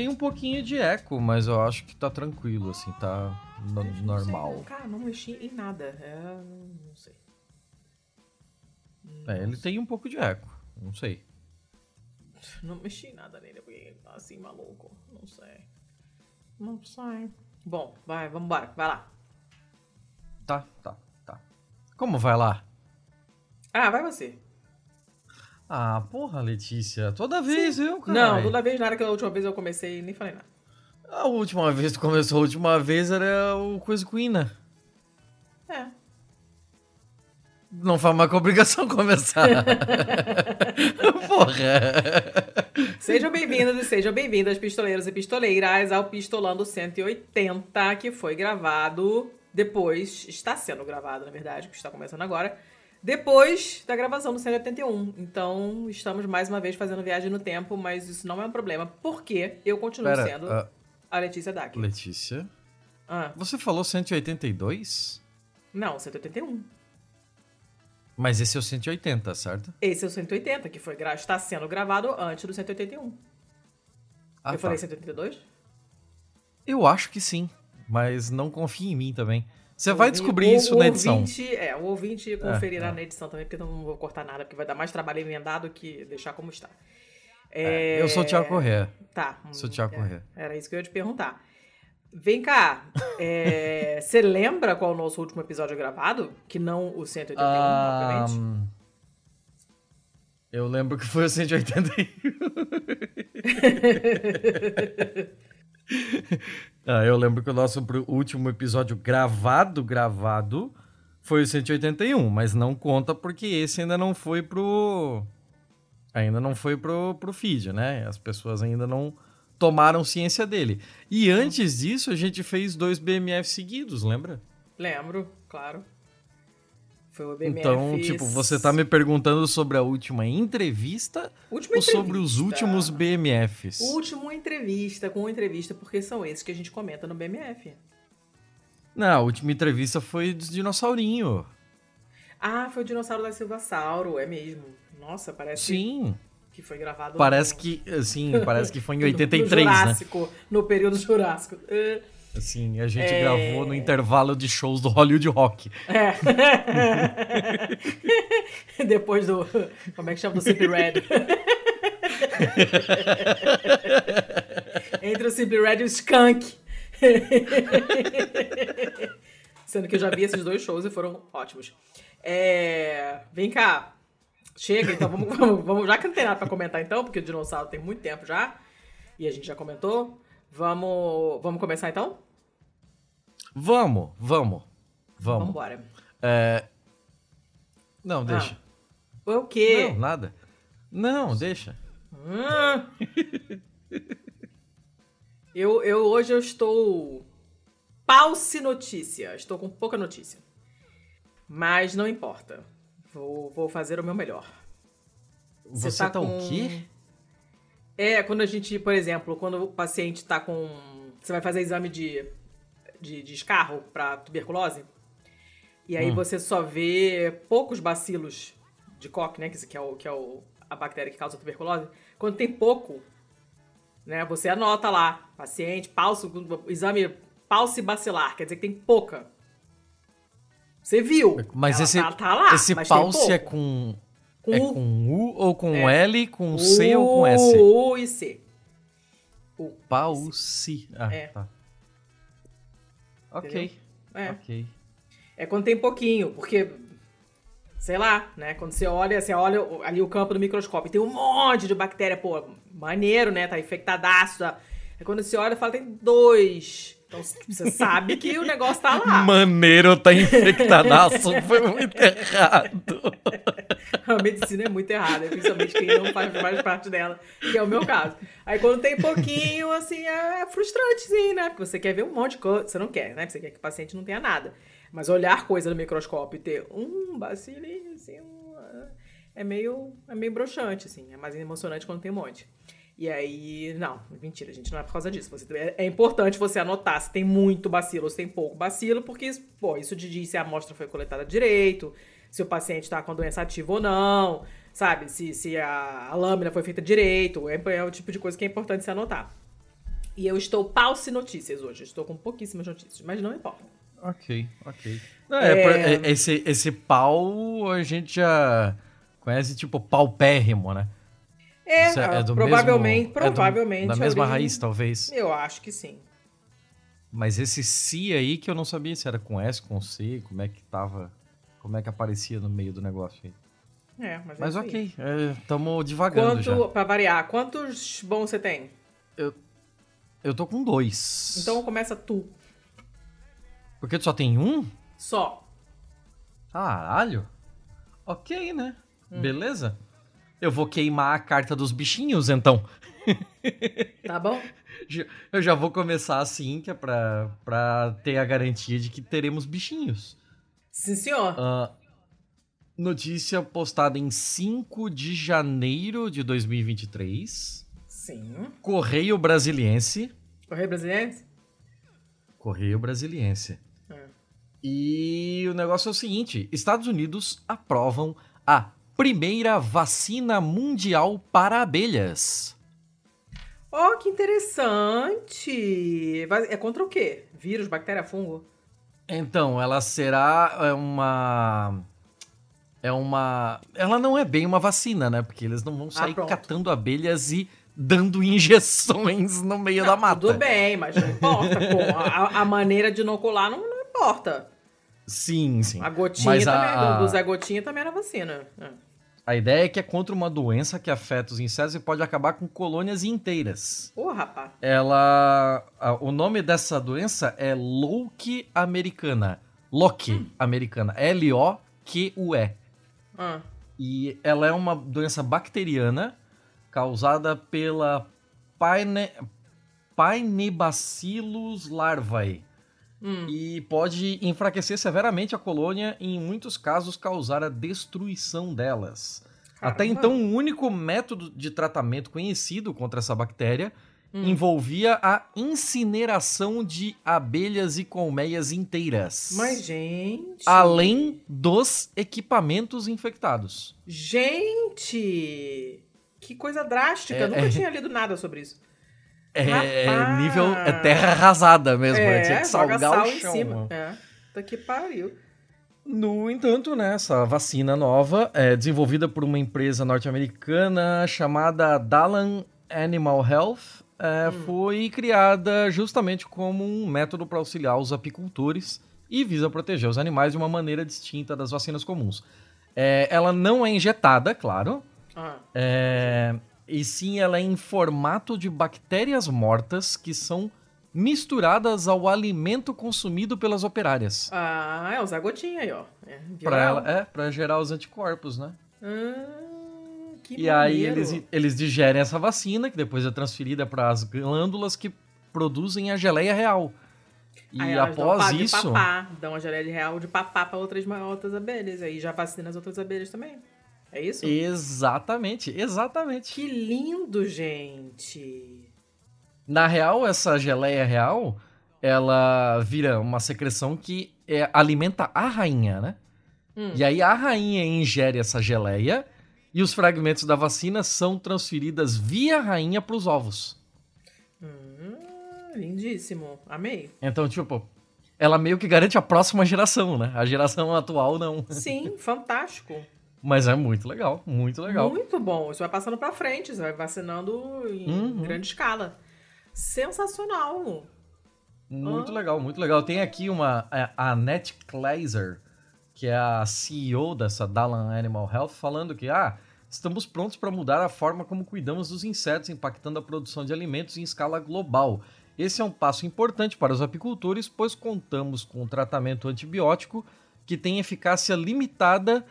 Tem um pouquinho de eco, mas eu acho que tá tranquilo, assim, tá no- Não sei, normal. cara, não mexi em nada. É, não sei. É, ele tem um pouco de eco, não sei. Não mexi em nada nele, porque ele tá assim maluco. Não sei. Não sei. Bom, vai, vambora, vai lá. Tá, tá, tá. Como vai lá? Ah, vai você. Ah, porra, Letícia, toda vez eu, cara. Não, toda vez nada que a última vez eu comecei nem falei nada. A última vez que tu começou, a última vez era o Coisa Queen, É. Não foi uma obrigação começar. porra. Sejam bem-vindos e sejam bem-vindas, pistoleiros e pistoleiras, ao Pistolando 180, que foi gravado depois, está sendo gravado, na verdade, que está começando agora, depois da gravação do 181. Então, estamos mais uma vez fazendo viagem no tempo, mas isso não é um problema, porque eu continuo Pera, sendo ah, a Letícia Dack. Letícia, Ah, você falou 182? não, 181. Mas esse é o 180, certo? Esse é o 180, que foi está sendo gravado antes do 181. Ah, eu tá. falei 182? Eu acho que sim, mas não confie em mim também. Você vai descobrir o- isso o na edição. Ouvinte, é, o ouvinte conferirá é. na edição também, porque eu não vou cortar nada, porque vai dar mais trabalho emendado que deixar como está. É, Eu sou o Thiago Corrêa. Tá. Sou o Thiago é, Corrêa. Era isso que eu ia te perguntar. Vem cá, é, você lembra qual é o nosso último episódio gravado? Que não o 181, Ah, obviamente. eu lembro que foi o 181. ah, eu lembro que o nosso último episódio gravado, gravado, foi o 181, mas não conta porque esse ainda não foi pro. Ainda não foi pro, pro feed, né? As pessoas ainda não tomaram ciência dele. E antes disso, a gente fez dois BMF seguidos, lembra? Lembro, claro. Foi o BMF. Então, tipo, você tá me perguntando sobre a última entrevista Última ou sobre os entrevista. últimos BMFs? Último entrevista com entrevista, porque são esses que a gente comenta no BMF. Não, a última entrevista foi dos dinossaurinho. Ah, foi o dinossauro da Silvassauro, é mesmo. Nossa, parece Sim. que foi gravado Parece no- que, assim, parece que foi em no- 83, no né? Jurássico, no período Jurássico. Assim, a gente É. gravou no intervalo de shows do Hollywood Rock. É. Depois do. Como é que chama? Do Simply Red. Entre o Simply Red e o Skunk. Sendo que eu já vi esses dois shows e foram ótimos. É, Vem cá. Chega, então vamos, vamos, vamos- Já que não tem nada pra comentar, então, porque o dinossauro tem muito tempo já. E a gente já comentou. Vamos, vamos começar então? Vamos, vamos, vamos. Vambora. É... Não, deixa. O quê? Não, nada. Não, deixa. Hum. eu, eu hoje eu estou pauce notícia. Estou com pouca notícia. Mas não importa. Vou, vou fazer o meu melhor. Você, tá tá, com- o quê? É, quando a gente, por exemplo, quando o paciente tá com. Você vai fazer exame de, de, de escarro para tuberculose. E aí Hum. você só vê poucos bacilos de Koch, né? Que, é, o, que é o, a bactéria que causa a tuberculose. Quando tem pouco, né? Você anota lá, paciente, palso, exame palse bacilar, quer dizer que tem pouca. Você viu. Mas esse, tá, tá lá, esse mas é com, Com é U. com U ou com É. L, com C ou com S? U e C. U. Pulse. Ah, É. tá. Ok? É. ok. É quando tem pouquinho, porque, sei lá, né? Quando você olha, você olha ali o campo do microscópio tem um monte de bactéria, pô, maneiro, né? Tá infectadaço. Tá? É quando você olha fala, tem dois. Então você sabe que o negócio tá lá. Maneiro tá infectadaço, foi muito errado. A medicina é muito errada, principalmente quem não faz mais parte dela, que é o meu caso. Aí quando tem pouquinho, assim, é frustrante, sim, né? Porque você quer ver um monte de coisa. Você não quer, né? Você quer que o paciente não tenha nada. Mas olhar coisa no microscópio e ter um bacilinho, assim, um, é meio, é meio broxante, assim. É mais emocionante quando tem um monte. E aí, não, mentira, gente, não é por causa disso. Você, é, é importante você anotar se tem muito bacilo ou se tem pouco bacilo, porque, pô, isso te diz se a amostra foi coletada direito, se o paciente está com a doença ativa ou não, sabe? Se, se a, a lâmina foi feita direito. É, é o tipo de coisa que é importante se anotar. E eu estou pause notícias hoje. Estou com pouquíssimas notícias, mas não importa. Ok, ok. É... É, é esse, esse pau a gente já conhece tipo paupérrimo, né? É, é provavelmente, mesmo, provavelmente. É do, da mesma origem, raiz, talvez. Eu acho que sim. Mas esse si aí que eu não sabia se era com S, com C, como é que tava, como é que aparecia no meio do negócio aí. É, mas, mas é ok, estamos é, devagando Quanto, já. Pra variar, quantos bons você tem? Eu, eu tô com dois. Então começa tu. Porque tu só tem um? Só. Caralho. Ok, né? Hum. Beleza. Eu vou queimar a carta dos bichinhos, então. Tá bom. Eu já vou começar assim, que é pra, pra ter a garantia de que teremos bichinhos. Sim, senhor. Uh, notícia postada em 5 de janeiro de 2023. Sim. Correio Brasiliense. Correio Brasiliense? Correio Brasiliense. E o negócio é o seguinte: Estados Unidos aprovam a primeira vacina mundial para abelhas. Oh, que interessante! É contra o quê? Vírus, bactéria, fungo? Então, ela será é uma. É uma. Ela não é bem uma vacina, né? Porque eles não vão ah, sair ah, catando abelhas e dando injeções no meio não, da mata. Tudo bem, mas não importa. pô, a, a, maneira de inocular não, não importa. Sim, sim. A gotinha mas também, a... do Zé Gotinha também era vacina. É. A ideia é que é contra uma doença que afeta os insetos e pode acabar com colônias inteiras. Ô, oh, rapaz. Ela. o nome dessa doença é Loki americana. Loki hum. americana. L-O-Q-U-E. Ah. E ela é uma doença bacteriana causada pela Paine... Painebacillus larvae. Hum. E pode enfraquecer severamente a colônia e, em muitos casos, causar a destruição delas. Caramba. Até então, o único método de tratamento conhecido contra essa bactéria hum. envolvia a incineração de abelhas e colmeias inteiras. Mas, gente. Além dos equipamentos infectados. Gente! Que coisa drástica. É, Nunca é... tinha lido nada sobre isso. É, é nível é terra arrasada mesmo, né? é, né? Tinha que salgar sal o chão. Em cima. É. Tá que pariu. No entanto, né, essa vacina nova é desenvolvida por uma empresa norte-americana chamada Dalan Animal Health é, hum. foi criada justamente como um método para auxiliar os apicultores e visa proteger os animais de uma maneira distinta das vacinas comuns. É, ela não é injetada, claro. Ah. É, e sim ela é em formato de bactérias mortas que são misturadas ao alimento consumido pelas operárias. Ah, é usar gotinha aí, ó. É, pra ela, é, pra gerar os anticorpos, né? Ah, que e maneiro. aí eles, eles digerem essa vacina, que depois é transferida para as glândulas que produzem a geleia real. E aí após dão isso. De papá, dão a geleia real de papá para outras, outras abelhas. Aí já vacina as outras abelhas também. É isso? Exatamente, exatamente. Que lindo, gente. Na real, essa geleia real, ela vira uma secreção que é, alimenta a rainha, né? Hum. E aí a rainha ingere essa geleia e os fragmentos da vacina são transferidas via rainha para os ovos. Hum, lindíssimo. Amei. Então, tipo, ela meio que garante a próxima geração, né? A geração atual não. Sim, fantástico. Mas é muito legal, muito legal. Muito bom. Isso vai passando para frente, você vai vacinando em uhum. grande escala. Sensacional. Muito ah. legal, muito legal. Tem aqui uma a Annette Kleiser, que é a CEO dessa Dalan Animal Health, falando que ah, estamos prontos para mudar a forma como cuidamos dos insetos, impactando a produção de alimentos em escala global. Esse é um passo importante para os apicultores, pois contamos com um tratamento antibiótico que tem eficácia limitada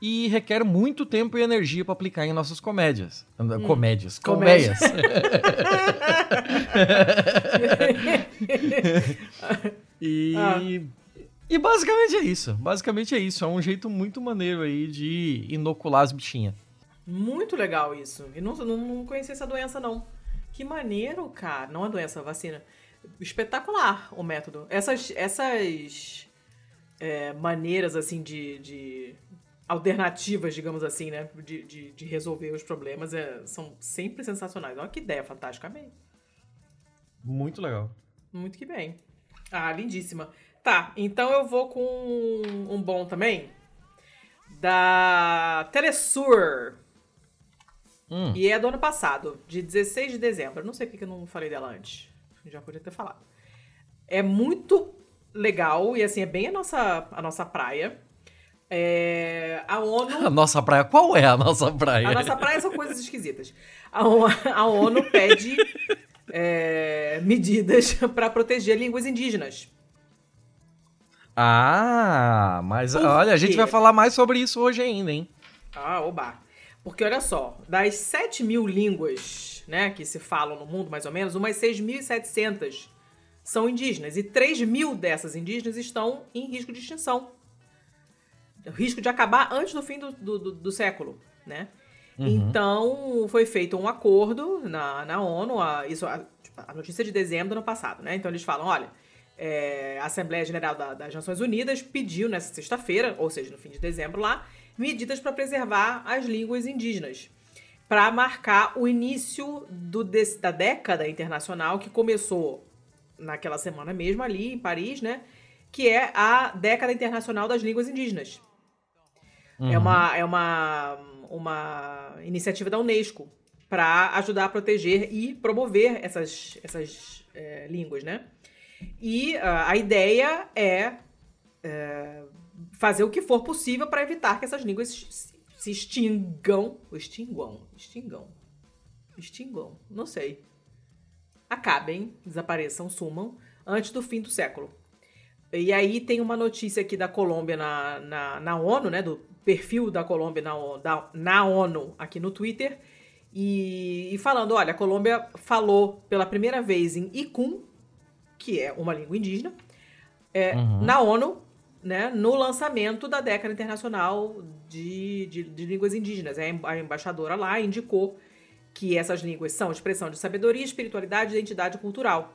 e requer muito tempo e energia para aplicar em nossas comédias. Hum. Comédias. Colmeias. e, ah. e basicamente é isso. Basicamente é isso. É um jeito muito maneiro aí de inocular as bichinhas. Muito legal isso. E não, não, não conhecia essa doença, não. Que maneiro, cara. Não a doença, a vacina. Espetacular o método. Essas, essas é, maneiras, assim, de, de alternativas, digamos assim, né? De, de, de resolver os problemas é, são sempre sensacionais. Olha que ideia fantástica, amei. Muito legal. Muito que bem. Ah, lindíssima. Tá, então eu vou com um bom também. Da Telesur. Hum. E é do ano passado, de 16 de dezembro. Não sei porque eu não falei dela antes. Já podia ter falado. É muito legal e assim, é bem a nossa, a nossa praia. É, a ONU. A nossa praia, qual é a nossa praia? A nossa praia são coisas esquisitas. A ONU, a ONU pede é, medidas para proteger línguas indígenas. Ah, mas Por olha, a gente quê? vai falar mais sobre isso hoje ainda, hein? Ah, oba. Porque olha só, das 7 mil línguas né, que se falam no mundo, mais ou menos, umas 6.700 são indígenas. E 3 mil dessas indígenas estão em risco de extinção. Risco de acabar antes do fim do, do, do- século, né? Então, foi feito um acordo na, na ONU, a, isso, a, tipo, a notícia de dezembro do ano passado, né? Então, eles falam, olha, é, a Assembleia Geral da- das Nações Unidas pediu nessa sexta-feira, ou seja, no fim de dezembro lá, medidas para preservar as línguas indígenas, para marcar o início do, desse- da década internacional que começou naquela semana mesmo ali em Paris, né? Que é a década internacional das línguas indígenas. É, uma, é uma, uma iniciativa da Unesco para ajudar a proteger e promover essas, essas é, línguas, né? E ah, a ideia é, é, fazer o que for possível para evitar que essas línguas se- se extingam. Extingam. Extingam. Extingam. Não sei. Acabem, desapareçam, sumam, antes do fim do século. E aí tem uma notícia aqui da Colômbia na, na, na ONU, né? Do perfil da Colômbia na, da- na ONU aqui no Twitter. E, e falando, olha, a Colômbia falou pela primeira vez em Icum, que é uma língua indígena, é, na ONU, né, no lançamento da década internacional de, de, de línguas indígenas. A em- A embaixadora lá indicou que essas línguas são expressão de sabedoria, espiritualidade e identidade cultural.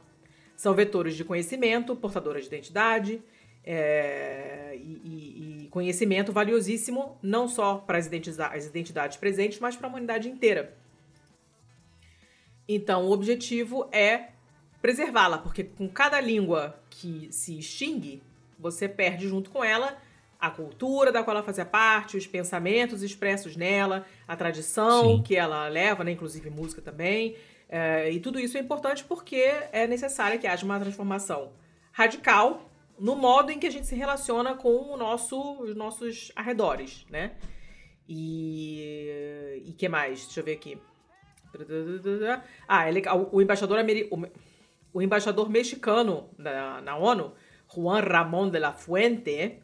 São vetores de conhecimento, portadoras de identidade é, e conhecimento valiosíssimo não só para as identiza- as identidades presentes, mas para a humanidade inteira. Então, o objetivo é preservá-la, porque com cada língua que se extingue, você perde junto com ela a cultura da qual ela fazia parte, os pensamentos expressos nela, a tradição Sim. que ela leva, né, inclusive música também. É, e tudo isso é importante porque é necessário que haja uma transformação radical no modo em que a gente se relaciona com o nosso, os nossos arredores, né? E e que mais? Deixa eu ver aqui. Ah, é legal. O embaixador ameri... o embaixador mexicano na, na ONU, Juan Ramón de la Fuente,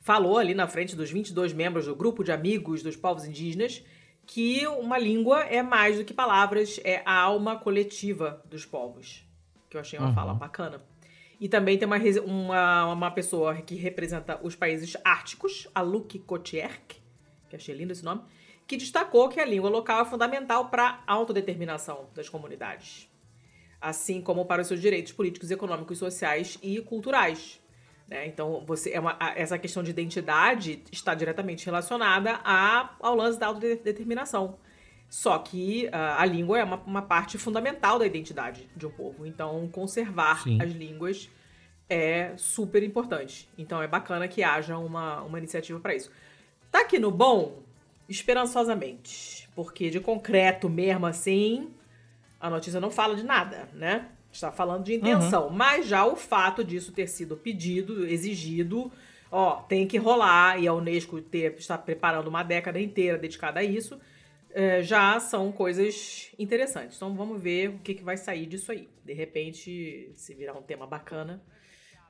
falou ali na frente dos 22 membros do grupo de amigos dos povos indígenas que uma língua é mais do que palavras, é a alma coletiva dos povos. Que eu achei uma fala bacana. E também tem uma, uma, uma pessoa que representa os países árticos, a Luke Kotierk, que achei lindo esse nome, que destacou que a língua local é fundamental para a autodeterminação das comunidades, assim como para os seus direitos políticos, econômicos, sociais e culturais. né? Então, você é uma- essa questão de identidade está diretamente relacionada a, ao lance da autodeterminação. Só que ah, a língua é uma, uma parte fundamental da identidade de um povo. Então, conservar Sim. as línguas é super importante. Então, é bacana que haja uma, uma iniciativa para isso. Tá aqui no bom, esperançosamente. Porque de concreto mesmo assim, a notícia não fala de nada, né? Está falando de intenção. Mas já o fato disso ter sido pedido, exigido, ó, tem que rolar, e a Unesco ter, está preparando uma década inteira dedicada a isso, eh, já são coisas interessantes. Então vamos ver o que, que vai sair disso aí. De repente, se virar um tema bacana,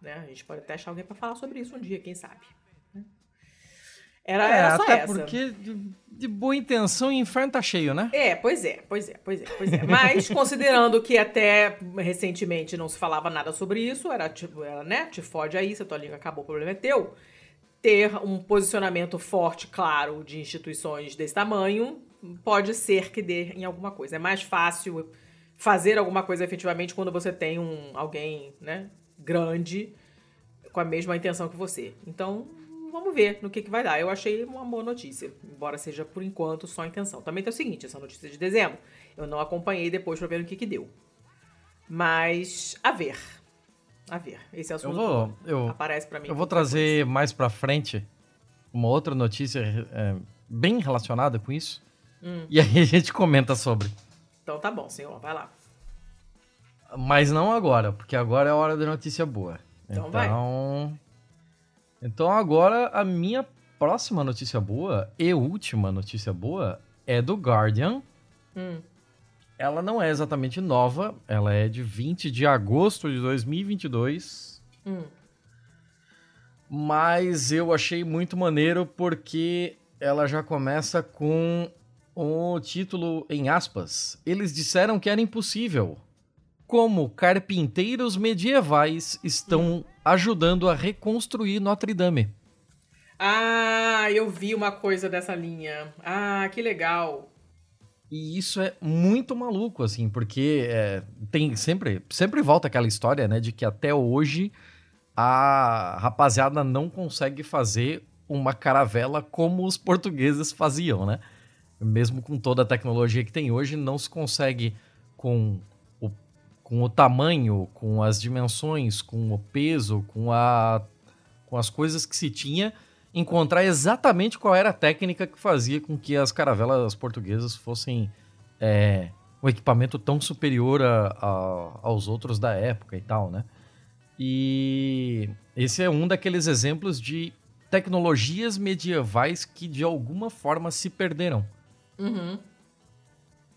né? A gente pode até achar alguém para falar sobre isso um dia, quem sabe. né? Era, É, era só até essa. porque de, de boa intenção o inferno tá cheio, né? É, pois é, pois é, pois é, pois é. Mas considerando que até recentemente não se falava nada sobre isso, era tipo, era, né? Te fode aí, se a tua língua acabou, o problema é teu. Ter um posicionamento forte, claro, de instituições desse tamanho, pode ser que dê em alguma coisa. É mais fácil fazer alguma coisa efetivamente quando você tem um alguém, né, grande com a mesma intenção que você. Então, vamos ver no que, que vai dar. Eu achei uma boa notícia, embora seja por enquanto só intenção. Também tem o seguinte, essa notícia de dezembro, eu não acompanhei depois pra ver no que que deu. Mas a ver. A ver. Esse é o Eu vou, eu, Aparece pra mim. eu vou trazer mais pra frente uma outra notícia é, bem relacionada com isso. Hum. E aí a gente comenta sobre. Então tá bom, senhor. Vai lá. Mas não agora, porque agora é a hora da notícia boa. Então vai. então, então agora a minha próxima notícia boa e última notícia boa é do Guardian. Hum. Ela não é exatamente nova, ela é de 20 de agosto de 2022. Hum. Mas eu achei muito maneiro porque ela já começa com o título em aspas. Eles disseram que era impossível. Como carpinteiros medievais estão ajudando a reconstruir Notre Dame. Ah, eu vi uma coisa dessa linha. Ah, que legal. E isso é muito maluco, assim, porque é, tem sempre, sempre volta aquela história, né, de que até hoje a rapaziada não consegue fazer uma caravela como os portugueses faziam, né? Mesmo com toda a tecnologia que tem hoje, não se consegue com o, com o tamanho, com as dimensões, com o peso, com, a, com as coisas que se tinha, encontrar exatamente qual era a técnica que fazia com que as caravelas portuguesas fossem é, um equipamento tão superior a, a- aos outros da época e tal, né? E esse é um daqueles exemplos de tecnologias medievais que de alguma forma se perderam. Uhum.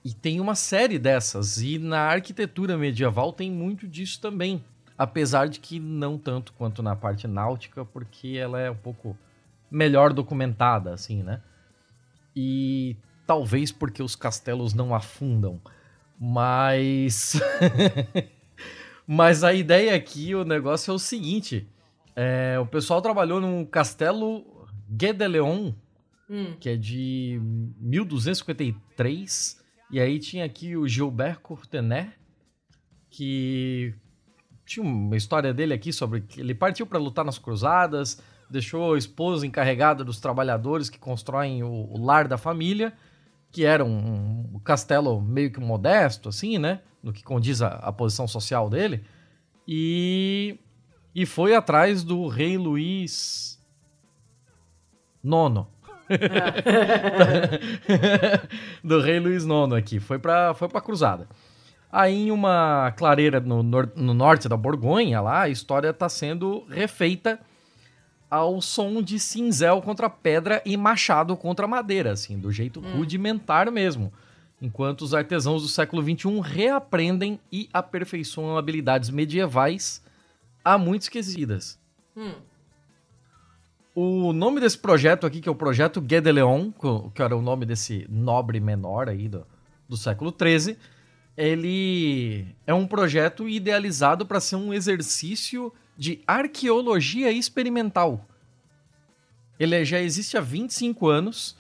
E tem uma série dessas, e na arquitetura medieval tem muito disso também. Apesar de que não tanto quanto na parte náutica, porque ela é um pouco melhor documentada, assim, né? E talvez porque os castelos não afundam. Mas. Mas a ideia aqui, o negócio é o seguinte: é, o pessoal trabalhou num castelo Guedeleon, Hum. que é de 1253. E aí tinha aqui o Gilbert Courtenay, que tinha uma história dele aqui sobre que ele partiu para lutar nas cruzadas, deixou a esposa encarregada dos trabalhadores que constroem o, o lar da família, que era um, um castelo meio que modesto, assim, né? No que condiz a, a posição social dele. E, e foi atrás do rei Luís IX. do rei Luís IX aqui. Foi pra, foi pra cruzada. Aí em uma clareira no, no norte da Borgonha, lá, a história tá sendo refeita ao som de cinzel contra pedra e machado contra madeira, assim, do jeito rudimentar mesmo. Enquanto os artesãos do século XXI reaprendem e aperfeiçoam habilidades medievais há muito esquecidas. Hum. O nome desse projeto aqui, que é o Projeto Guedeleon, que era o nome desse nobre menor aí do, do século XIII, ele é um projeto idealizado para ser um exercício de arqueologia experimental. Ele já existe há 25 anos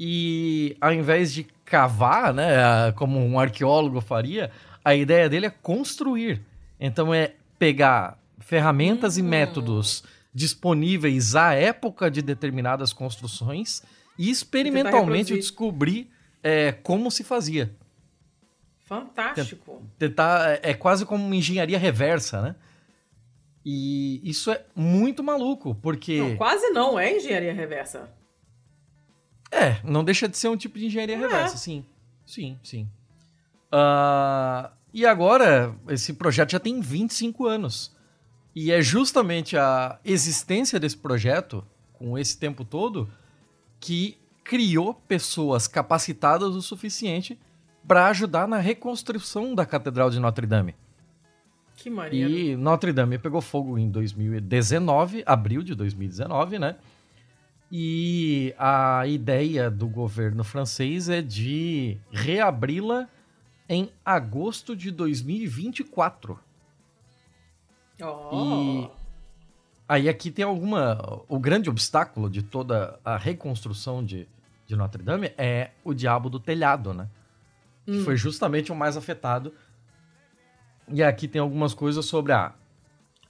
e ao invés de cavar, né, como um arqueólogo faria, a ideia dele é construir. Então é pegar ferramentas e métodos disponíveis à época de determinadas construções e experimentalmente reproduzir. descobrir é, como se fazia. Fantástico. Tentar é é quase como uma engenharia reversa, né? E isso é muito maluco, porque Não, quase não, é engenharia reversa. É, não deixa de ser um tipo de engenharia É. reversa, sim. Sim, sim. Ah, e agora, esse projeto já tem 25 anos. E é justamente a existência desse projeto, com esse tempo todo, que criou pessoas capacitadas o suficiente para ajudar na reconstrução da Catedral de Notre Dame. Que maneiro. E Notre Dame pegou fogo em 2019, abril de 2019, né? E a ideia do governo francês é de reabri-la em agosto de 2024. Ó. E aí aqui tem alguma. O grande obstáculo de toda a reconstrução de, de Notre Dame é o diabo do telhado, né? Que foi justamente o mais afetado. E aqui tem algumas coisas sobre a.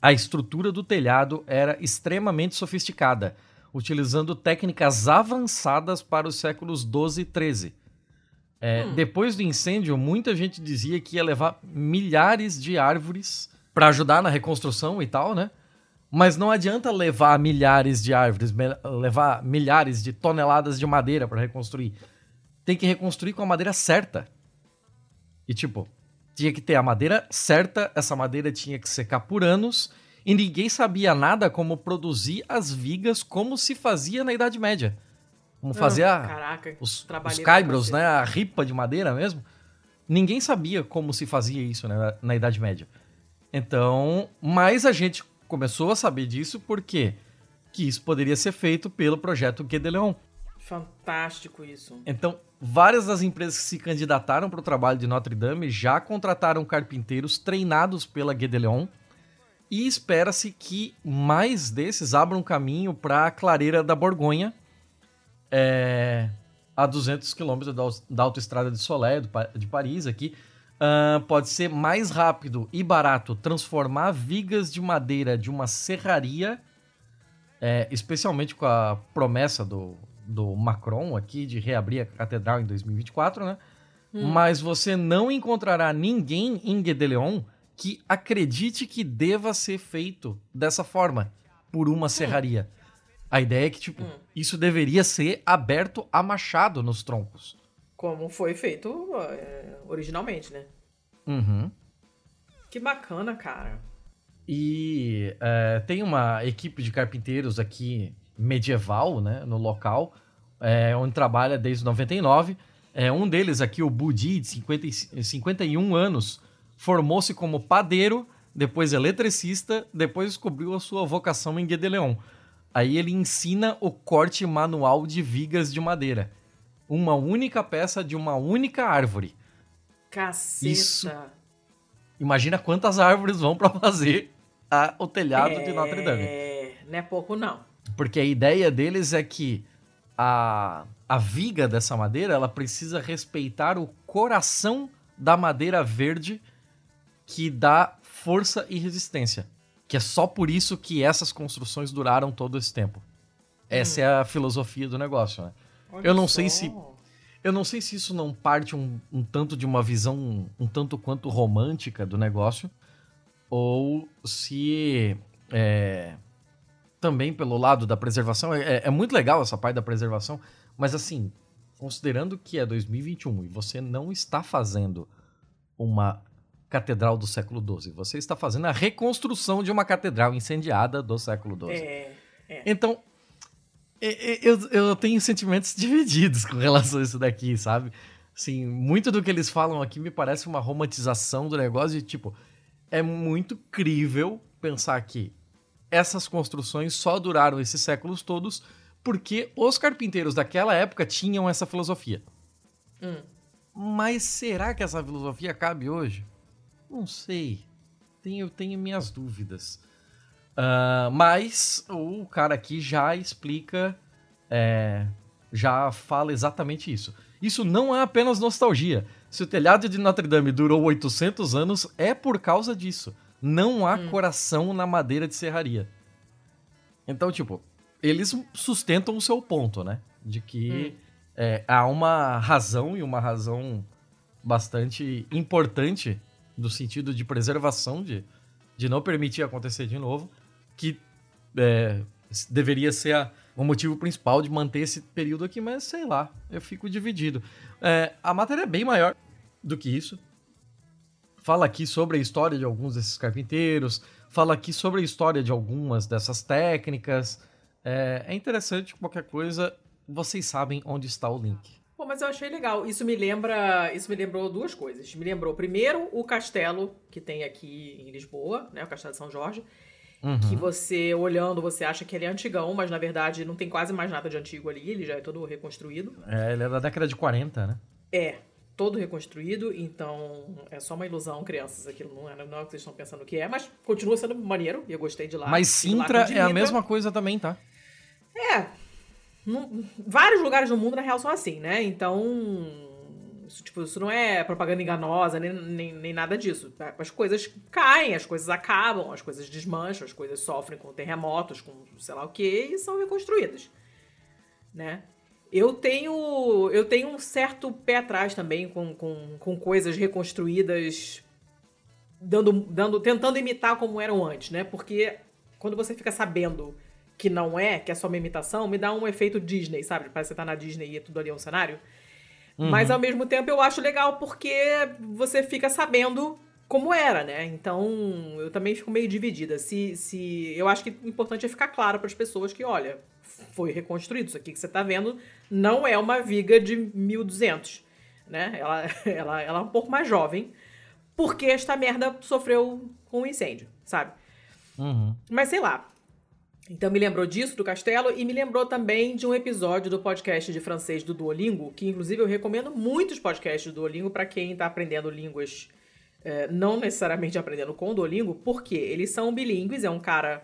A estrutura do telhado era extremamente sofisticada, utilizando técnicas avançadas para os séculos 12 e 13. É, hum. Depois do incêndio, muita gente dizia que ia levar milhares de árvores para ajudar na reconstrução e tal, né? Mas não adianta levar milhares de árvores, levar milhares de toneladas de madeira para reconstruir. Tem que reconstruir com a madeira certa. E tipo, tinha que ter a madeira certa, essa madeira tinha que secar por anos, e ninguém sabia nada como produzir as vigas como se fazia na Idade Média. Como fazer caraca, os, os caibros, né? A ripa de madeira mesmo. Ninguém sabia como se fazia isso né, na Idade Média. Então, mas a gente começou a saber disso porque que isso poderia ser feito pelo projeto Guedeleon. Fantástico isso. Então, várias das empresas que se candidataram para o trabalho de Notre Dame já contrataram carpinteiros treinados pela Guedeleon e espera-se que mais desses abram caminho para a clareira da Borgonha, é, a 200 quilômetros da, da autoestrada de Solé, de Paris, aqui, Uh, pode ser mais rápido e barato transformar vigas de madeira de uma serraria, é, especialmente com a promessa do, do Macron aqui de reabrir a catedral em 2024, né? Hum. Mas você não encontrará ninguém em Guedeleon que acredite que deva ser feito dessa forma, por uma hum. serraria. A ideia é que, tipo, hum. isso deveria ser aberto a machado nos troncos. Como foi feito é, originalmente, né? Uhum. Que bacana, cara. E é, tem uma equipe de carpinteiros aqui medieval, né, no local, é, onde trabalha desde 99. É, um deles aqui, o Budi, de 50, 51 anos, formou-se como padeiro, depois eletricista, depois descobriu a sua vocação em Guedeleon. Aí ele ensina o corte manual de vigas de madeira uma única peça de uma única árvore. Caceta. Isso. Imagina quantas árvores vão para fazer a, o telhado é... de Notre Dame. É, não é pouco não. Porque a ideia deles é que a, a viga dessa madeira, ela precisa respeitar o coração da madeira verde que dá força e resistência. Que é só por isso que essas construções duraram todo esse tempo. Essa hum. é a filosofia do negócio, né? Olha eu não só. sei se. Eu não sei se isso não parte um, um tanto de uma visão um, um, tanto quanto romântica do negócio, ou se é, também pelo lado da preservação. É, é, muito legal essa parte da preservação, mas assim, considerando que é 2021 e você não está fazendo uma catedral do século XII, você está fazendo a reconstrução de uma catedral incendiada do século XII. É, é. Então, eu, eu tenho sentimentos divididos com relação a isso daqui, sabe? Assim, muito do que eles falam aqui me parece uma romantização do negócio de tipo, é muito crível pensar que essas construções só duraram esses séculos todos porque os carpinteiros daquela época tinham essa filosofia. Hum. Mas será que essa filosofia cabe hoje? Não sei. Tenho, tenho minhas dúvidas. Uh, mas o cara aqui já explica, é, já fala exatamente isso. Isso não é apenas nostalgia. Se o telhado de Notre Dame durou 800 anos, é por causa disso. Não há hum. coração na madeira de serraria. Então, tipo, eles sustentam o seu ponto, né? De que hum. é, há uma razão e uma razão bastante importante no sentido de preservação, de, de não permitir acontecer de novo que é, deveria ser a, o motivo principal de manter esse período aqui, mas sei lá, eu fico dividido. É, a matéria é bem maior do que isso. Fala aqui sobre a história de alguns desses carpinteiros, fala aqui sobre a história de algumas dessas técnicas. É, é interessante, qualquer coisa, vocês sabem onde está o link. Pô, mas eu achei legal. Isso me lembra, isso me lembrou duas coisas. Me lembrou primeiro o castelo que tem aqui em Lisboa, né, o Castelo de São Jorge, Uhum. Que você, olhando, você acha que ele é antigão, mas na verdade não tem quase mais nada de antigo ali, ele já é todo reconstruído. É, ele é da década de 40, né? É, todo reconstruído, então é só uma ilusão, crianças, aquilo não é, não é o que vocês estão pensando que é, mas continua sendo maneiro e eu gostei de lá. Mas Sintra é a mesma coisa também, tá? É. vários lugares do mundo, na real, são assim, né? Então isso, tipo, isso não é propaganda enganosa, nem, nem, nem nada disso. As coisas caem, as coisas acabam, as coisas desmancham, as coisas sofrem com terremotos, com sei lá o que, e são reconstruídas. Né? Eu tenho, eu tenho um certo pé atrás também com, com, com coisas reconstruídas, dando, dando, tentando imitar como eram antes, né? Porque quando você fica sabendo que não é, que é só uma imitação, me dá um efeito Disney, sabe? Parece que você tá na Disney e é tudo ali é um cenário. Uhum. Mas ao mesmo tempo eu acho legal porque você fica sabendo como era, né? Então eu também fico meio dividida. Se, se eu acho que o importante é ficar claro para as pessoas que, olha, foi reconstruído. Isso aqui que você está vendo não é uma viga de 1200, né? Ela, ela, ela é um pouco mais jovem, porque esta merda sofreu com um incêndio, sabe? Uhum. Mas sei lá. Então me lembrou disso, do castelo, e me lembrou também de um episódio do podcast de francês do Duolingo, que inclusive eu recomendo muitos podcasts do Duolingo para quem está aprendendo línguas, é, não necessariamente aprendendo com o Duolingo, porque eles são bilíngues, é um cara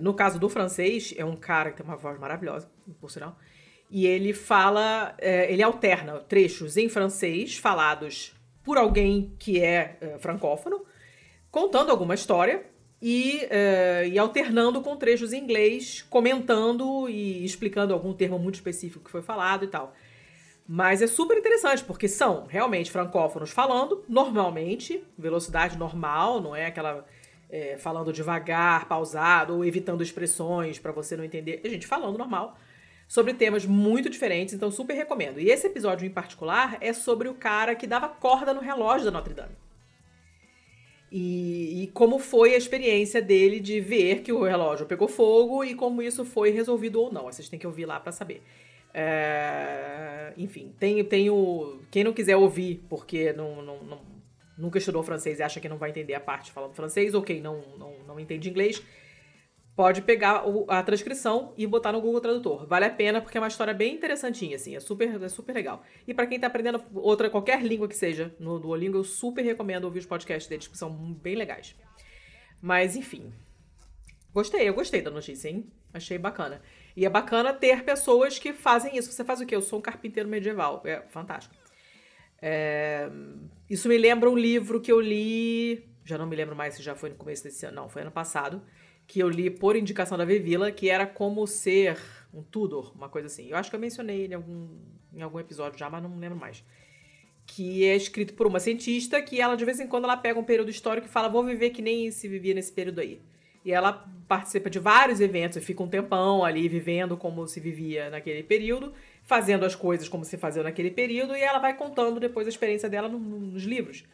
no caso do francês, é um cara que tem uma voz maravilhosa, por sinal. E ele fala, é, ele alterna trechos em francês falados por alguém que é, é francófono, contando alguma história e, é, e, alternando com trechos em inglês, comentando e explicando algum termo muito específico que foi falado e tal. Mas é super interessante, porque são realmente francófonos falando, normalmente, velocidade normal, não é aquela é, falando devagar, pausado, ou evitando expressões para você não entender. A gente falando normal sobre temas muito diferentes, então super recomendo. E esse episódio em particular é sobre o cara que dava corda no relógio da Notre Dame. E, e, como foi a experiência dele de ver que o relógio pegou fogo e como isso foi resolvido ou não. Vocês têm que ouvir lá para saber. É, enfim, tem, tem o. Quem não quiser ouvir, porque não, não, não nunca estudou francês e acha que não vai entender a parte falando francês, ou quem não, não, não entende inglês, pode pegar o, a transcrição e botar no Google Tradutor. Vale a pena porque é uma história bem interessantinha, assim, é super, é super legal. E para quem tá aprendendo outra, qualquer língua que seja no Duolingo, eu super recomendo ouvir os podcasts deles, que são bem legais. Mas, enfim. Gostei, eu gostei da notícia, hein? Achei bacana. E é bacana ter pessoas que fazem isso. Você faz o quê? Eu sou um carpinteiro medieval. É fantástico. É... Isso me lembra um livro que eu li. Já não me lembro mais se já foi no começo desse ano. Não, foi ano passado. Que eu li por indicação da Vivila, que era como ser um Tudor, uma coisa assim. Eu acho que eu mencionei ele em algum, em algum episódio já, mas não lembro mais. Que é escrito por uma cientista que ela, de vez em quando, ela pega um período histórico e fala: Vou viver que nem se vivia nesse período aí. E ela participa de vários eventos e fica um tempão ali vivendo como se vivia naquele período fazendo as coisas como se fazia naquele período, e ela vai contando depois a experiência dela no, no, nos livros.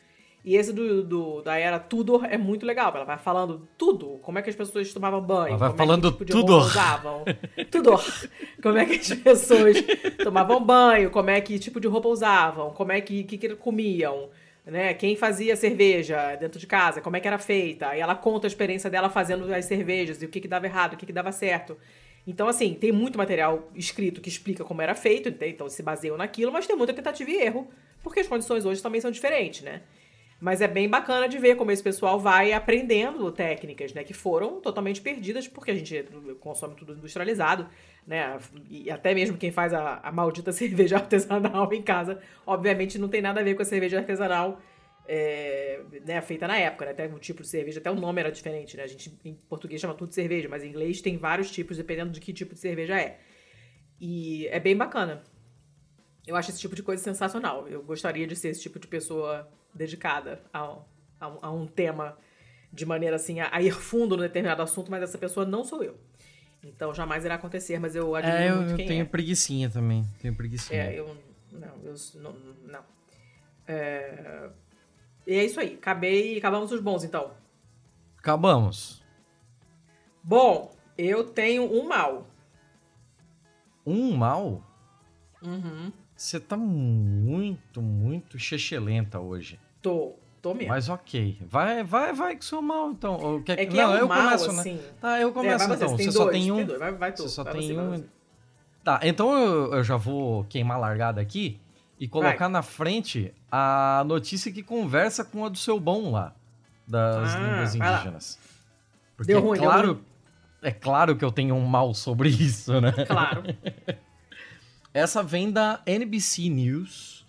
E esse do, do, da era Tudor é muito legal. Ela vai falando tudo. Como é que as pessoas tomavam banho. Ela vai como falando é que, tipo tudo. usavam. Tudor. Como é que as pessoas tomavam banho. Como é que tipo de roupa usavam. Como é que, que, que comiam. Né? Quem fazia cerveja dentro de casa. Como é que era feita. E ela conta a experiência dela fazendo as cervejas. E o que, que dava errado. O que, que dava certo. Então, assim, tem muito material escrito que explica como era feito, então se baseiam naquilo, mas tem muita tentativa e erro, porque as condições hoje também são diferentes, né? Mas é bem bacana de ver como esse pessoal vai aprendendo técnicas, né? Que foram totalmente perdidas, porque a gente consome tudo industrializado, né? E até mesmo quem faz a, a maldita cerveja artesanal em casa, obviamente não tem nada a ver com a cerveja artesanal é, né, feita na época, né? Até o tipo de cerveja, até o nome era diferente, né? A gente em português chama tudo de cerveja, mas em inglês tem vários tipos, dependendo de que tipo de cerveja é. E é bem bacana. Eu acho esse tipo de coisa sensacional. Eu gostaria de ser esse tipo de pessoa dedicada a, a, a um tema de maneira assim, a, a, ir fundo no determinado assunto, mas essa pessoa não sou eu. Então jamais irá acontecer, mas eu admiro é, eu, muito quem eu tenho é. preguiçinha também. Tenho preguiçinha. É, eu. Não, eu. Não. não. É, e é isso aí. Acabei, acabamos os bons, então. Acabamos. Bom, eu tenho um mal. Um mal? Uhum. Você tá muito, muito chechelenta hoje. Tô, tô mesmo. Mas ok. Vai, vai, vai com seu mal, então. Quer... É que Não, é eu mal, começo, né? assim. né? Tá, eu começo é, então. Você, você só tem um. Tem vai, vai tu, você só vai tem você, um. Tá, então eu, eu já vou queimar a largada aqui e colocar Vai. na frente a notícia que conversa com a do seu bom lá, das ah, línguas indígenas. Porque deu ruim, é claro, deu ruim. é claro que eu tenho um mal sobre isso, né? Claro. Essa vem da NBC News.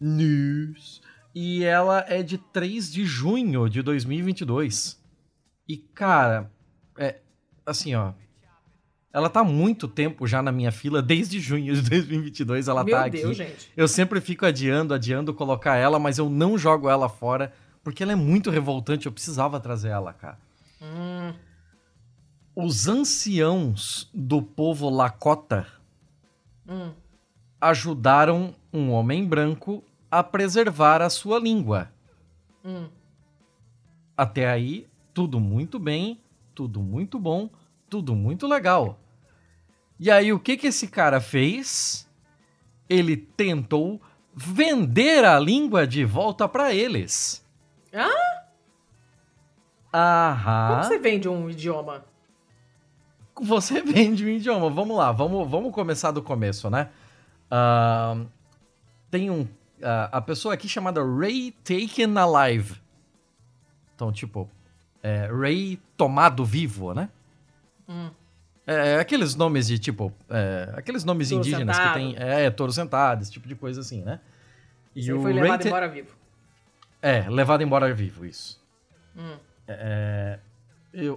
News. E ela é de 3 de junho de 2022. E, cara, é assim, ó. Ela tá há muito tempo já na minha fila, desde junho de 2022 ela Meu tá Deus, aqui. gente. Eu sempre fico adiando, adiando colocar ela, mas eu não jogo ela fora, porque ela é muito revoltante, eu precisava trazer ela, cara. Hum, Os anciãos do povo Lakota hum. ajudaram um homem branco a preservar a sua língua. Hum. Até aí, tudo muito bem, tudo muito bom, tudo muito legal. E aí, o que que esse cara fez? Ele tentou vender a língua de volta pra eles. Ah? Aham. Como você vende um idioma? Você vende um idioma. Vamos lá, vamos, vamos começar do começo, né? Ahn, tem um. ah, a pessoa aqui chamada Ray Taken Alive. Então, tipo, é, Ray tomado vivo, né? Hum. É, aqueles nomes de tipo. é, aqueles nomes Touro indígenas sentado. que tem. É, touro sentado, esse tipo de coisa assim, né? E o foi Ray levado Ta- embora vivo. É, levado embora vivo, isso. Hum. É, e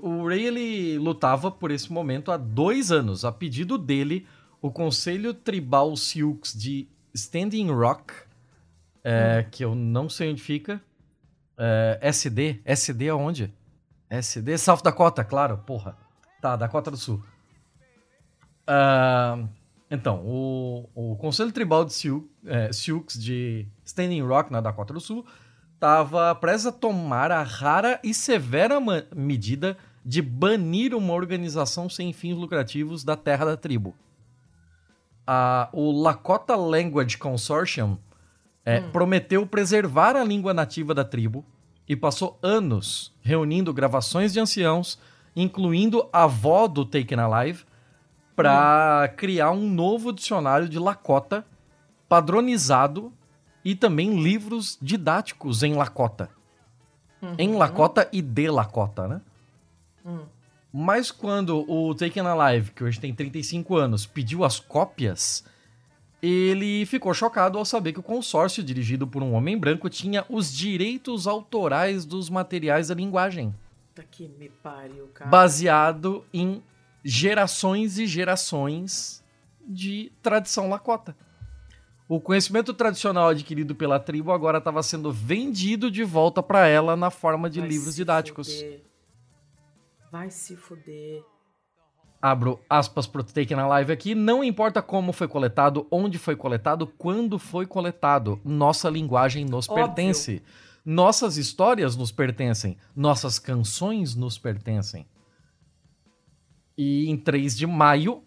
o Ray ele lutava por esse momento há dois anos. A pedido dele, o Conselho Tribal Sioux de Standing Rock, é, que eu não sei onde fica, é, SD, SD aonde? SD, South Dakota, claro, porra. Tá, Dakota do Sul. Ah, então, o, o Conselho Tribal de Sioux, é, Sioux de Standing Rock, na Dakota do Sul, estava prestes a tomar a rara e severa medida de banir uma organização sem fins lucrativos da terra da tribo. A- o Lakota Language Consortium é, prometeu preservar a língua nativa da tribo e passou anos reunindo gravações de anciãos, incluindo a avó do Taken Alive, para criar um novo dicionário de Lakota padronizado e também livros didáticos em Lakota. Em Lakota e de Lakota, né? Hum. Mas quando o Taken Alive, que hoje tem 35 anos, pediu as cópias, ele ficou chocado ao saber que o consórcio, dirigido por um homem branco, tinha os direitos autorais dos materiais da linguagem, Tá que me pariu, cara. baseado em gerações e gerações de tradição lakota. O conhecimento tradicional adquirido pela tribo agora estava sendo vendido de volta para ela na forma de Vai livros didáticos. fuder. Vai se fuder. abro aspas pro Taken Alive aqui, não importa como foi coletado, onde foi coletado, quando foi coletado, nossa linguagem nos Óbvio. pertence. Nossas histórias nos pertencem, nossas canções nos pertencem. E em 3 de maio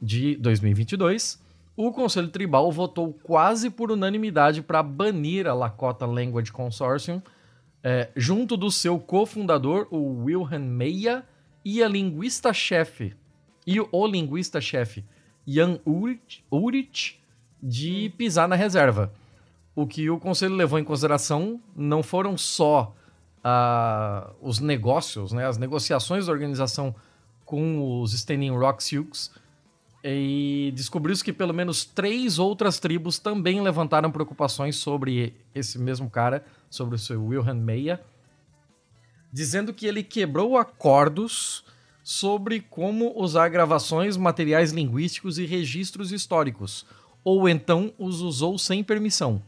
de 2022, o Conselho Tribal votou quase por unanimidade para banir a Lakota Language Consortium, é, junto do seu cofundador, o Wilhelm Meia, e a linguista-chefe, e o linguista-chefe, Jan Ulrich, de pisar na reserva. O que o conselho levou em consideração não foram só ah, os negócios, né, as negociações da organização com os Standing Rock Sioux, e descobriu-se que pelo menos três outras tribos também levantaram preocupações sobre esse mesmo cara, sobre o seu Wilhelm Meia, dizendo que ele quebrou acordos sobre como usar gravações, materiais linguísticos e registros históricos, ou então os usou sem permissão.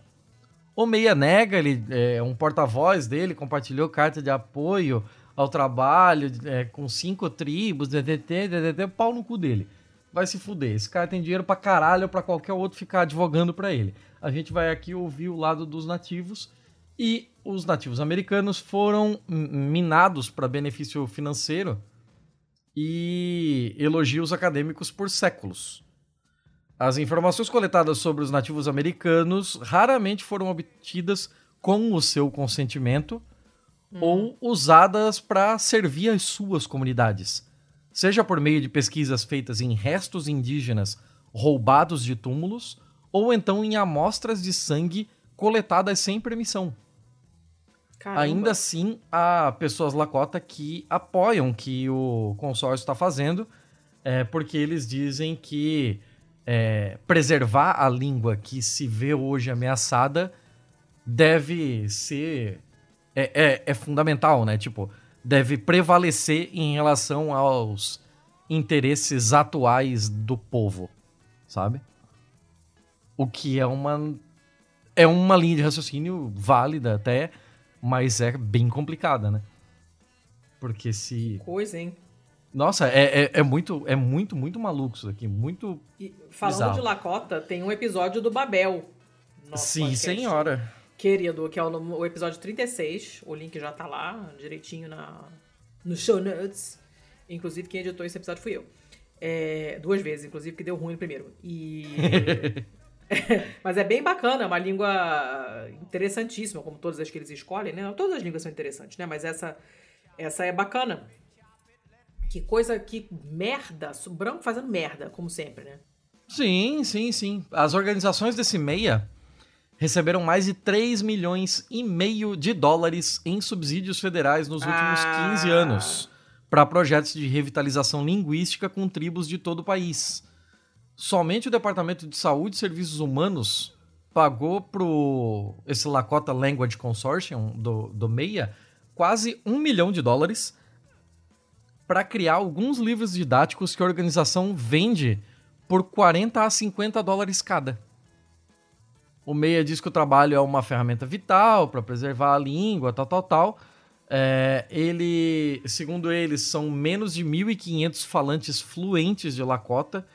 O Meia nega, ele é um porta-voz dele, compartilhou carta de apoio ao trabalho é, com cinco tribos, DDT, DDT, pau no cu dele. Vai se fuder. Esse cara tem dinheiro pra caralho pra qualquer outro ficar advogando pra ele. A gente vai aqui ouvir o lado dos nativos e os nativos americanos foram minados para benefício financeiro e elogios acadêmicos por séculos. As informações coletadas sobre os nativos americanos raramente foram obtidas com o seu consentimento ou usadas para servir as suas comunidades, seja por meio de pesquisas feitas em restos indígenas roubados de túmulos ou então em amostras de sangue coletadas sem permissão. Caramba. Ainda assim, há pessoas Lakota que apoiam o que o consórcio está fazendo, é, porque eles dizem que é, preservar a língua que se vê hoje ameaçada deve ser. É, é, é fundamental, né? Tipo, deve prevalecer em relação aos interesses atuais do povo, sabe? O que é uma é uma linha de raciocínio válida até, mas é bem complicada, né? Porque se Coisa, hein? Nossa, é, é, é muito é muito muito maluco isso aqui, muito E falando Bizarro. de Lakota, tem um episódio do Babel. Sim, podcast. senhora. Querido, que é o, o episódio 36. O link já tá lá, direitinho na, no show notes. Inclusive, quem editou esse episódio fui eu. É, duas vezes, inclusive, que deu ruim no primeiro. E. Mas é bem bacana, é uma língua interessantíssima, como todas as que eles escolhem, né? Todas as línguas são interessantes, né? Mas essa, essa é bacana. Que coisa, que merda. Branco fazendo merda, como sempre, né? Sim, sim, sim. As organizações desse meia receberam mais de 3 milhões e meio de dólares em subsídios federais nos últimos Ah. 15 anos para projetos de revitalização linguística com tribos de todo o país. Somente o Departamento de Saúde e Serviços Humanos pagou pro esse Lakota Language Consortium do, do MEIA quase um milhão de dólares para criar alguns livros didáticos que a organização vende por 40 a 50 dólares cada. O Meia diz que o trabalho é uma ferramenta vital para preservar a língua, tal, tal, tal. É, ele, segundo eles, são menos de 1.500 falantes fluentes de Lakota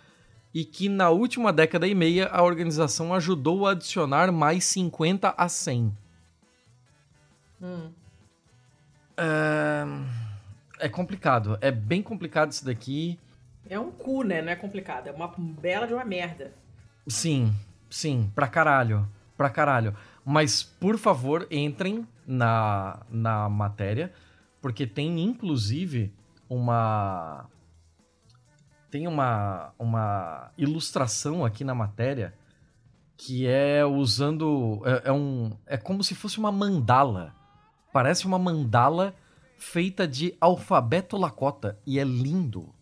e que na última década e meia a organização ajudou a adicionar mais 50 a 100. Hum. É, é complicado, é bem complicado isso daqui. É um cu, né? Não é complicado. É uma bela de uma merda. Sim, sim, pra caralho, pra caralho. Mas, por favor, entrem na, na matéria, porque tem, inclusive, uma... Tem uma, uma ilustração aqui na matéria que é usando... É, é um, é como se fosse uma mandala. Parece uma mandala feita de alfabeto Lakota. E é lindo.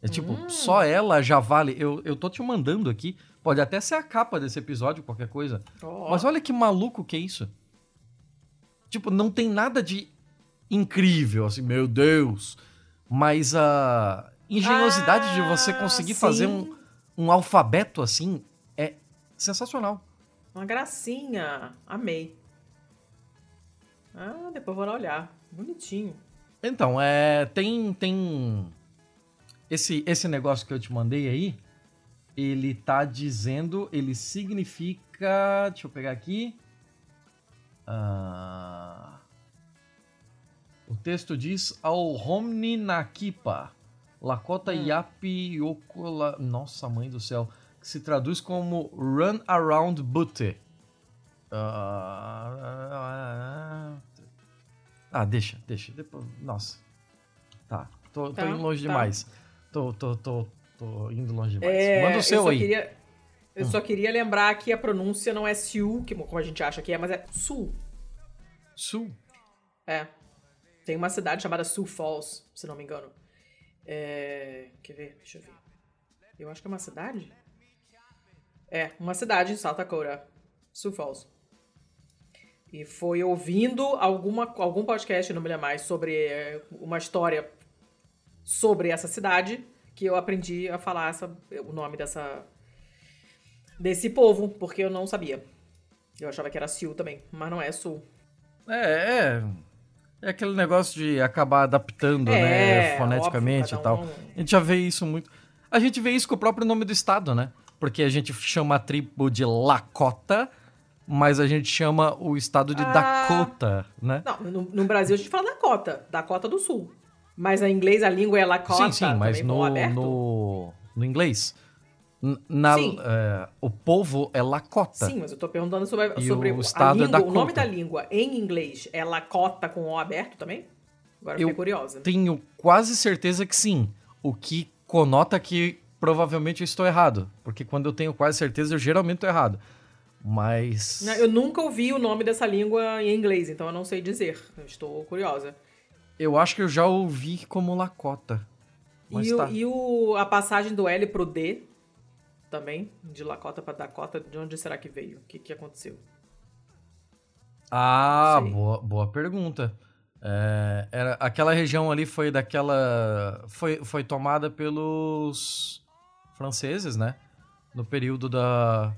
É tipo, só ela já vale. Eu, eu tô te mandando aqui. Pode até ser a capa desse episódio, qualquer coisa. Ó. Mas olha que maluco que é isso. Tipo, não tem nada de incrível, assim, meu Deus. Mas a engenhosidade de você Ah, conseguir fazer sim. um, um alfabeto assim é sensacional. Uma gracinha. Amei. Ah, depois vou lá olhar. Bonitinho. Então, é, tem tem esse esse negócio que eu te mandei aí, ele tá dizendo, ele significa, deixa eu pegar aqui. Ah, o texto diz ao Homni Nakipa, Lakota Hum. Yapi Yokola, nossa mãe do céu, que se traduz como Run Around Butte. Ah, ah, deixa, deixa. Depois, nossa. Tá. Tô, tô Tá, indo longe tá. demais. Tô, tô, tô, tô indo longe demais. É, Manda o eu seu só aí. Hum. Queria, eu só queria lembrar que a pronúncia não é Sioux, que, como a gente acha que é, mas é Sul. Sul. É. Tem uma cidade chamada Sioux Falls, se não me engano. É... Quer ver? Deixa eu ver. Eu acho que é uma cidade? É, uma cidade em South Dakota. Sioux Falls. E foi ouvindo alguma, algum podcast, não me lembro mais, sobre é, uma história sobre essa cidade que eu aprendi a falar essa, o nome dessa desse povo, porque eu não sabia. Eu achava que era Sioux também, mas não é Sul. É, é. É aquele negócio de acabar adaptando, É, né, foneticamente óbvio, e tal. um- A gente já vê isso muito. A gente vê isso com o próprio nome do estado, né? Porque a gente chama a tribo de Lakota, mas a gente chama o estado de Ah. Dakota, né? Não, no, no Brasil a gente fala Dakota, Dakota do Sul. Mas em inglês a língua é Lakota, sim, sim, mas o no, aberto. no, no inglês. Na, é, o povo é Lakota. Sim, mas eu tô perguntando sobre, E sobre o a estado é língua, o Dakota. nome da língua em inglês é Lakota com o aberto também? Agora eu fiquei curiosa. Tenho quase certeza que sim. O que conota que provavelmente eu estou errado. Porque quando eu tenho quase certeza, eu geralmente estou errado. Mas. Eu nunca ouvi o nome dessa língua em inglês, então eu não sei dizer. Eu estou curiosa. Eu acho que eu já ouvi como Lakota. E, o- tá. e o, a passagem do L pro D também, de Lakota pra Dakota, de onde será que veio? O que, que aconteceu? Ah, boa, boa pergunta. É, era, aquela região ali foi daquela. Foi, foi tomada pelos franceses, né? No período da.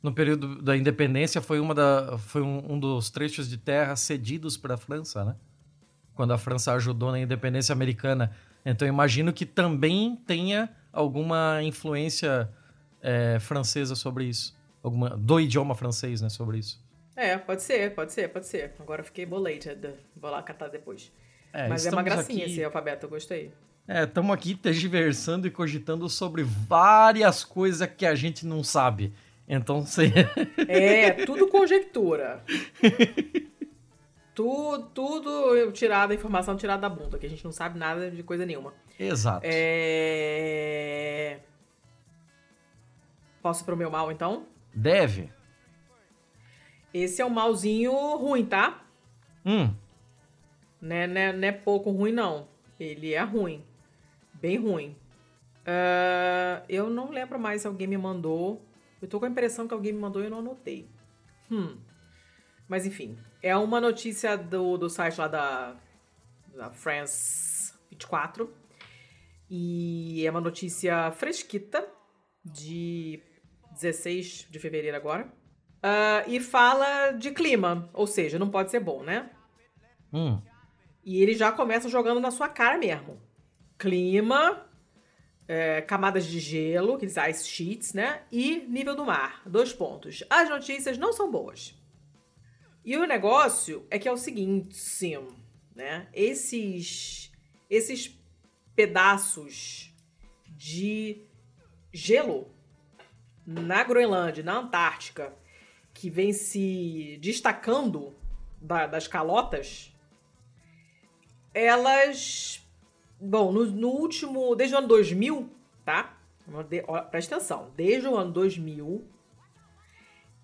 No período da independência foi, uma da, foi um, um dos trechos de terra cedidos para a França, né? Quando a França ajudou na independência americana. Então imagino que também tenha alguma influência é, francesa sobre isso. Alguma, do idioma francês, né? Sobre isso. É, pode ser, pode ser, pode ser. Agora eu fiquei bolated. Vou lá catar depois. É, Mas é uma gracinha aqui... esse alfabeto, eu gostei. É, estamos aqui tergiversando e cogitando sobre várias coisas que a gente não sabe. Então você. É, tudo conjectura. tudo, tudo tirada, informação tirada da bunda, que a gente não sabe nada de coisa nenhuma. Exato. É... Posso pro meu mal, então? Deve. Esse é um malzinho ruim, tá? Hum. Né, né, não é pouco ruim, não. Ele é ruim. Bem ruim. Uh, eu não lembro mais se alguém me mandou. Eu tô com a impressão que alguém me mandou e eu não anotei. Hum. Mas enfim. É uma notícia do, do site lá da, da France 24. E é uma notícia fresquita de 16 de fevereiro agora. Uh, e fala de clima, ou seja, não pode ser bom, né? Hum. E ele já começa jogando na sua cara mesmo. Clima, é, camadas de gelo, aqueles ice sheets, né? E nível do mar. Dois pontos. As notícias não são boas. E o negócio é que é o seguinte, sim, né? Esses, esses pedaços de gelo na Groenlândia, na Antártica, que vem se destacando da, das calotas, elas. Bom, no, no, último. Desde o ano 2000, tá? Presta atenção. Desde o ano 2000,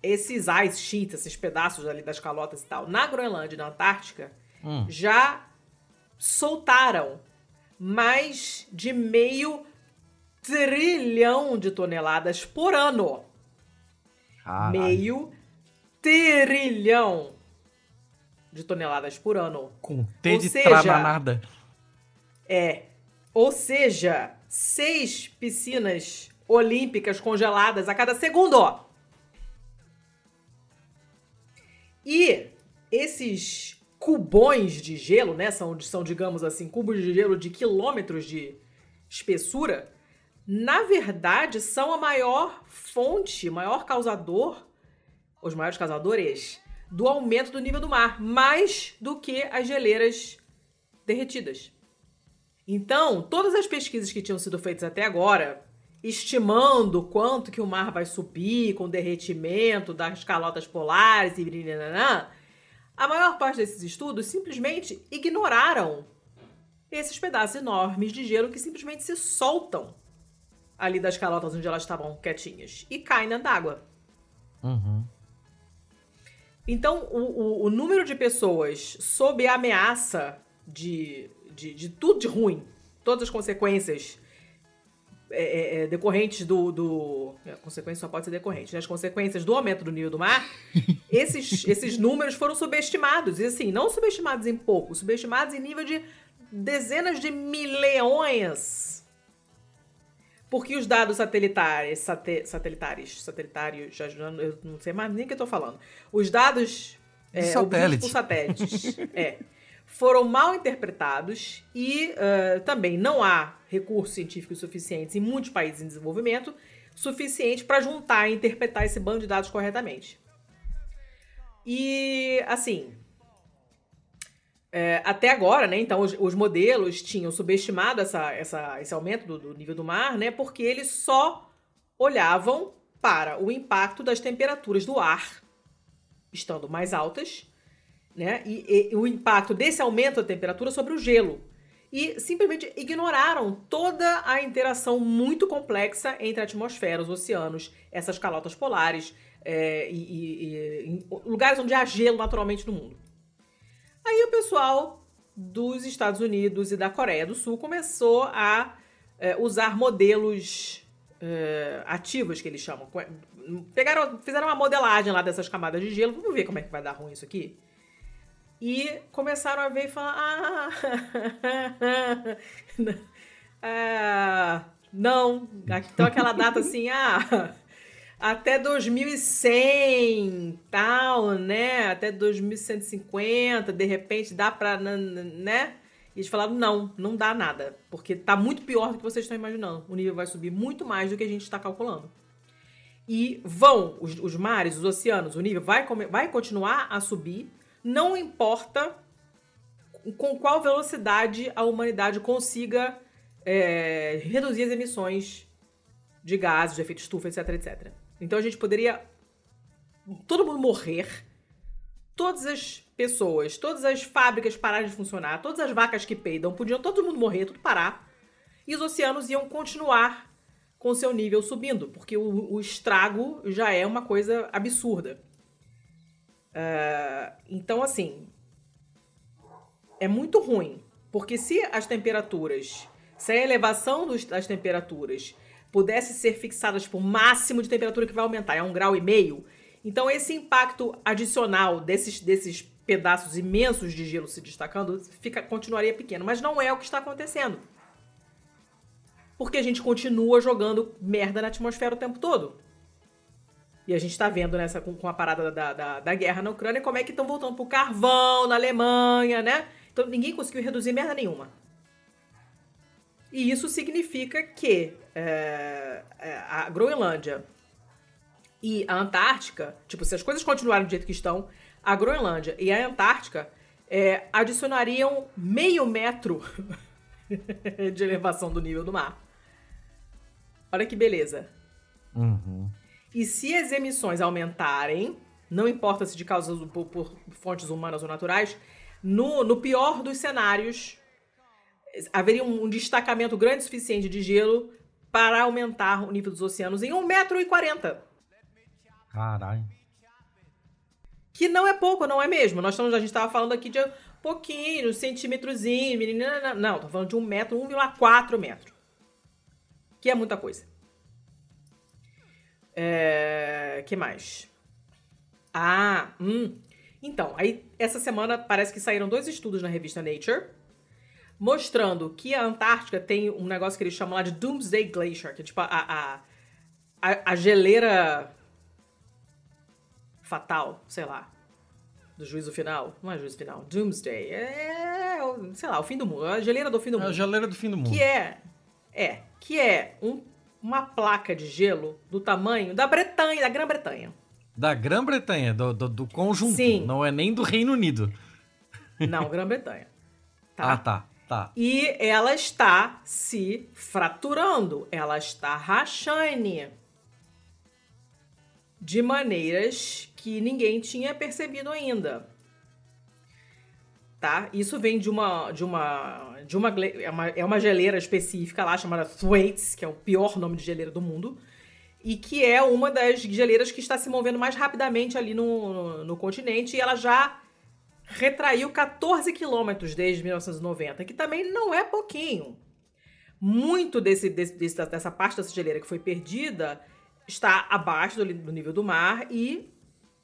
esses ice sheets, esses pedaços ali das calotas e tal, na Groenlândia e na Antártica, hum. já soltaram mais de meio trilhão de toneladas por ano. Caralho. Meio trilhão de toneladas por ano. Com T ou de seja, nada. É. Ou seja, seis piscinas olímpicas congeladas a cada segundo. E esses cubões de gelo, né? São, são, digamos assim, cubos de gelo de quilômetros de espessura. Na verdade, são a maior fonte, maior causador os maiores causadores do aumento do nível do mar, mais do que as geleiras derretidas. Então, todas as pesquisas que tinham sido feitas até agora, estimando quanto que o mar vai subir com o derretimento das calotas polares e brinanã, a maior parte desses estudos simplesmente ignoraram esses pedaços enormes de gelo que simplesmente se soltam ali das calotas onde elas estavam quietinhas e caem na água. Uhum. Então, o, o, o número de pessoas sob a ameaça de, de, de tudo de ruim, todas as consequências é, é, é decorrentes do. do a consequência só pode ser decorrente, né? As consequências do aumento do nível do mar, esses, esses números foram subestimados. E assim, não subestimados em pouco, subestimados em nível de dezenas de milhões porque os dados satelitários, sate, satelitários, satelitários, já, eu não sei mais nem o que eu tô falando. Os dados é, por satélites é, foram mal interpretados e uh, também não há recursos científicos suficientes em muitos países em desenvolvimento suficiente para juntar e interpretar esse bando de dados corretamente. E, assim, é, até agora, né? Então, os, os, modelos tinham subestimado essa, essa, esse aumento do, do, nível do mar, né? Porque eles só olhavam para o impacto das temperaturas do ar estando mais altas, né? E, e o impacto desse aumento da temperatura sobre o gelo. E simplesmente ignoraram toda a interação muito complexa entre a atmosfera, os oceanos, essas calotas polares é, e, e lugares onde há gelo naturalmente no mundo. Aí o pessoal dos Estados Unidos e da Coreia do Sul começou a é, usar modelos é, ativos, que eles chamam. Pegaram, fizeram uma modelagem lá dessas camadas de gelo. Vamos ver como é que vai dar ruim isso aqui. E começaram a ver e falar: ah, ah não. Então aquela data assim, ah, até 2100, tal, né? Até 2150, de repente dá pra, né? E eles falaram: não, não dá nada, porque tá muito pior do que vocês estão imaginando. O nível vai subir muito mais do que a gente está calculando. E vão, os, os, mares, os oceanos, o nível vai, vai continuar a subir, não importa com qual velocidade a humanidade consiga é, reduzir as emissões de gases, de efeito estufa, etc, etc. Então a gente poderia todo mundo morrer, todas as pessoas, todas as fábricas pararem de funcionar, todas as vacas que peidam, podiam todo mundo morrer, tudo parar, e os oceanos iam continuar com seu nível subindo, porque o, o estrago já é uma coisa absurda. Uh, então, assim, é muito ruim, porque se as temperaturas, se a elevação dos, das temperaturas pudesse ser fixadas por máximo de temperatura que vai aumentar, é um grau e meio, então esse impacto adicional desses, desses pedaços imensos de gelo se destacando fica, continuaria pequeno, mas não é o que está acontecendo. Porque a gente continua jogando merda na atmosfera o tempo todo. E a gente está vendo nessa com, com a parada da, da, da, guerra na Ucrânia como é que estão voltando pro carvão na Alemanha, né? Então ninguém conseguiu reduzir merda nenhuma. E isso significa que é, é, a Groenlândia e a Antártica, tipo, se as coisas continuarem do jeito que estão, a Groenlândia e a Antártica é, adicionariam meio metro de elevação do nível do mar. Olha que beleza. Uhum. E se as emissões aumentarem, não importa se de causas por, por fontes humanas ou naturais, no, no pior dos cenários, haveria um, um destacamento grande o suficiente de gelo para aumentar o nível dos oceanos em 1,40m. Caralho. Que não é pouco, não é mesmo? Nós estamos, a gente estava falando aqui de pouquinho, centímetrozinho, menina. Não, tô falando de 1 metro, 1,4 metro. Que é muita coisa. É... que mais? Ah, hum. Então, aí essa semana parece que saíram dois estudos na revista Nature mostrando que a Antártica tem um negócio que eles chamam lá de Doomsday Glacier, que é tipo a, a, a, a geleira fatal, sei lá, do juízo final. Não é juízo final, Doomsday. É, sei lá, o fim do mundo. A geleira do fim do mundo. É a geleira do fim do mundo. Que é, é, que é um, uma placa de gelo do tamanho da Bretanha, da Grã-Bretanha. Da Grã-Bretanha, do, do, do, conjunto. Sim. Não é nem do Reino Unido. Não, Grã-Bretanha. Tá? Ah, tá. Tá. E ela está se fraturando, ela está rachando de maneiras que ninguém tinha percebido ainda. Tá? Isso vem de uma de uma de uma é uma, é uma geleira específica lá chamada Thwaites, que é o pior nome de geleira do mundo, e que é uma das geleiras que está se movendo mais rapidamente ali no, no, no continente e ela já retraiu 14 quilômetros desde 1990, que também não é pouquinho. Muito desse, desse, dessa parte dessa geleira que foi perdida está abaixo do, do nível do mar e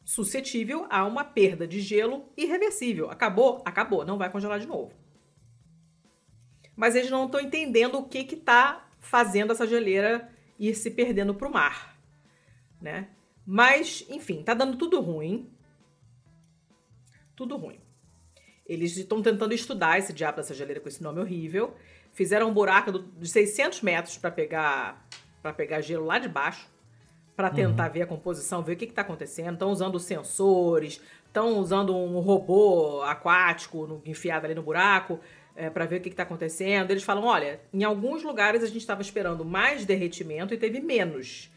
suscetível a uma perda de gelo irreversível. Acabou? Acabou, não vai congelar de novo. Mas eles não estão entendendo o que está fazendo essa geleira ir se perdendo para o mar, né? Mas, enfim, tá dando tudo ruim tudo ruim. Eles estão tentando estudar esse diabo dessa geleira com esse nome horrível. Fizeram um buraco de 600 metros para pegar para pegar gelo lá de baixo, para tentar uhum. ver a composição, ver o que está acontecendo. Estão usando sensores, estão usando um robô aquático no, enfiado ali no buraco é, para ver o que está acontecendo. Eles falam: olha, em alguns lugares a gente estava esperando mais derretimento e teve menos.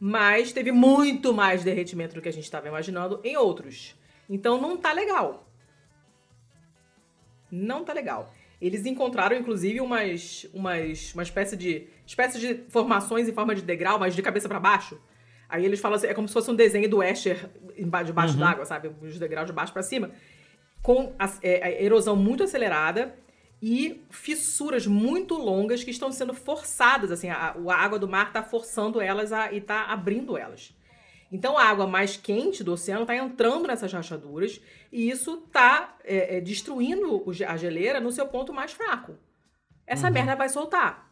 Mas teve muito mais derretimento do que a gente estava imaginando em outros. Então não tá legal. Não tá legal. Eles encontraram, inclusive, umas, umas, uma espécie de, espécie de formações em forma de degrau, mas de cabeça para baixo. Aí eles falam assim, é como se fosse um desenho do Escher debaixo uhum. d'água, sabe? Os degraus de baixo para cima. Com a, é, a erosão muito acelerada e fissuras muito longas que estão sendo forçadas, assim, a, a água do mar está forçando elas a, e está abrindo elas. Então a água mais quente do oceano está entrando nessas rachaduras e isso está é, é, destruindo a geleira no seu ponto mais fraco. Essa uhum. merda vai soltar.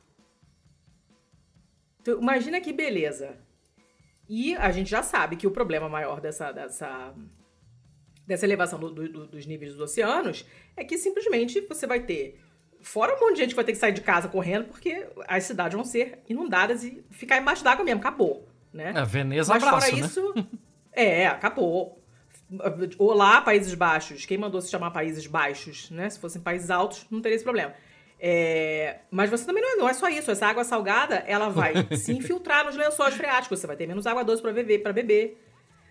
Então, imagina que beleza. E a gente já sabe que o problema maior dessa, dessa, dessa elevação do, do, dos níveis dos oceanos é que simplesmente você vai ter. Fora um monte de gente que vai ter que sair de casa correndo, porque as cidades vão ser inundadas e ficar embaixo d'água mesmo, acabou. Né? É, Veneza Mas fora né? isso. É, acabou. Olá, Países Baixos. Quem mandou se chamar Países Baixos, né? Se fossem países altos, não teria esse problema. É, mas você também não é, não é, só isso. Essa água salgada, ela vai se infiltrar nos lençóis freáticos. Você vai ter menos água doce para beber, para beber.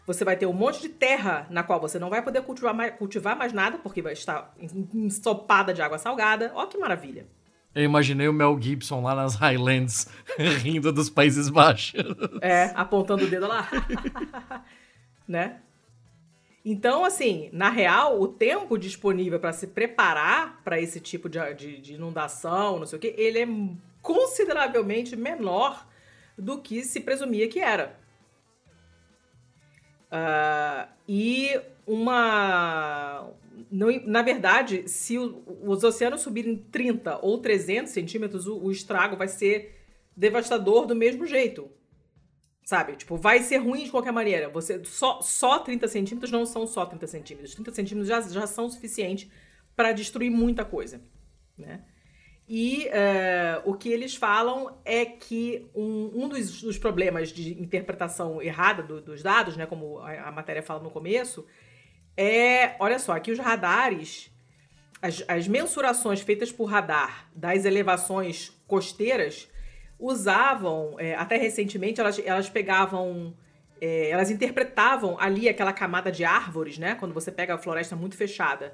Você vai ter um monte de terra na qual você não vai poder cultivar mais, cultivar mais nada, porque vai estar ensopada de água salgada. Ó que maravilha. Eu imaginei o Mel Gibson lá nas Highlands, rindo dos Países Baixos. É, apontando o dedo lá. né? Então, assim, na real, o tempo disponível para se preparar para esse tipo de, de, de, inundação, não sei o quê, ele é consideravelmente menor do que se presumia que era. Uh, e uma. Não, na verdade, se o, os oceanos subirem 30 ou 300 centímetros, o, o estrago vai ser devastador do mesmo jeito. Sabe? Tipo, vai ser ruim de qualquer maneira. Você só, só 30 centímetros não são só 30 centímetros. 30 centímetros já, já são suficientes para destruir muita coisa, né? E uh, o que eles falam é que um, um dos, dos, problemas de interpretação errada do, dos dados, né, como a, a, matéria fala no começo, é, olha só, aqui os radares, as, as mensurações feitas por radar das elevações costeiras usavam, é, até recentemente, elas, elas pegavam. É, elas interpretavam ali aquela camada de árvores, né? Quando você pega a floresta muito fechada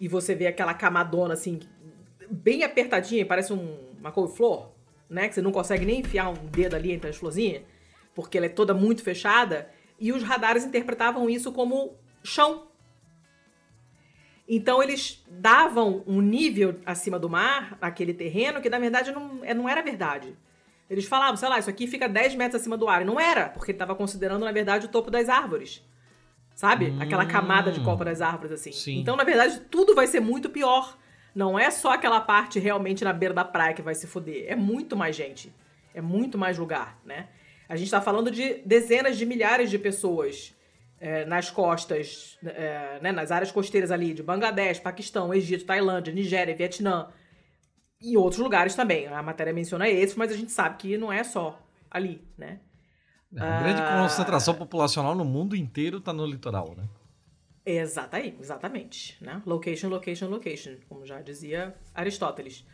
e você vê aquela camadona assim, bem apertadinha, parece um, uma couve-flor, né? Que você não consegue nem enfiar um dedo ali entre as florzinhas, porque ela é toda muito fechada. E os radares interpretavam isso como chão. Então eles davam um nível acima do mar, aquele terreno, que na verdade não, é, não era verdade. Eles falavam, sei lá, isso aqui fica 10 metros acima do ar. E não era, porque ele estava considerando, na verdade, o topo das árvores. Sabe? Hum, Aquela camada de copa das árvores, assim. Sim. Então, na verdade, tudo vai ser muito pior. Não é só aquela parte realmente na beira da praia que vai se foder. É muito mais gente. É muito mais lugar, né? A gente está falando de dezenas de milhares de pessoas é, nas costas, é, né, nas áreas costeiras ali de Bangladesh, Paquistão, Egito, Tailândia, Nigéria, Vietnã, e outros lugares também. A matéria menciona esses, mas a gente sabe que não é só ali, né? É, a grande ah, concentração populacional no mundo inteiro está no litoral, né? Exatamente, exatamente. Né? Location, location, location, como já dizia Aristóteles.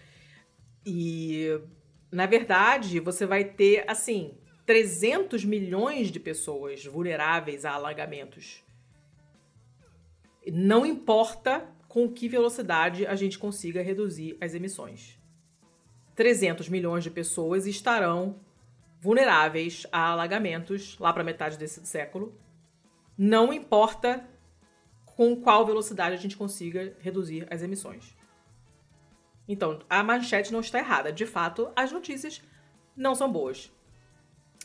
E, na verdade, você vai ter, assim, 300 milhões de pessoas vulneráveis a alagamentos. Não importa com que velocidade a gente consiga reduzir as emissões. 300 milhões de pessoas estarão vulneráveis a alagamentos lá para metade desse século. Não importa com qual velocidade a gente consiga reduzir as emissões. Então, a manchete não está errada. De fato, as notícias não são boas.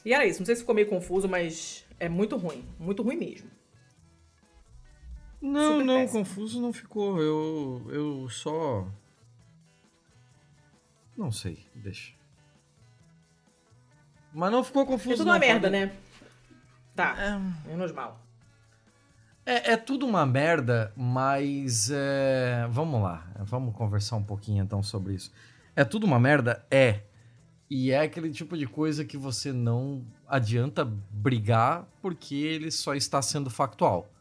E era isso. Não sei se ficou meio confuso, mas é muito ruim. Muito ruim mesmo. Não, Super não, péssimo. confuso não ficou. Eu, eu só. Não sei, deixa. Mas não ficou confuso. É tudo uma merda, né? Tá, é... menos mal. É, é, tudo uma merda, mas é... vamos lá, vamos conversar um pouquinho então sobre isso. É tudo uma merda? É. E é aquele tipo de coisa que você não adianta brigar porque ele só está sendo factual.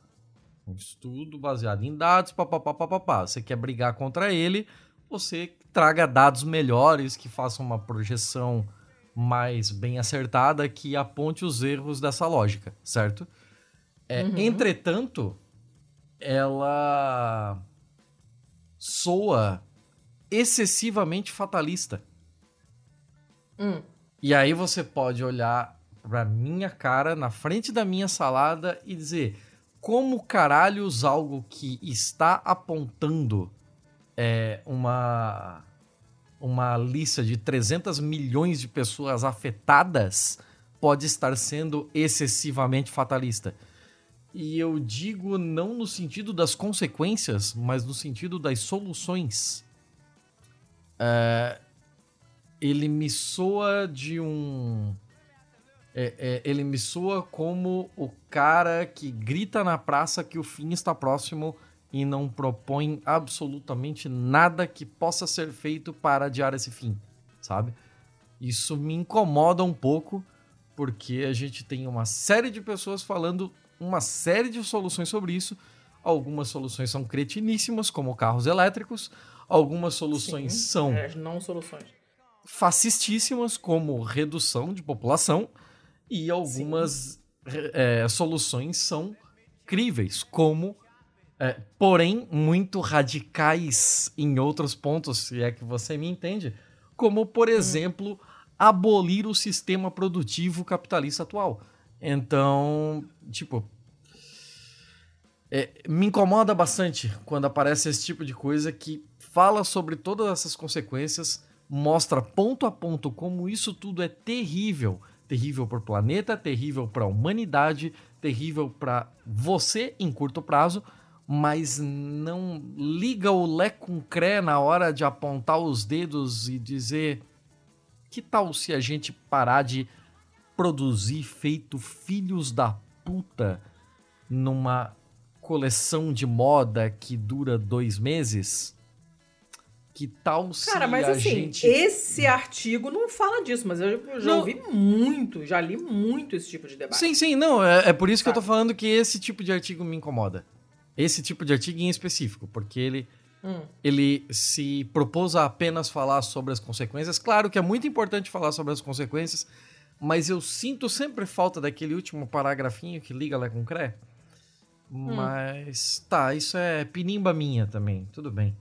Um estudo baseado em dados, papapá. Você quer brigar contra ele, você traga dados melhores que façam uma projeção mais bem acertada que aponte os erros dessa lógica, certo? É, uhum. Entretanto, ela soa excessivamente fatalista. Hum. E aí você pode olhar pra minha cara, na frente da minha salada e dizer como caralhos algo que está apontando é, uma, uma lista de 300 milhões de pessoas afetadas pode estar sendo excessivamente fatalista. E eu digo não no sentido das consequências, mas no sentido das soluções. É, ele me soa de um. É, é, ele me soa como o cara que grita na praça que o fim está próximo e não propõe absolutamente nada que possa ser feito para adiar esse fim, sabe? Isso me incomoda um pouco, porque a gente tem uma série de pessoas falando uma série de soluções sobre isso. Algumas soluções são cretiníssimas, como carros elétricos. Algumas soluções Sim, são. É, não soluções. Fascistíssimas, como redução de população. E algumas é, soluções são críveis, como. É, porém, muito radicais em outros pontos, se é que você me entende. Como, por hum. exemplo, abolir o sistema produtivo capitalista atual. Então, tipo. É, me incomoda bastante quando aparece esse tipo de coisa que fala sobre todas essas consequências, mostra ponto a ponto como isso tudo é terrível. Terrível para o planeta, terrível para a humanidade, terrível para você em curto prazo, mas não liga o lé com cré na hora de apontar os dedos e dizer: que tal se a gente parar de produzir feito filhos da puta numa coleção de moda que dura dois meses? Que tal se Cara, mas a assim, gente... esse artigo não fala disso, mas eu já não. ouvi muito, já li muito esse tipo de debate. Sim, sim, não, é, é por isso que eu tô falando que esse tipo de artigo me incomoda. Esse tipo de artigo em específico, porque ele, hum. ele se propôs a apenas falar sobre as consequências. Claro que é muito importante falar sobre as consequências, mas eu sinto sempre falta daquele último parágrafinho que liga lá com Cré. Hum. Mas tá, isso é pinimba minha também, tudo bem.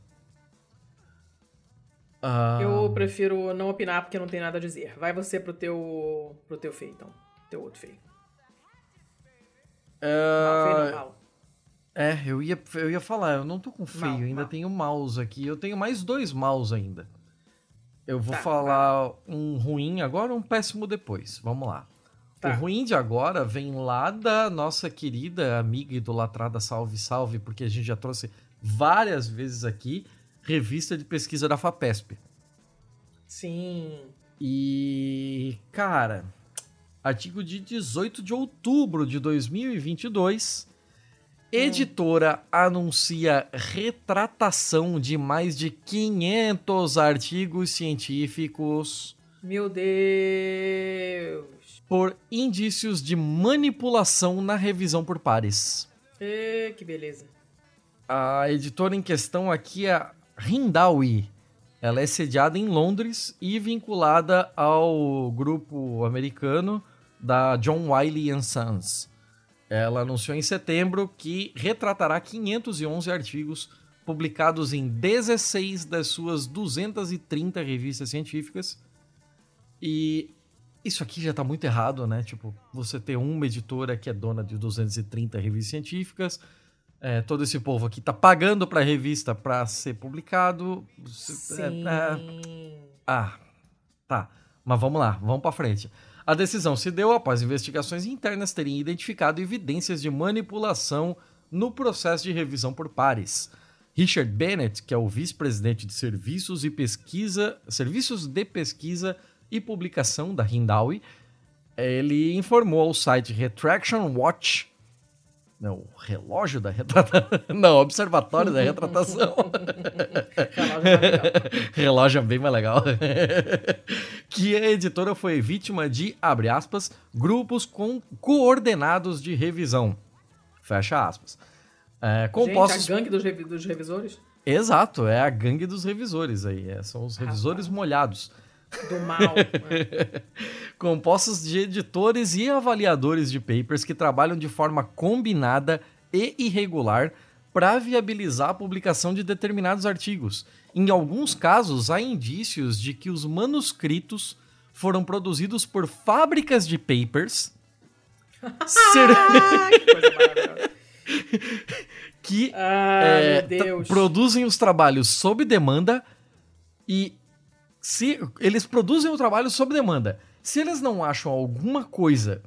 Uh... Eu prefiro não opinar porque não tem nada a dizer. Vai você pro teu pro teu feio, então. Teu outro feio. Uh... Não, feio não. É, eu ia, eu ia falar, eu não tô com feio, mal, ainda mal. tenho mouse aqui. Eu tenho mais dois mouse ainda. Eu vou tá, falar um ruim agora um péssimo depois. Vamos lá. Tá. O ruim de agora vem lá da nossa querida amiga idolatrada Salve Salve, porque a gente já trouxe várias vezes aqui revista de pesquisa da FAPESP. Sim. E, cara, artigo de 18 de outubro de 2022 Editora anuncia retratação de mais de 500 artigos científicos. Meu Deus! Por indícios de manipulação na revisão por pares. E, que beleza. A editora em questão aqui é a Hindawi. Ela é sediada em Londres e vinculada ao grupo americano da John Wiley Sons. Ela anunciou em setembro que retratará 511 artigos publicados em 16 das suas 230 revistas científicas. E isso aqui já está muito errado, né? Tipo, você ter uma editora que é dona de 230 revistas científicas, é, todo esse povo aqui está pagando para a revista para ser publicado. Sim. É, é... Ah, tá. Mas vamos lá, vamos para frente. A decisão se deu após investigações internas terem identificado evidências de manipulação no processo de revisão por pares. Richard Bennett, que é o vice-presidente de serviços e pesquisa, serviços de pesquisa e publicação da Hindawi, ele informou ao site Retraction Watch não, relógio da retratação. Não, observatório da retratação. relógio é bem mais legal. que a editora foi vítima de, abre aspas, grupos com coordenados de revisão. Fecha aspas. É, compostos... Gente, a gangue dos, revi dos, revisores? Exato, é a gangue dos revisores aí. É, são os revisores ah, molhados. Do mal. Compostos de editores e avaliadores de papers que trabalham de forma combinada e irregular para viabilizar a publicação de determinados artigos. Em alguns casos, há indícios de que os manuscritos foram produzidos por fábricas de papers. ser... que coisa maravilhosa. que ah, é, produzem os trabalhos sob demanda e se eles produzem o trabalho sob demanda Se eles não acham alguma coisa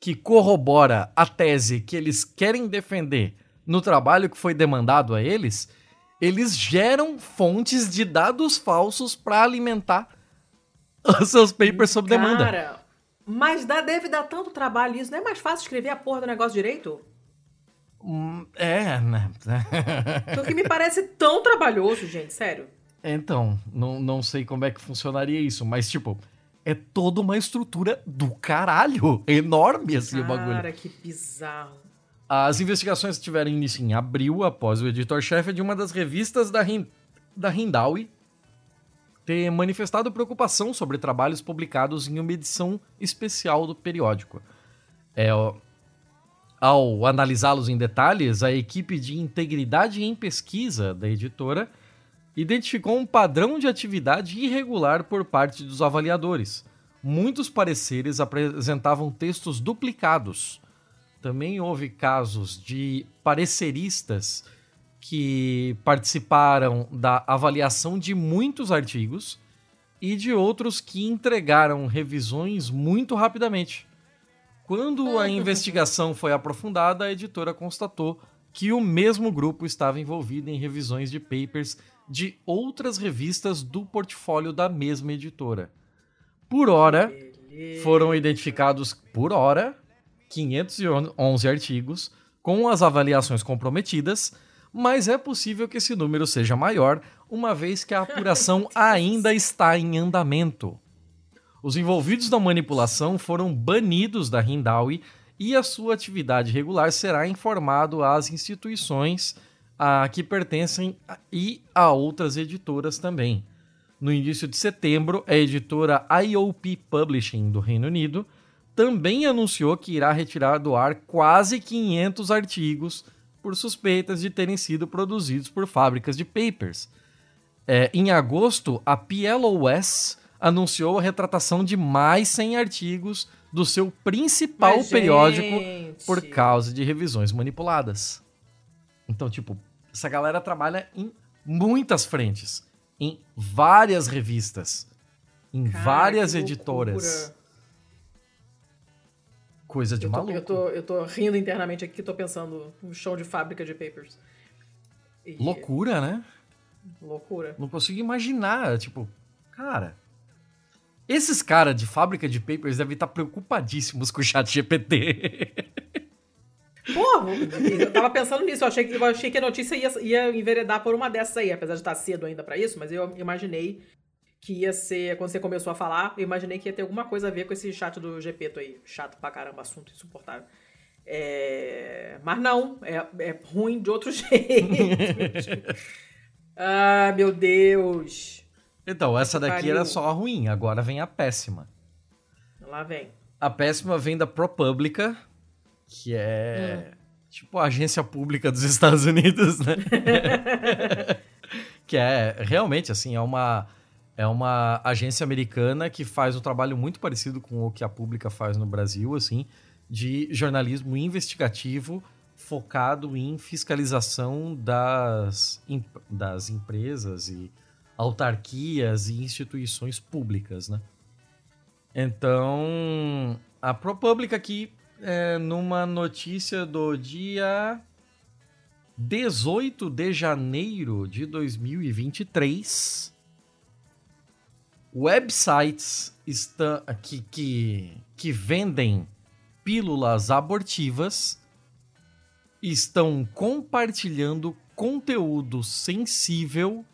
que corrobora a tese que eles querem defender no trabalho que foi demandado a eles, eles geram fontes de dados falsos para alimentar os seus papers sob demanda. Cara, mas dá, deve dar tanto trabalho isso. Não é mais fácil escrever a porra do negócio direito? Hum, É, né? Porque me parece tão trabalhoso, gente, sério. Então, não, não sei como é que funcionaria isso, mas tipo, é toda uma estrutura do caralho. Enorme assim o bagulho. Cara, que bizarro. As investigações tiveram início em abril, após o editor-chefe de uma das revistas da, Hin da Hindawi ter manifestado preocupação sobre trabalhos publicados em uma edição especial do periódico. É, ao analisá-los em detalhes, a equipe de integridade em pesquisa da editora identificou um padrão de atividade irregular por parte dos avaliadores. Muitos pareceres apresentavam textos duplicados. Também houve casos de pareceristas que participaram da avaliação de muitos artigos e de outros que entregaram revisões muito rapidamente. Quando a investigação foi aprofundada, a editora constatou que o mesmo grupo estava envolvido em revisões de papers de outras revistas do portfólio da mesma editora. Por hora, Beleza. foram identificados por hora 511 artigos com as avaliações comprometidas, mas é possível que esse número seja maior, uma vez que a apuração ainda está em andamento. Os envolvidos na manipulação foram banidos da Hindawi e a sua atividade regular será informado às instituições a que pertencem a- e a outras editoras também. No início de setembro, a editora IOP Publishing do Reino Unido também anunciou que irá retirar do ar quase 500 artigos por suspeitas de terem sido produzidos por fábricas de papers. É, em agosto, a PLOS anunciou a retratação de mais 100 artigos do seu principal Mas, periódico gente, por causa de revisões manipuladas. Então, tipo, essa galera trabalha em muitas frentes, em várias revistas, em cara, várias editoras. Coisa de Eu tô, maluco. eu, tô, eu tô rindo internamente aqui, tô pensando no chão de fábrica de papers. E- Loucura, né? Loucura. Não consigo imaginar, tipo, cara. Esses caras de fábrica de papers devem estar preocupadíssimos com o chat GPT. Pô, eu tava pensando nisso. Eu achei, que- eu achei que a notícia ia, ia enveredar por uma dessas aí, apesar de estar cedo ainda pra isso, mas eu imaginei que ia ser, quando você começou a falar, eu imaginei que ia ter alguma coisa a ver com esse chat do Gepeto aí. Chato pra caramba, assunto insuportável. É, Mas não, é, é ruim de outro jeito. ah, meu Deus. então, essa daqui pariu. era só a ruim, agora vem a péssima. Lá vem. A péssima vem da ProPublica, que é tipo a agência pública dos Estados Unidos, né? que é realmente assim, é uma é uma agência americana que faz um trabalho muito parecido com o que a Pública faz no Brasil, assim, de jornalismo investigativo focado em fiscalização das, das empresas e autarquias e instituições públicas, né? Então, a ProPublica aqui, é, numa notícia do dia 18 de janeiro de 2023, websites está, que, que, que vendem pílulas abortivas estão compartilhando conteúdo sensível,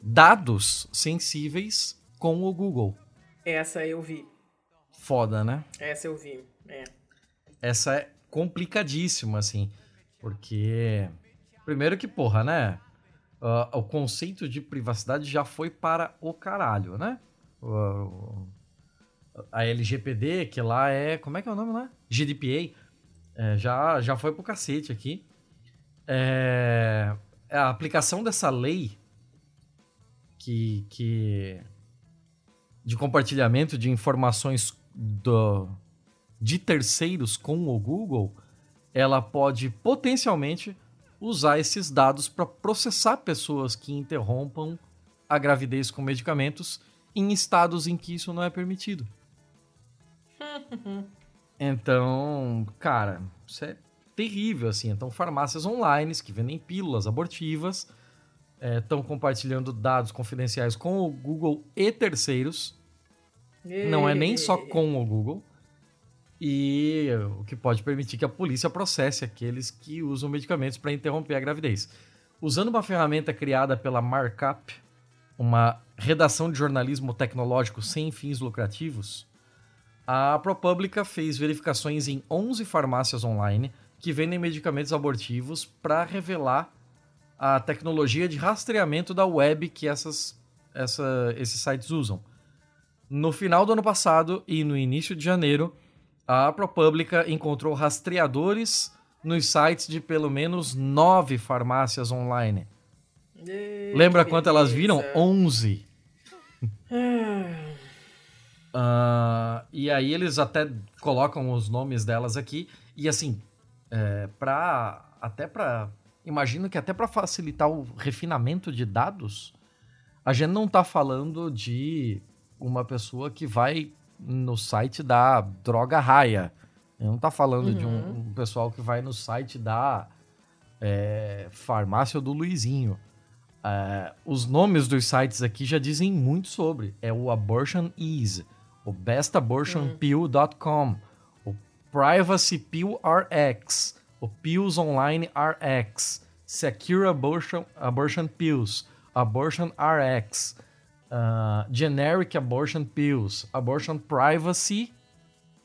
dados sensíveis com o Google. Essa eu vi. Foda, né? Essa eu vi. É. essa é complicadíssima, assim. Porque. Primeiro que, porra, né? Ah, o conceito de privacidade já foi para o caralho, né? O- a LGPD, que lá é. Como é que é o nome lá? GDPR. é, já, já foi pro cacete aqui. É, a aplicação dessa lei que, que de compartilhamento de informações do, de terceiros com o Google, ela pode potencialmente usar esses dados para processar pessoas que interrompam a gravidez com medicamentos em estados em que isso não é permitido. Então, cara, isso é terrível, assim. Então, farmácias online que vendem pílulas abortivas estão é, compartilhando dados confidenciais com o Google e terceiros. Não é nem só com o Google. E o que pode permitir que a polícia processe aqueles que usam medicamentos para interromper a gravidez. Usando uma ferramenta criada pela Markup, uma redação de jornalismo tecnológico sem fins lucrativos, a ProPublica fez verificações em 11 farmácias online que vendem medicamentos abortivos para revelar a tecnologia de rastreamento da web que essas, essa, esses sites usam. No final do ano passado e no início de janeiro, a ProPublica encontrou rastreadores nos sites de pelo menos nove farmácias online. E, Lembra quanto elas viram? 11. uh, e aí eles até colocam os nomes delas aqui. E assim, é, pra, até para imagino que até para facilitar o refinamento de dados, a gente não está falando de uma pessoa que vai no site da Droga Raia. Não tá falando uhum. de um, uhum. um, pessoal que vai no site da é, Farmácia do Luizinho. É, os nomes dos sites aqui já dizem muito sobre. É o Abortion Ease, o bestabortionpill.com, o Privacy Pill RX, o Pills Online RX, Secure Abortion, Abortion Pills, Abortion RX, uh, Generic Abortion Pills, Abortion Privacy.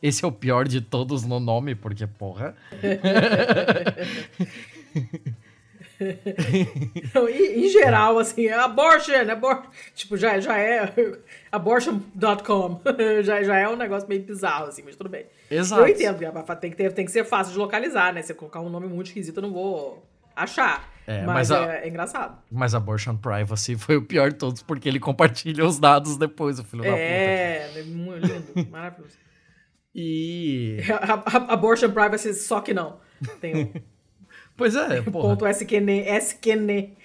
Esse é o pior de todos no nome, porque porra. Não, em, em, geral, assim, abortion, abor tipo, já, já é abortion.com, já, já é um negócio meio bizarro, assim, mas tudo bem. Exato. Eu entendo, tem que, ter, tem que ser fácil de localizar, né? Se eu colocar um nome muito esquisito, eu não vou achar. É, mas, mas a, é, é, engraçado. Mas Abortion Privacy foi o pior de todos, porque ele compartilha os dados depois, o filho é, da puta. É, muito lindo, maravilhoso. E. A, a, abortion Privacy, só que não. Tem um. pois é, porra. Ponto SQN. SQN.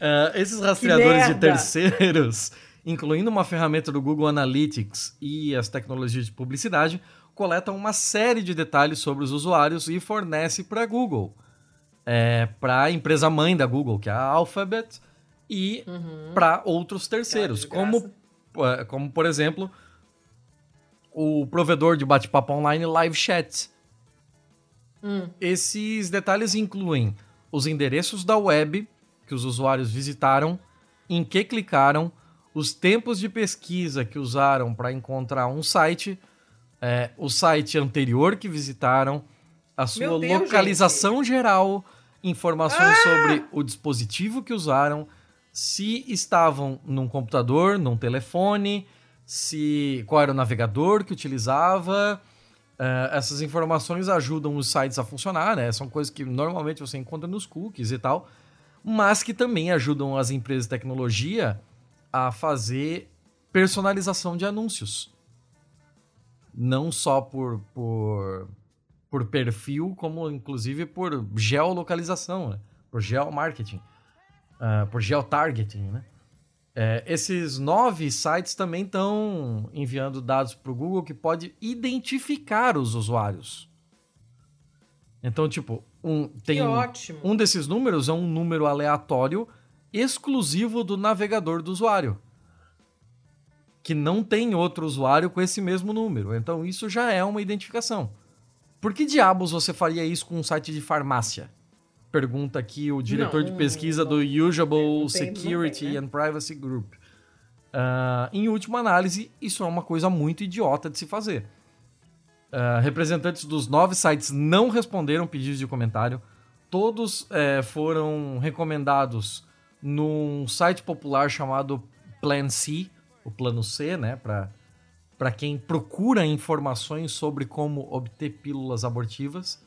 uh, esses rastreadores de terceiros, incluindo uma ferramenta do Google Analytics e as tecnologias de publicidade, coletam uma série de detalhes sobre os usuários e fornece para a Google é, para a empresa mãe da Google, que é a Alphabet, e uhum. para outros terceiros, como, é, como, por exemplo, o provedor de bate-papo online LiveChat. Hum. Esses detalhes incluem os endereços da web que os usuários visitaram, em que clicaram, os tempos de pesquisa que usaram para encontrar um site, é, o site anterior que visitaram, a sua Deus, localização gente. geral, informações ah! sobre o dispositivo que usaram, se estavam num computador, num telefone, se qual era o navegador que utilizava. Uh, essas informações ajudam os sites a funcionar, né? São coisas que normalmente você encontra nos cookies e tal, mas que também ajudam as empresas de tecnologia a fazer personalização de anúncios. Não só por, por por perfil, como inclusive por geolocalização, né? por geomarketing, uh, por geotargeting, né? É, esses nove sites também estão enviando dados para o Google que pode identificar os usuários. Então, tipo, um, tem um desses números é um número aleatório exclusivo do navegador do usuário. Que não tem outro usuário com esse mesmo número. Então, isso já é uma identificação. Por que diabos você faria isso com um site de farmácia? Pergunta aqui o diretor não, de pesquisa não, do Usable Security né? and Privacy Group. Uh, em última análise, isso é uma coisa muito idiota de se fazer. Uh, representantes dos nove sites não responderam pedidos de comentário. Todos é, foram recomendados num site popular chamado Plan C, o plano C, né, para quem procura informações sobre como obter pílulas abortivas.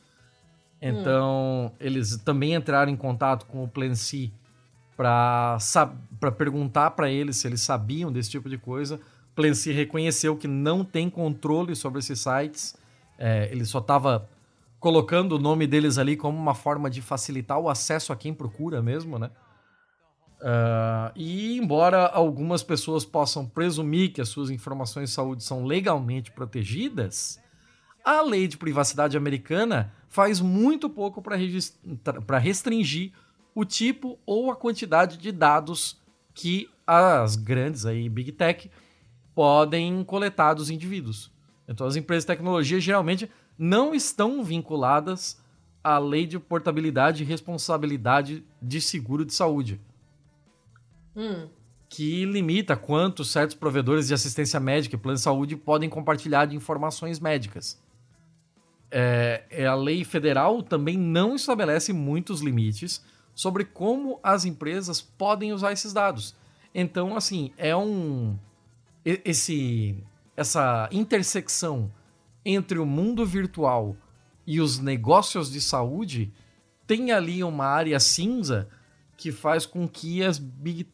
Então, hum. eles também entraram em contato com o Plan C para perguntar para eles se eles sabiam desse tipo de coisa. Plan C reconheceu que não tem controle sobre esses sites. É, ele só estava colocando o nome deles ali como uma forma de facilitar o acesso a quem procura mesmo, né? Uh, e embora algumas pessoas possam presumir que as suas informações de saúde são legalmente protegidas, a lei de privacidade americana faz muito pouco para restringir o tipo ou a quantidade de dados que as grandes aí, Big Tech podem coletar dos indivíduos. Então as empresas de tecnologia geralmente não estão vinculadas à lei de portabilidade e responsabilidade de seguro de saúde. Hum. Que limita quanto certos provedores de assistência médica e plano de saúde podem compartilhar de informações médicas. É, é, a lei federal também não estabelece muitos limites sobre como as empresas podem usar esses dados. Então, assim, é um. Esse, essa intersecção entre o mundo virtual e os negócios de saúde tem ali uma área cinza que faz com que as big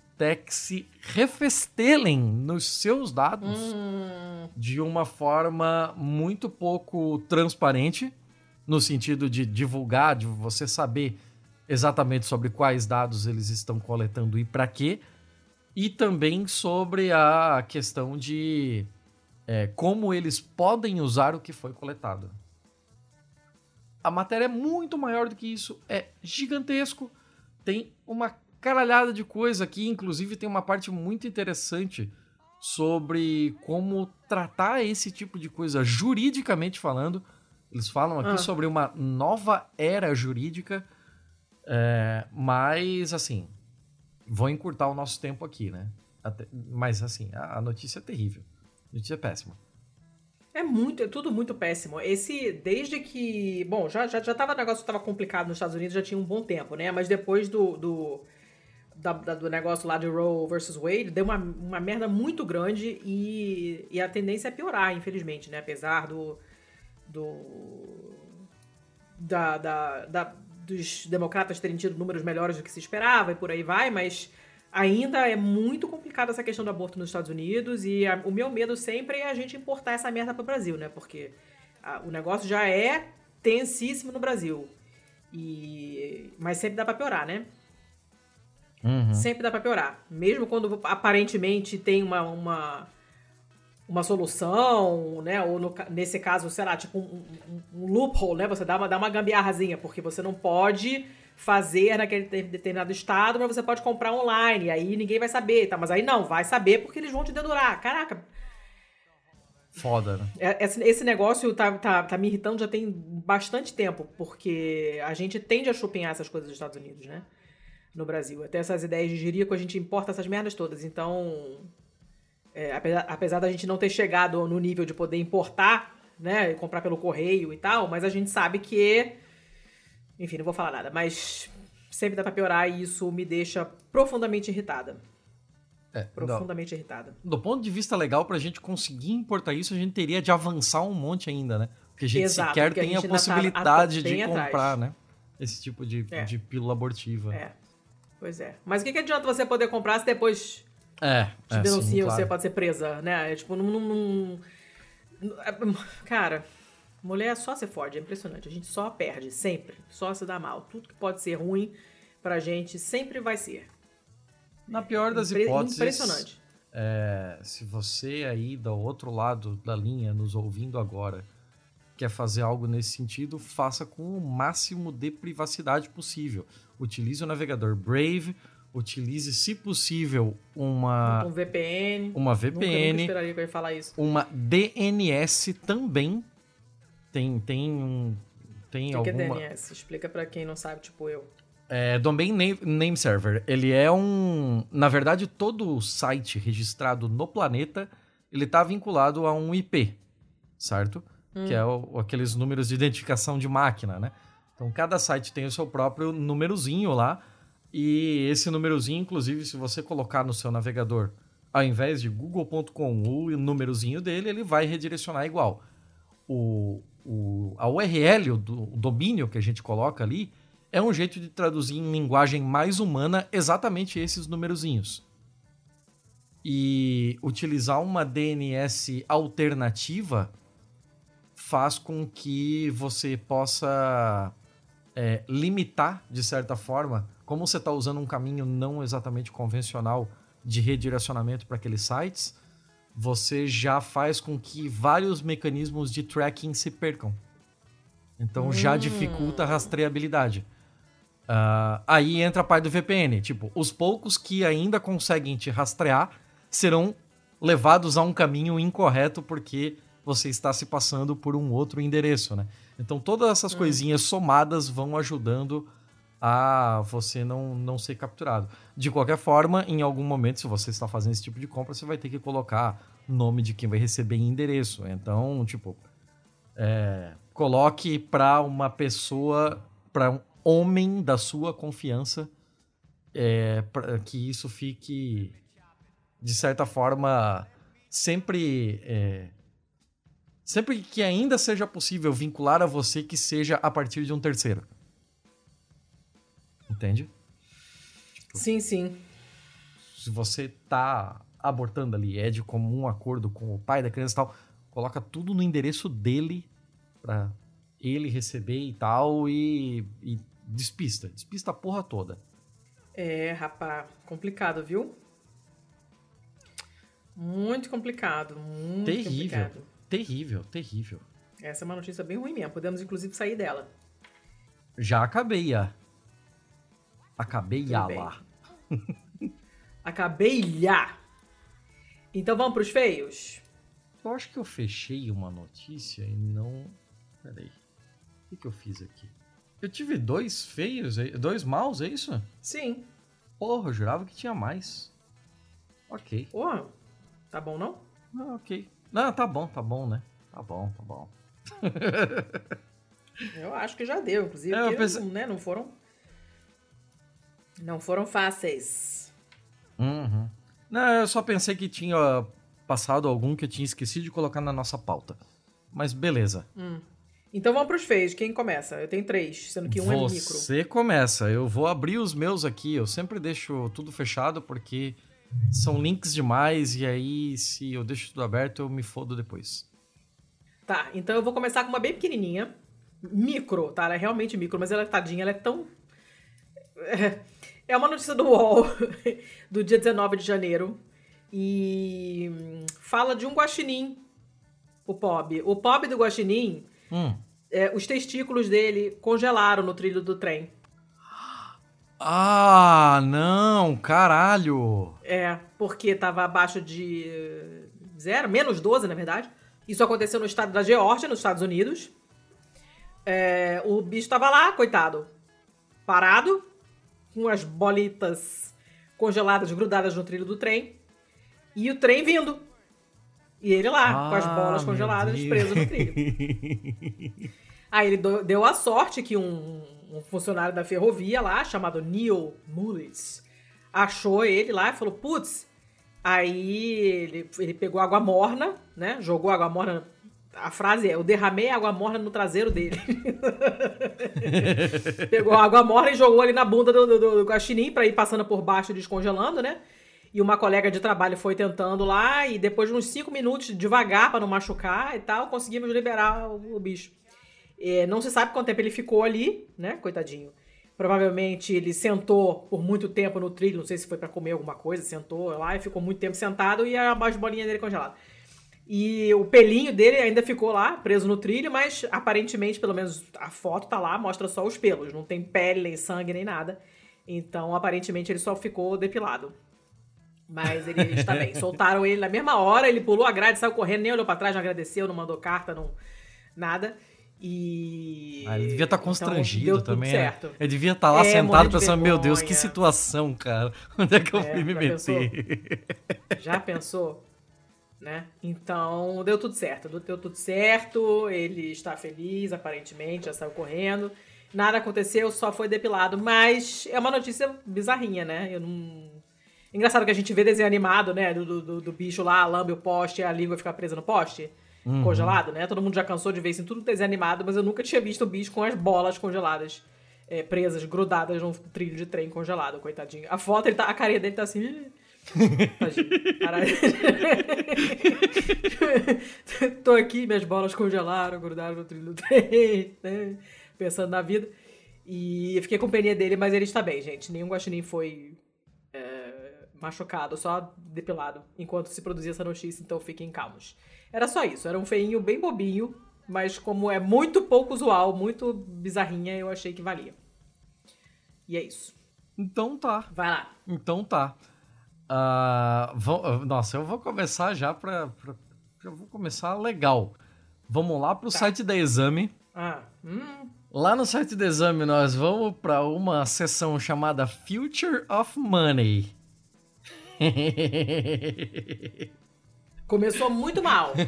se refestelem nos seus dados hum. de uma forma muito pouco transparente, no sentido de divulgar, de você saber exatamente sobre quais dados eles estão coletando e para quê, e também sobre a questão de é, como eles podem usar o que foi coletado. A matéria é muito maior do que isso, é gigantesco, tem uma caralhada de coisa aqui, inclusive tem uma parte muito interessante sobre como tratar esse tipo de coisa juridicamente falando. Eles falam aqui ah. sobre uma nova era jurídica, é, mas assim, vou encurtar o nosso tempo aqui, né? Até, mas assim, a, a notícia é terrível, a notícia é péssima. É muito, é tudo muito péssimo. Esse, desde que. Bom, já, já, já tava, o negócio estava complicado nos Estados Unidos, já tinha um bom tempo, né? Mas depois do, do da, da, do negócio lá de Roe versus Wade deu uma, uma merda muito grande e, e a tendência é piorar, infelizmente, né? Apesar do. do da, da, da, dos democratas terem tido números melhores do que se esperava e por aí vai, mas ainda é muito complicada essa questão do aborto nos Estados Unidos e a, o meu medo sempre é a gente importar essa merda para o Brasil, né? Porque a, o negócio já é tensíssimo no Brasil. E, mas sempre dá para piorar, né? Uhum. Sempre dá para piorar. Mesmo quando aparentemente tem uma, uma, uma solução, né? Ou no, nesse caso, sei lá, tipo um, um, um, loophole, né? Você dá uma, dá uma gambiarrazinha, porque você não pode fazer naquele determinado estado, mas você pode comprar online, aí ninguém vai saber, tá? Mas aí não, vai saber porque eles vão te dedurar. Caraca. Foda, né? É, esse, esse negócio tá, tá, tá me irritando já tem bastante tempo, porque a gente tende a chupinhar essas coisas dos Estados Unidos, né? No Brasil. Até essas ideias de jirico, a gente importa essas merdas todas. Então, é, apesar, apesar da gente não ter chegado no nível de poder importar, né, comprar pelo correio e tal, mas a gente sabe que, enfim, não vou falar nada, mas sempre dá pra piorar e isso me deixa profundamente irritada. É, profundamente do, irritada. Do ponto de vista legal, pra gente conseguir importar isso, a gente teria de avançar um monte ainda, né? Porque a gente Exato, sequer tem a, a tá possibilidade tá de comprar, atrás. né? Esse tipo de, é. de pílula abortiva. É. Pois é. Mas o que, que adianta você poder comprar se depois é, te é, denunciam, sim, você pode ser presa, né? É, tipo, não, não, não, Cara, mulher é só se fode, é impressionante. A gente só perde, sempre. Só se dá mal. Tudo que pode ser ruim pra gente sempre vai ser. Na pior das Impre hipóteses. Impressionante. É, se você aí do outro lado da linha, nos ouvindo agora, quer fazer algo nesse sentido, faça com o máximo de privacidade possível. Utilize o navegador Brave, utilize, se possível, uma um VPN. Uma VPN. Nunca, esperaria que eu ia falar isso. Uma DNS também. Tem tem um tem o que alguma é DNS? Explica para quem não sabe, tipo eu. É, Domain name, name Server. Ele é um, na verdade, todo site registrado no planeta, ele está vinculado a um IP, certo? hum. que é o, aqueles números de identificação de máquina, né? Então, cada site tem o seu próprio númerozinho lá, e esse númerozinho, inclusive, se você colocar no seu navegador, ao invés de google.com o númerozinho dele, ele vai redirecionar igual. O, o, a URL, do, o domínio que a gente coloca ali, é um jeito de traduzir em linguagem mais humana exatamente esses númerozinhos. E utilizar uma DNS alternativa faz com que você possa é, limitar, de certa forma, como você está usando um caminho não exatamente convencional de redirecionamento para aqueles sites, você já faz com que vários mecanismos de tracking se percam. Então já dificulta a rastreabilidade. Uh, aí entra a parte do VPN. Tipo, os poucos que ainda conseguem te rastrear serão levados a um caminho incorreto porque você está se passando por um outro endereço, né? Então todas essas hum. coisinhas somadas vão ajudando a você não, não ser capturado. De qualquer forma, em algum momento, se você está fazendo esse tipo de compra, você vai ter que colocar nome de quem vai receber e endereço. Então, tipo, é, coloque para uma pessoa, para um homem da sua confiança, é, para que isso fique, de certa forma, sempre. É, sempre que ainda seja possível vincular a você que seja a partir de um terceiro. Entende? Tipo, sim, sim. Se você tá abortando ali, é de comum acordo com o pai da criança e tal, coloca tudo no endereço dele para ele receber e tal e, e despista, despista a porra toda. É, rapaz, complicado, viu? Muito complicado, muito terrível, complicado. Terrível, terrível. Essa é uma notícia bem ruim mesmo. Podemos inclusive sair dela. Já acabei, a. Acabei já lá. acabei já. Então vamos pros feios? Eu acho que eu fechei uma notícia e não. Peraí. O que, que eu fiz aqui? Eu tive dois feios, dois maus, é isso? Sim. Porra, eu jurava que tinha mais. Ok. Porra, tá bom não? Ah, ok. Não, tá bom, tá bom, né? Tá bom, tá bom. eu acho que já deu, inclusive, é, pensei... né, não foram... Não foram fáceis. Uhum. Não, eu só pensei que tinha passado algum que eu tinha esquecido de colocar na nossa pauta. Mas beleza. Hum. Então vamos para os feios. Quem começa? Eu tenho três, sendo que um Você é micro. Você começa. Eu vou abrir os meus aqui. Eu sempre deixo tudo fechado porque são links demais e aí se eu deixo tudo aberto eu me fodo depois. Tá, então eu vou começar com uma bem pequenininha. Micro, tá? Ela é realmente micro, mas ela é tadinha, ela é tão... É uma notícia do UOL do dia 19 de janeiro e fala de um guaxinim, o Pob. O Pob do guaxinim Hum. É, os testículos dele congelaram no trilho do trem. Ah, não, caralho. É, porque estava abaixo de zero, menos 12, na verdade. Isso aconteceu no estado da Geórgia, nos Estados Unidos. É, o bicho estava lá, coitado, parado, com as bolitas congeladas, grudadas no trilho do trem. E o trem vindo. E ele lá, ah, com as ah, bolas congeladas presas no trilho. Aí ele deu a sorte que um, um, funcionário da ferrovia lá, chamado Neil Mullis, achou ele lá e falou: putz. Aí ele, ele pegou água morna, né? Jogou água morna. A frase é: Eu derramei água morna no traseiro dele. pegou água morna e jogou ali na bunda do, do, do guaxinim pra ir passando por baixo descongelando, né? E uma colega de trabalho foi tentando lá, e depois de uns cinco minutos, devagar para não machucar e tal, conseguimos liberar o, o bicho. E não se sabe quanto tempo ele ficou ali, né? Coitadinho. Provavelmente ele sentou por muito tempo no trilho, não sei se foi para comer alguma coisa, sentou lá e ficou muito tempo sentado e a bolinha dele congelada. E o pelinho dele ainda ficou lá, preso no trilho, mas aparentemente, pelo menos a foto tá lá, mostra só os pelos, não tem pele, nem sangue, nem nada. Então, aparentemente, ele só ficou depilado. Mas ele está bem. Soltaram ele na mesma hora, ele pulou a grade, saiu correndo, nem olhou pra trás, não agradeceu, não mandou carta, não. Nada. E. Ah, ele devia estar tá constrangido então, também. Né? Certo. Ele devia estar tá lá é, sentado pensando: meu Deus, que situação, cara. Onde é que eu é, fui me meter? Pensou? Já pensou? Né? Então, deu tudo certo. Deu tudo certo, ele está feliz, aparentemente, já saiu correndo. Nada aconteceu, só foi depilado. Mas é uma notícia bizarrinha, né? Eu não Engraçado que a gente vê desenho animado, né? Do, do, do bicho lá, lambe o poste e a língua fica presa no poste. Uhum. Congelado, né? Todo mundo já cansou de ver isso em tudo desenho animado, mas eu nunca tinha visto o bicho com as bolas congeladas. É, presas, grudadas num trilho de trem congelado, coitadinho. A foto, ele tá, a carinha dele tá assim. Tô aqui, minhas bolas congelaram, grudaram no trilho do trem, né? Pensando na vida. E eu fiquei com companhia dele, mas ele está bem, gente. Nenhum guaxinim foi machucado, só depilado, enquanto se produzia essa notícia, então fiquem calmos. Era só isso, era um feinho bem bobinho, mas como é muito pouco usual, muito bizarrinha, eu achei que valia. E é isso. Então tá. Vai lá. Então tá. Uh, vou, nossa, eu vou começar já pra, pra. Eu vou começar legal. Vamos lá pro tá. site da Exame. Ah. Hum. Lá no site da Exame nós vamos para uma seção chamada Future of Money. Começou muito mal.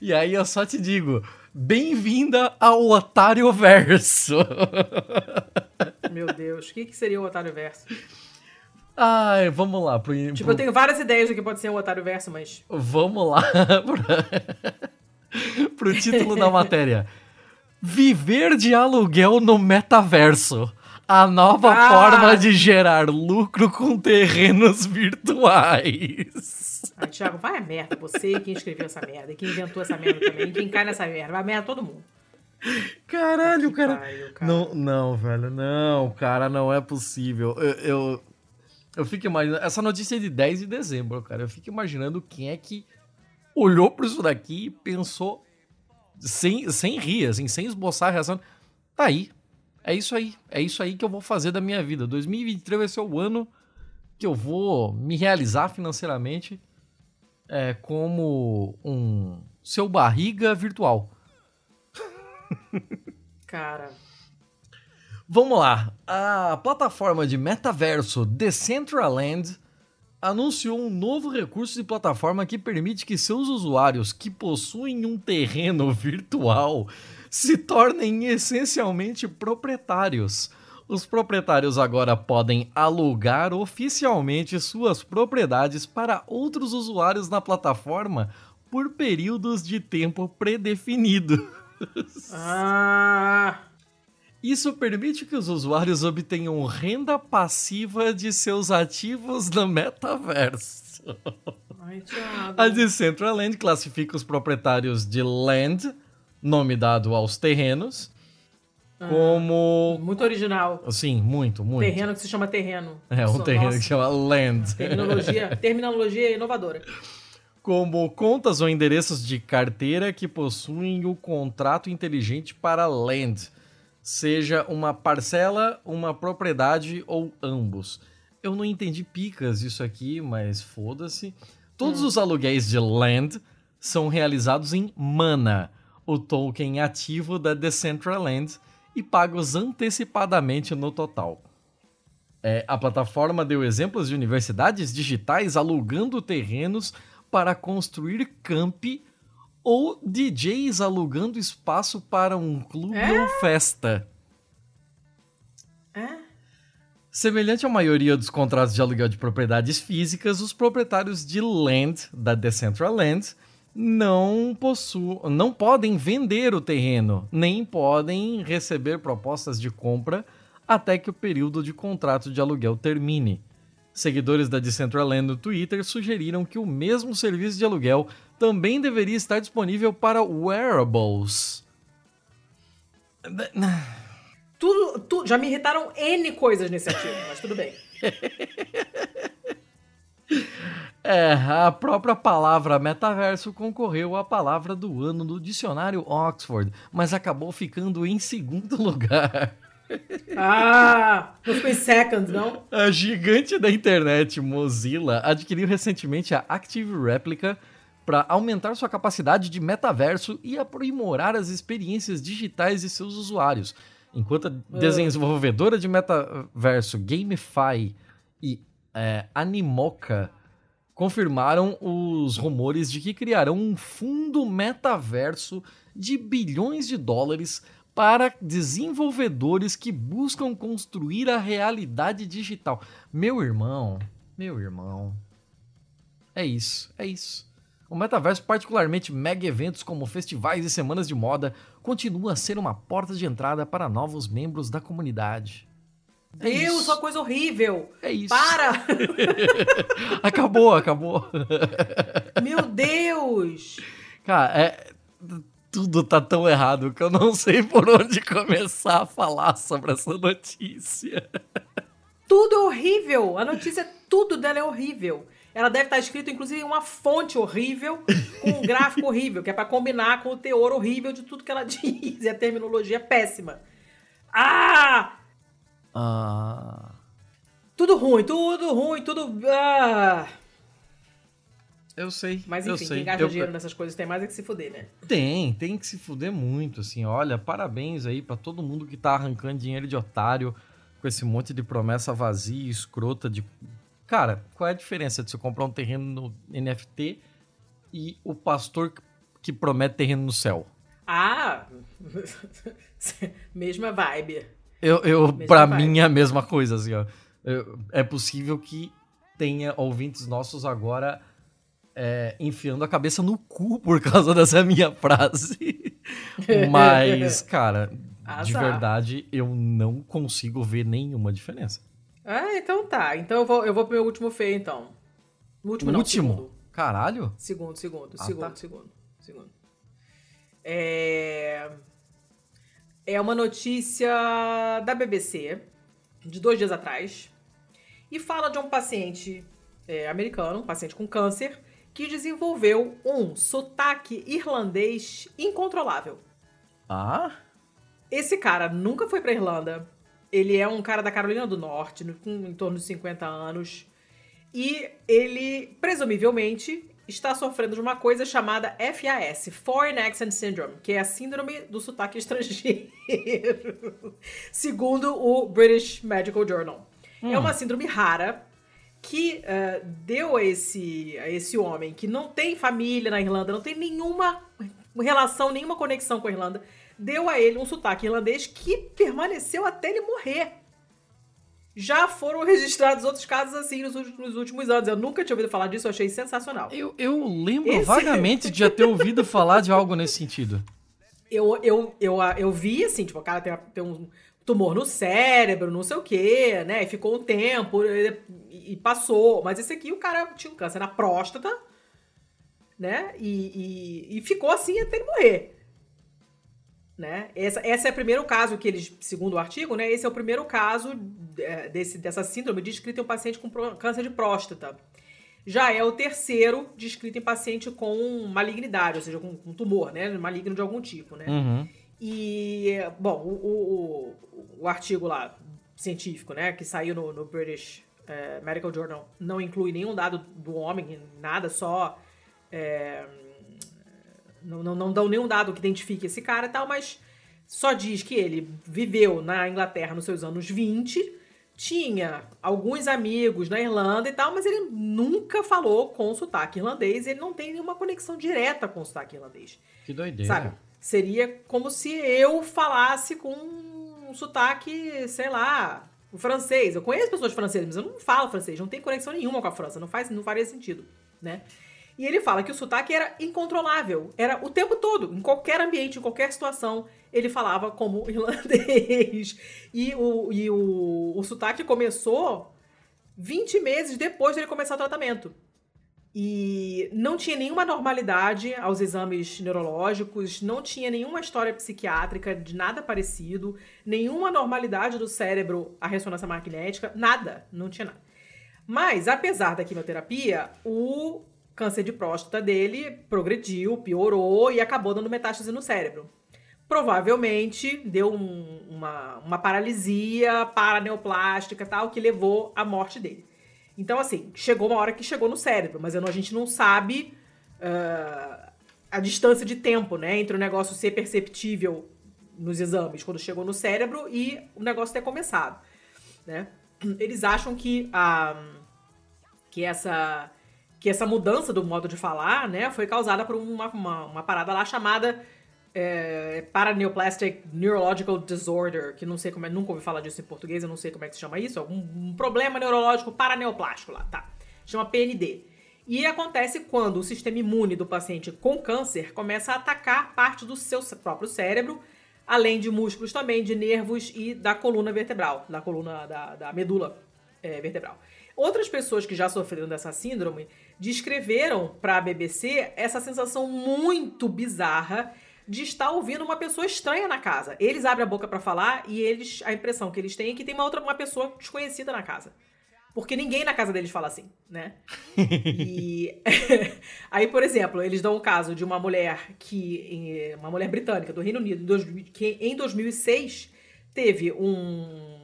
e aí eu só te digo, bem-vinda ao Otário Verso. Meu Deus, o que, que seria o Otário Verso? Ai, vamos lá. Pro, tipo, pro... eu tenho várias ideias do que pode ser o Otário Verso, mas. Vamos lá pro título da matéria. Viver de aluguel no metaverso. A nova ah. forma de gerar lucro com terrenos virtuais. Ah, Thiago, vai a merda. Você quem escreveu essa merda, quem inventou essa merda também, quem cai nessa merda. Vai a merda todo mundo. Caralho, cara. Pariu, cara. Não, não, velho, não, cara, não é possível. Eu, eu, eu fico imaginando. Essa notícia é de 10 de dezembro, cara. Eu fico imaginando quem é que olhou para isso daqui e pensou sem, sem rir, assim, sem esboçar a reação. Tá aí. É isso aí. É isso aí que eu vou fazer da minha vida. 2023 vai ser o ano que eu vou me realizar financeiramente é, como um seu barriga virtual. Cara. Vamos lá. A plataforma de metaverso Decentraland anunciou um novo recurso de plataforma que permite que seus usuários que possuem um terreno virtual se tornem essencialmente proprietários. Os proprietários agora podem alugar oficialmente suas propriedades para outros usuários na plataforma por períodos de tempo predefinidos. Ah! Isso permite que os usuários obtenham renda passiva de seus ativos no metaverso. Ai, A Decentraland classifica os proprietários de land, nome dado aos terrenos, ah, como. Muito original. Sim, muito, muito. Terreno que se chama terreno. É, um terreno Nossa. que se chama land. Terminologia, terminologia inovadora. Como contas ou endereços de carteira que possuem o contrato inteligente para land seja uma parcela, uma propriedade ou ambos. Eu não entendi picas isso aqui, mas foda-se. Todos hum. os aluguéis de Land são realizados em Mana, o token ativo da Decentraland, e pagos antecipadamente no total. É, a plataforma deu exemplos de universidades digitais alugando terrenos para construir campi ou DJs alugando espaço para um clube é? ou festa. É? Semelhante à maioria dos contratos de aluguel de propriedades físicas, os proprietários de land da Decentraland não possuem, não podem vender o terreno, nem podem receber propostas de compra até que o período de contrato de aluguel termine. Seguidores da Decentraland no Twitter sugeriram que o mesmo serviço de aluguel também deveria estar disponível para wearables. Tudo, tudo, já me irritaram N coisas nesse artigo, mas tudo bem. É, a própria palavra metaverso concorreu à palavra do ano no dicionário Oxford, mas acabou ficando em segundo lugar. Ah, não ficou em second, não? A gigante da internet Mozilla adquiriu recentemente a Active Replica para aumentar sua capacidade de metaverso e aprimorar as experiências digitais de seus usuários. Enquanto a ah. desenvolvedora de metaverso Gamify é, Animoca confirmaram os rumores de que criarão um fundo metaverso de bilhões de dólares para desenvolvedores que buscam construir a realidade digital. Meu irmão, meu irmão. É isso, é isso. O metaverso, particularmente mega eventos como festivais e semanas de moda, continua a ser uma porta de entrada para novos membros da comunidade. É Deus, isso. uma coisa horrível! É isso. Para! acabou, acabou. Meu Deus! Cara, é tudo tá tão errado que eu não sei por onde começar a falar sobre essa notícia. Tudo é horrível. A notícia, tudo dela é horrível. Ela deve estar escrito, inclusive, em uma fonte horrível, com um gráfico horrível, que é para combinar com o teor horrível de tudo que ela diz. E a terminologia é péssima. Ah! Ah. Tudo ruim, tudo ruim, tudo. Ah! Eu sei. Mas enfim, sei. quem gasta eu... dinheiro nessas coisas tem mais é que se fuder, né? Tem, tem que se fuder muito, assim. Olha, parabéns aí para todo mundo que tá arrancando dinheiro de otário com esse monte de promessa vazia, escrota de. Cara, qual é a diferença de você comprar um terreno no NFT e o pastor que promete terreno no céu? Ah! Mesma vibe. Eu, eu vibe. mim é a mesma coisa, assim, ó. Eu- é possível que tenha ouvintes nossos agora é, enfiando a cabeça no cu por causa dessa minha frase. Mas, cara, de verdade, eu não consigo ver nenhuma diferença. Ah, então tá. Então eu vou, eu vou pro meu último feio, então. Último não, Último? segundo. Caralho? Segundo, segundo, Ah, segundo, tá. segundo, segundo. É... é uma notícia da BBC, de dois dias atrás, e fala de um paciente é, americano, um paciente com câncer, que desenvolveu um sotaque irlandês incontrolável. Ah? Esse cara nunca foi pra Irlanda. Ele é um cara da Carolina do Norte, no- com em torno de 50 anos. E ele, presumivelmente, está sofrendo de uma coisa chamada FAS, Foreign Accent Syndrome, que é a síndrome do sotaque estrangeiro, segundo o British Medical Journal. É uma síndrome rara que eh, deu a esse, a esse homem que não tem família na Irlanda, não tem nenhuma relação, nenhuma conexão com a Irlanda, deu a ele um sotaque irlandês que permaneceu até ele morrer. Já foram registrados outros casos assim nos, últimos- nos últimos anos. Eu nunca tinha ouvido falar disso, eu achei sensacional. Eu, eu lembro Esse- vagamente de já ter ouvido falar de algo nesse sentido. Eu, eu, eu, eu vi, assim, tipo, o cara tem, tem um tumor no cérebro, não sei o quê, né? E ficou um tempo e, e passou. Mas esse aqui, o cara tinha um câncer na próstata, né? E, e, e ficou assim até ele morrer. Né? Essa, esse é o primeiro caso que eles, segundo o artigo, né? Esse é o primeiro caso é, desse, dessa síndrome descrita em um paciente com câncer de próstata. Já é o terceiro descrito em paciente com malignidade, ou seja, com, com tumor, né? Maligno de algum tipo, né? Uhum. E, bom, o, o, o- o artigo lá, científico, né, que saiu no, no British eh, Medical Journal, não inclui nenhum dado do homem, nada, só. eh, não, não, não dão nenhum dado que identifique esse cara e tal, mas só diz que ele viveu na Inglaterra nos seus anos 20, tinha alguns amigos na Irlanda e tal, mas ele nunca falou com sotaque irlandês, ele não tem nenhuma conexão direta com o sotaque irlandês. Que doideira. Sabe? Seria como se eu falasse com um sotaque, sei lá, o francês. Eu conheço pessoas francesas, mas eu não falo francês, não tenho conexão nenhuma com a França, não faz, não faria sentido, né? E ele fala que o sotaque era incontrolável, era o tempo todo, em qualquer ambiente, em qualquer situação, ele falava como irlandês. E o, e o, o sotaque começou 20 meses depois dele começar o tratamento. E não tinha nenhuma normalidade aos exames neurológicos, não tinha nenhuma história psiquiátrica de nada parecido, nenhuma normalidade do cérebro à ressonância magnética, nada, não tinha nada. Mas, apesar da quimioterapia, o câncer de próstata dele progrediu, piorou e acabou dando metástase no cérebro. Provavelmente deu um- uma, uma paralisia paraneoplástica tal, que levou à morte dele. Então, assim, chegou uma hora que chegou no cérebro, mas a gente não sabe ah, a distância de tempo, né? Entre o negócio ser perceptível nos exames, quando chegou no cérebro, e o negócio ter começado, né? Eles acham que a que essa que essa mudança do modo de falar, né, foi causada por uma, uma, uma parada lá chamada é, Paraneoplastic Neurological Disorder, que não sei como é, nunca ouvi falar disso em português, eu não sei como é que se chama isso, algum um problema neurológico paraneoplástico lá, tá? Chama PND. E acontece quando o sistema imune do paciente com câncer começa a atacar parte do seu próprio cérebro, além de músculos também, de nervos e da coluna vertebral, da coluna da, da medula é, vertebral. Outras pessoas que já sofreram dessa síndrome descreveram para a BBC essa sensação muito bizarra de estar ouvindo uma pessoa estranha na casa. Eles abrem a boca para falar e eles a impressão que eles têm é que tem uma outra uma pessoa desconhecida na casa. Porque ninguém na casa deles fala assim, né? e aí, por exemplo, eles dão o caso de uma mulher que uma mulher britânica do Reino Unido que em 2006 teve um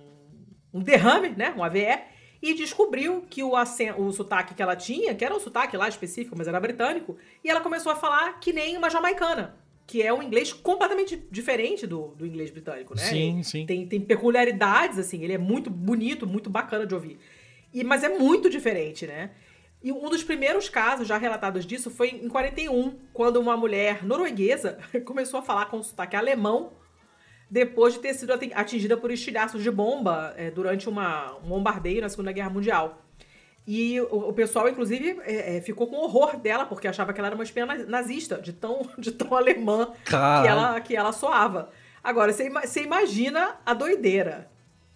um derrame, né, um AVE e descobriu que o, o sotaque que ela tinha, que era um sotaque lá específico, mas era britânico, e ela começou a falar que nem uma jamaicana que é um inglês completamente diferente do, do inglês britânico, né? Sim, sim. Tem, tem peculiaridades, assim, ele é muito bonito, muito bacana de ouvir. E, mas é muito diferente, né? E um dos primeiros casos já relatados disso foi em 41, quando uma mulher norueguesa começou a falar com sotaque alemão depois de ter sido atingida por estilhaços de bomba é, durante uma, um bombardeio na Segunda Guerra Mundial. E o, o pessoal, inclusive, é, é, ficou com horror dela, porque achava que ela era uma espiã nazista, de tão, de tão alemã que ela, que ela soava. Agora, você imagina a doideira.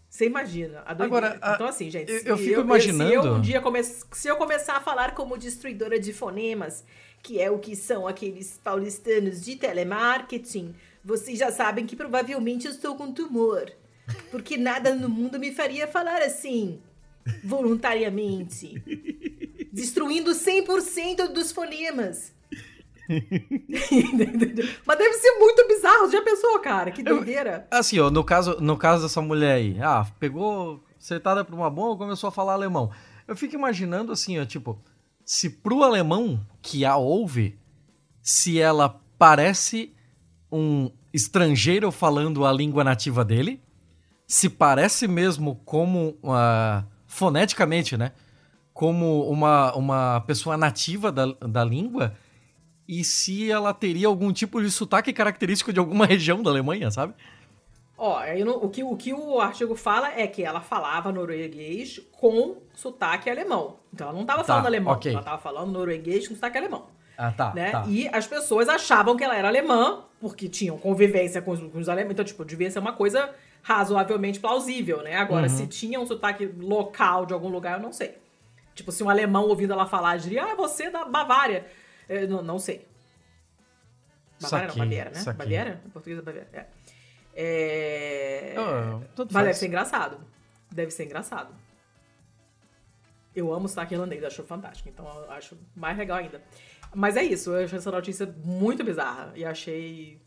Você imagina a doideira. Agora, então, assim, gente. Eu, eu fico eu, imaginando. Se eu um dia come, se eu começar a falar como destruidora de fonemas, que é o que são aqueles paulistanos de telemarketing, vocês já sabem que provavelmente eu estou com tumor. Porque nada no mundo me faria falar assim voluntariamente, destruindo 100% dos fonemas. Mas deve ser muito bizarro. Já pensou, cara? Que doideira. Eu, assim, ó, no caso, no caso dessa mulher aí, ah, pegou acertada por uma bomba começou a falar alemão. Eu fico imaginando assim, ó, tipo, se pro alemão que a ouve, se ela parece um estrangeiro falando a língua nativa dele, se parece mesmo como uma foneticamente, né? Como uma, uma pessoa nativa da, da língua e se ela teria algum tipo de sotaque característico de alguma região da Alemanha, sabe? Ó, o, que, o que o artigo fala é que ela falava norueguês com sotaque alemão. Então ela não estava falando tá, alemão, okay. ela estava falando norueguês com sotaque alemão. Ah, tá, né? tá. E as pessoas achavam que ela era alemã, porque tinham convivência com os, com os alemães. Então, tipo, devia ser uma coisa razoavelmente plausível, né? Agora, uhum. se tinha um sotaque local de algum lugar, eu não sei. Tipo, se um alemão ouvindo ela falar, diria, ah, você é da Bavária. Eu, não, não sei. Bavária não, Baviera, né? Saquei. Baviera? Em português é Baviera. É. é... Oh, Mas deve ser engraçado. Deve ser engraçado. Eu amo sotaque irlandês, acho fantástico. Então eu acho mais legal ainda. Mas é isso, eu achei essa notícia muito bizarra. E achei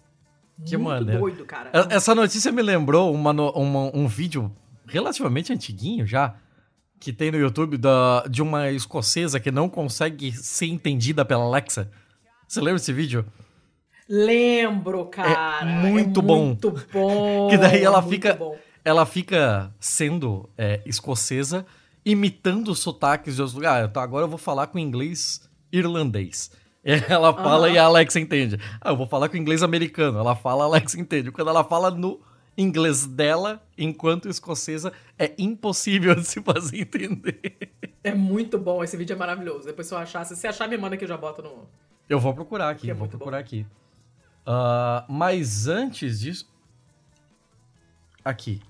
que Muito maneiro. doido, cara. Essa notícia me lembrou uma, uma, um vídeo relativamente antiguinho já, que tem no YouTube da, de uma escocesa que não consegue ser entendida pela Alexa. Você lembra desse vídeo? Lembro, cara. É muito é bom. Muito bom. que daí ela fica, bom. ela fica sendo é, escocesa, imitando os sotaques de outros lugares. Ah, então agora eu vou falar com inglês irlandês. Ela fala uhum. e a Alexa entende. Ah, eu vou falar com inglês americano. Ela fala, a Alexa entende. Quando ela fala no inglês dela, enquanto escocesa, é impossível de se fazer entender. É muito bom, esse vídeo é maravilhoso. Depois se eu achar, se você achar, me manda que eu já boto no... Eu vou procurar aqui, é vou procurar bom. aqui. Uh, mas antes disso... Aqui.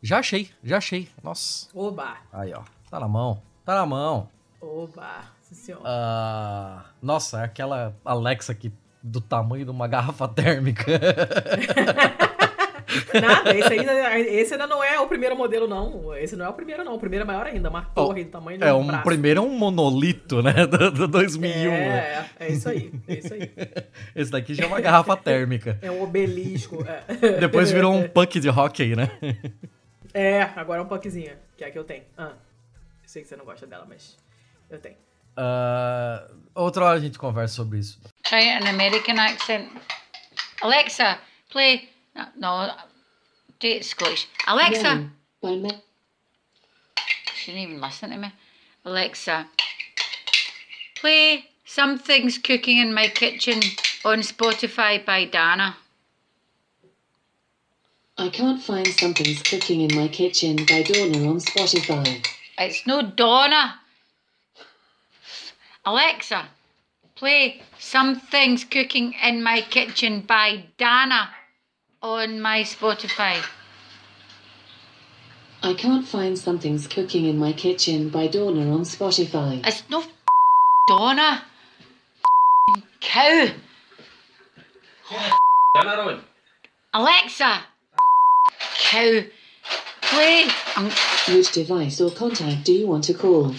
Já achei, já achei. Nossa. Oba. Aí, ó. Tá na mão. Tá na mão. Oba. Nossa, é aquela Alexa que do tamanho de uma garrafa térmica. Nada, esse ainda, esse ainda não é o primeiro modelo, não. Esse não é o primeiro, não. O primeiro é maior ainda, uma torre oh, do tamanho de é, um, um braço. primeiro é um monolito, né? Do, do 2001. É, né? é isso aí, é isso aí. Esse daqui já é uma garrafa térmica. É um obelisco. É. Depois virou um puck de hockey, né? É, agora é um puckzinho, que é a que eu tenho. Ah, eu sei que você não gosta dela, mas eu tenho. Uh, outra hora a gente conversa sobre isso. Try an American accent. Alexa, play. No, do it Scottish. Alexa. She didn't even listen to me. Alexa, play Something's Cooking in My Kitchen on Spotify by Dana. I can't find Something's Cooking in My Kitchen by Donna on Spotify. It's no Donna. Alexa, play Something's Cooking in My Kitchen by Dana on my Spotify. I can't find Something's Cooking in My Kitchen by Donna on Spotify. It's no Donna. Cow. Donna Alexa, cow, play. Um, Which device or contact do you want to call?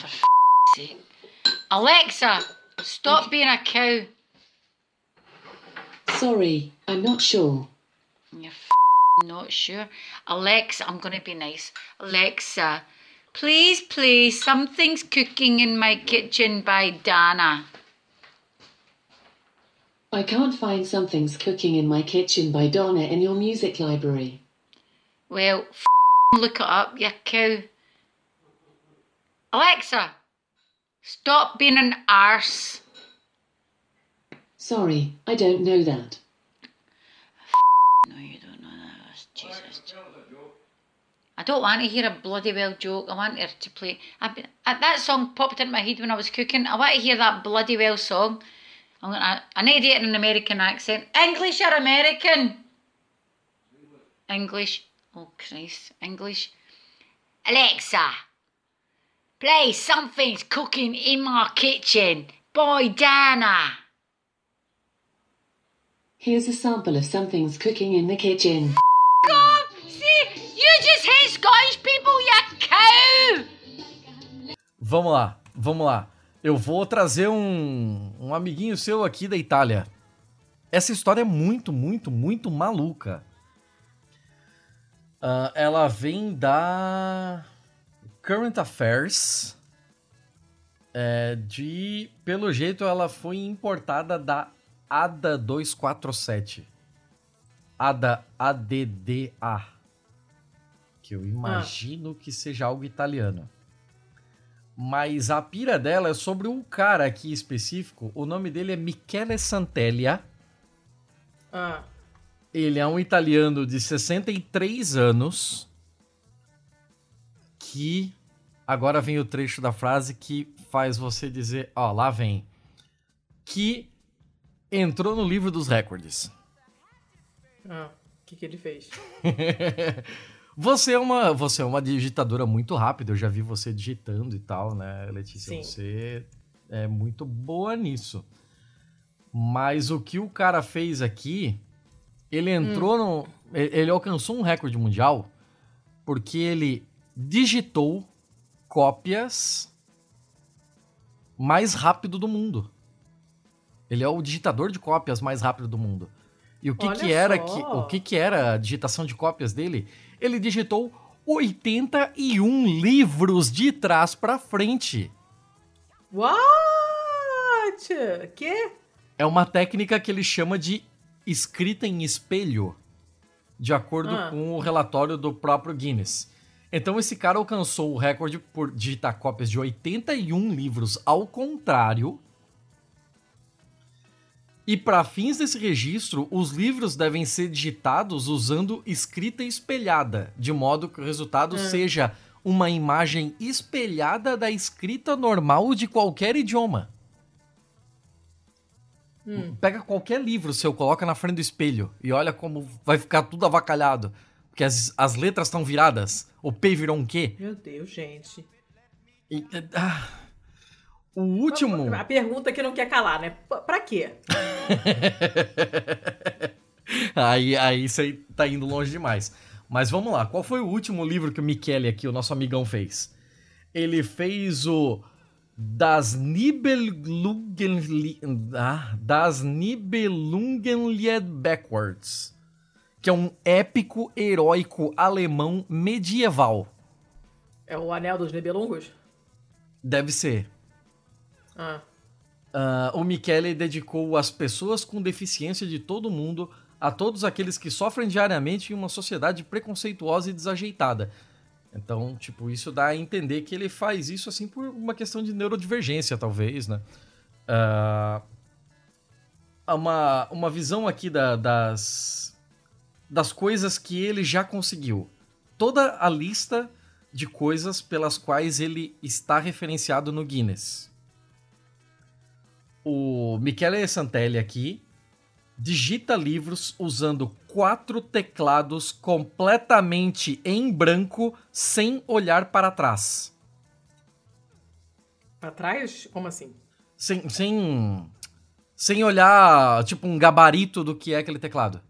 Alexa, stop being a cow. Sorry, I'm not sure. You're not sure. Alexa, I'm going to be nice. Alexa, please play Something's Cooking in My Kitchen by Dana. I can't find Something's Cooking in My Kitchen by Donna in your music library. Well, look it up, you cow. Alexa, stop being an arse. Sorry, I don't know that. No, you don't know that. Jesus. I don't want to hear a bloody well joke. I want her to play. I, I, that song popped into my head when I was cooking. I want to hear that bloody well song. I'm gonna. I need to do it in an American accent. English or American? English. Oh Christ, English. Alexa, play something's cooking in my kitchen. Boy, Dana. Here's a sample of Something's Cooking in the Kitchen. God, see, you just hate Scottish people, you cow. Vamos lá, vamos lá. Eu vou trazer um, um amiguinho seu aqui da Itália. Essa história é muito, muito, muito maluca. Ah, ela vem da Current Affairs. É, de, pelo jeito, ela foi importada da ADA 247. ADA ADDA. Que eu imagino que seja algo italiano. Mas a pira dela é sobre um cara aqui específico. O nome dele é Michele Santellia. Ah, Ele é um italiano de 63 anos. Que. Agora vem o trecho da frase que faz você dizer: Ó, lá vem. Que entrou no livro dos recordes. ah, o que, que ele fez? Você é uma, você é uma digitadora muito rápida, eu já vi você digitando e tal, né, Letícia? Sim. Você é muito boa nisso. Mas o que o cara fez aqui, ele entrou no. e- Ele alcançou um recorde mundial porque ele digitou cópias mais rápido do mundo. Ele é o digitador de cópias mais rápido do mundo. E o que, Olha que era só. que, o que, que era a digitação de cópias dele? Ele digitou 81 livros de trás pra frente. What? Que? É uma técnica que ele chama de escrita em espelho, de acordo Ah. com o relatório do próprio Guinness. Então esse cara alcançou o recorde por digitar cópias de 81 livros ao contrário. E para fins desse registro, os livros devem ser digitados usando escrita espelhada, de modo que o resultado seja uma imagem espelhada da escrita normal de qualquer idioma. Pega qualquer livro seu, coloca na frente do espelho e olha como vai ficar tudo avacalhado. Porque as, as letras estão viradas. O P virou um Q. Meu Deus, gente. E, ah, o último. A pergunta que não quer calar, né? Pra quê? aí, aí você tá indo longe demais. Mas vamos lá, qual foi o último livro que o Michele aqui, o nosso amigão, fez? Ele fez o Das Nibelungen... Ah, das Nibelungenlied Backwards, que é um épico heróico alemão medieval. É o Anel dos Nebelungos? Deve ser. Ah, Ah, o Michele dedicou as pessoas com deficiência de todo mundo a todos aqueles que sofrem diariamente em uma sociedade preconceituosa e desajeitada. Então, tipo, isso dá a entender que ele faz isso assim por uma questão de neurodivergência, talvez, né? Ah, uma, uma visão aqui da- das, das coisas que ele já conseguiu. Toda a lista de coisas pelas quais ele está referenciado no Guinness o Michele Santelli aqui digita livros usando quatro teclados completamente em branco, sem olhar para trás. pra trás? Como assim? Sem, sem, sem olhar, tipo, um gabarito do que é aquele teclado.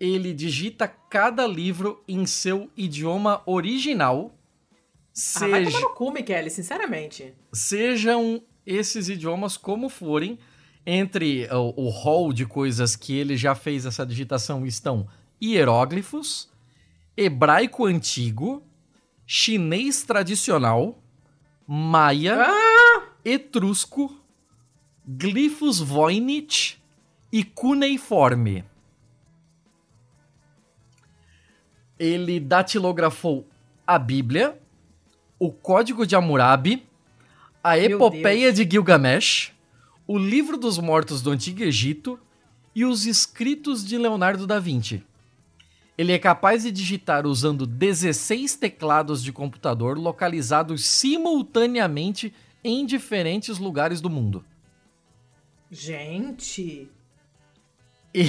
Ele digita cada livro em seu idioma original, Ah, vai tomar seja, no cu, Michele, sinceramente. sejam esses idiomas como forem. Entre o, o hall de coisas que ele já fez essa digitação estão hieróglifos, hebraico antigo, chinês tradicional, maia, Ah! etrusco, glifos Voynich e cuneiforme. Ele datilografou a Bíblia, o Código de Hammurabi, a Meu Epopeia Deus. de Gilgamesh, o Livro dos Mortos do Antigo Egito e os escritos de Leonardo da Vinci. Ele é capaz de digitar usando 16 teclados de computador localizados simultaneamente em diferentes lugares do mundo. Gente. E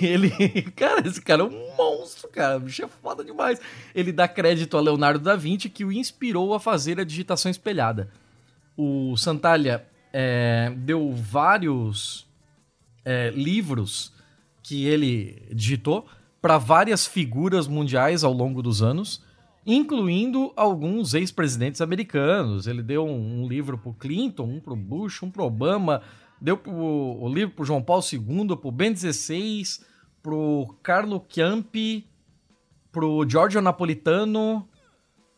ele. Cara, esse cara é um monstro, cara. O bicho é foda demais. Ele dá crédito a Leonardo da Vinci, que o inspirou a fazer a digitação espelhada. O Santalha é, deu vários é, livros que ele digitou para várias figuras mundiais ao longo dos anos, incluindo alguns ex-presidentes americanos. Ele deu um, um livro pro Clinton, um pro Bush, um pro Obama, deu pro, o livro pro João Paulo II, pro Ben XVI, pro Carlo Chiampi, pro Giorgio Napolitano,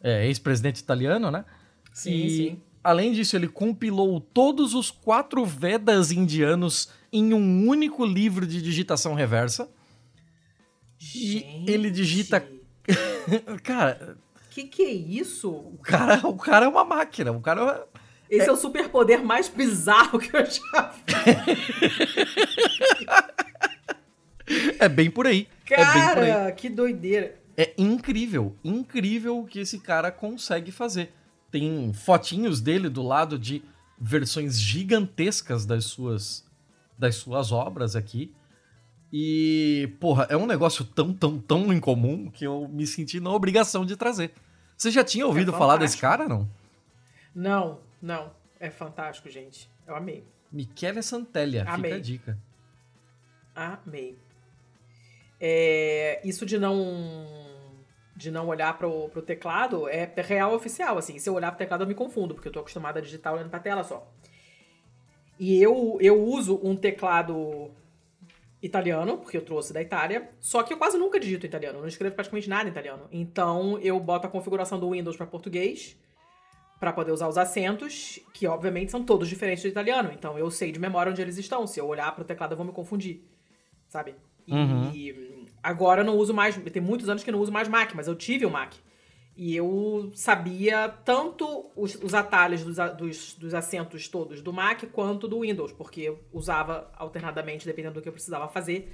é, ex-presidente italiano, né? Sim, e, sim. Além disso, ele compilou todos os quatro Vedas indianos em um único livro de digitação reversa. E ele digita- Cara, Que que é isso? o cara, o cara é uma máquina. O cara Esse é, o superpoder mais bizarro que eu já vi. é bem por aí. é bem por aí. Cara, que doideira. É incrível, incrível o que esse cara consegue fazer. Tem fotinhos dele do lado de versões gigantescas das suas das suas obras aqui. E, porra, é um negócio tão, tão, tão incomum que eu me senti na obrigação de trazer. Você já tinha ouvido falar desse cara, não? Não, não. É fantástico, gente. Eu amei. Michele Santellia, Amei. fica a dica. Amei. É, isso de não de não olhar pro, pro teclado é real oficial, assim. Se eu olhar pro teclado eu me confundo, porque eu tô acostumada a digitar olhando pra tela só. E eu, eu uso um teclado italiano, porque eu trouxe da Itália, só que eu quase nunca digito italiano, eu não escrevo praticamente nada em italiano. Então eu boto a configuração do Windows para português, para poder usar os acentos, que obviamente são todos diferentes do italiano. Então eu sei de memória onde eles estão. Se eu olhar pro teclado eu vou me confundir, sabe? E Uhum. agora eu não uso mais, tem muitos anos que eu não uso mais Mac, mas eu tive o Mac. E eu sabia tanto os, os atalhos dos, dos, dos assentos todos do Mac quanto do Windows, porque eu usava alternadamente, dependendo do que eu precisava fazer.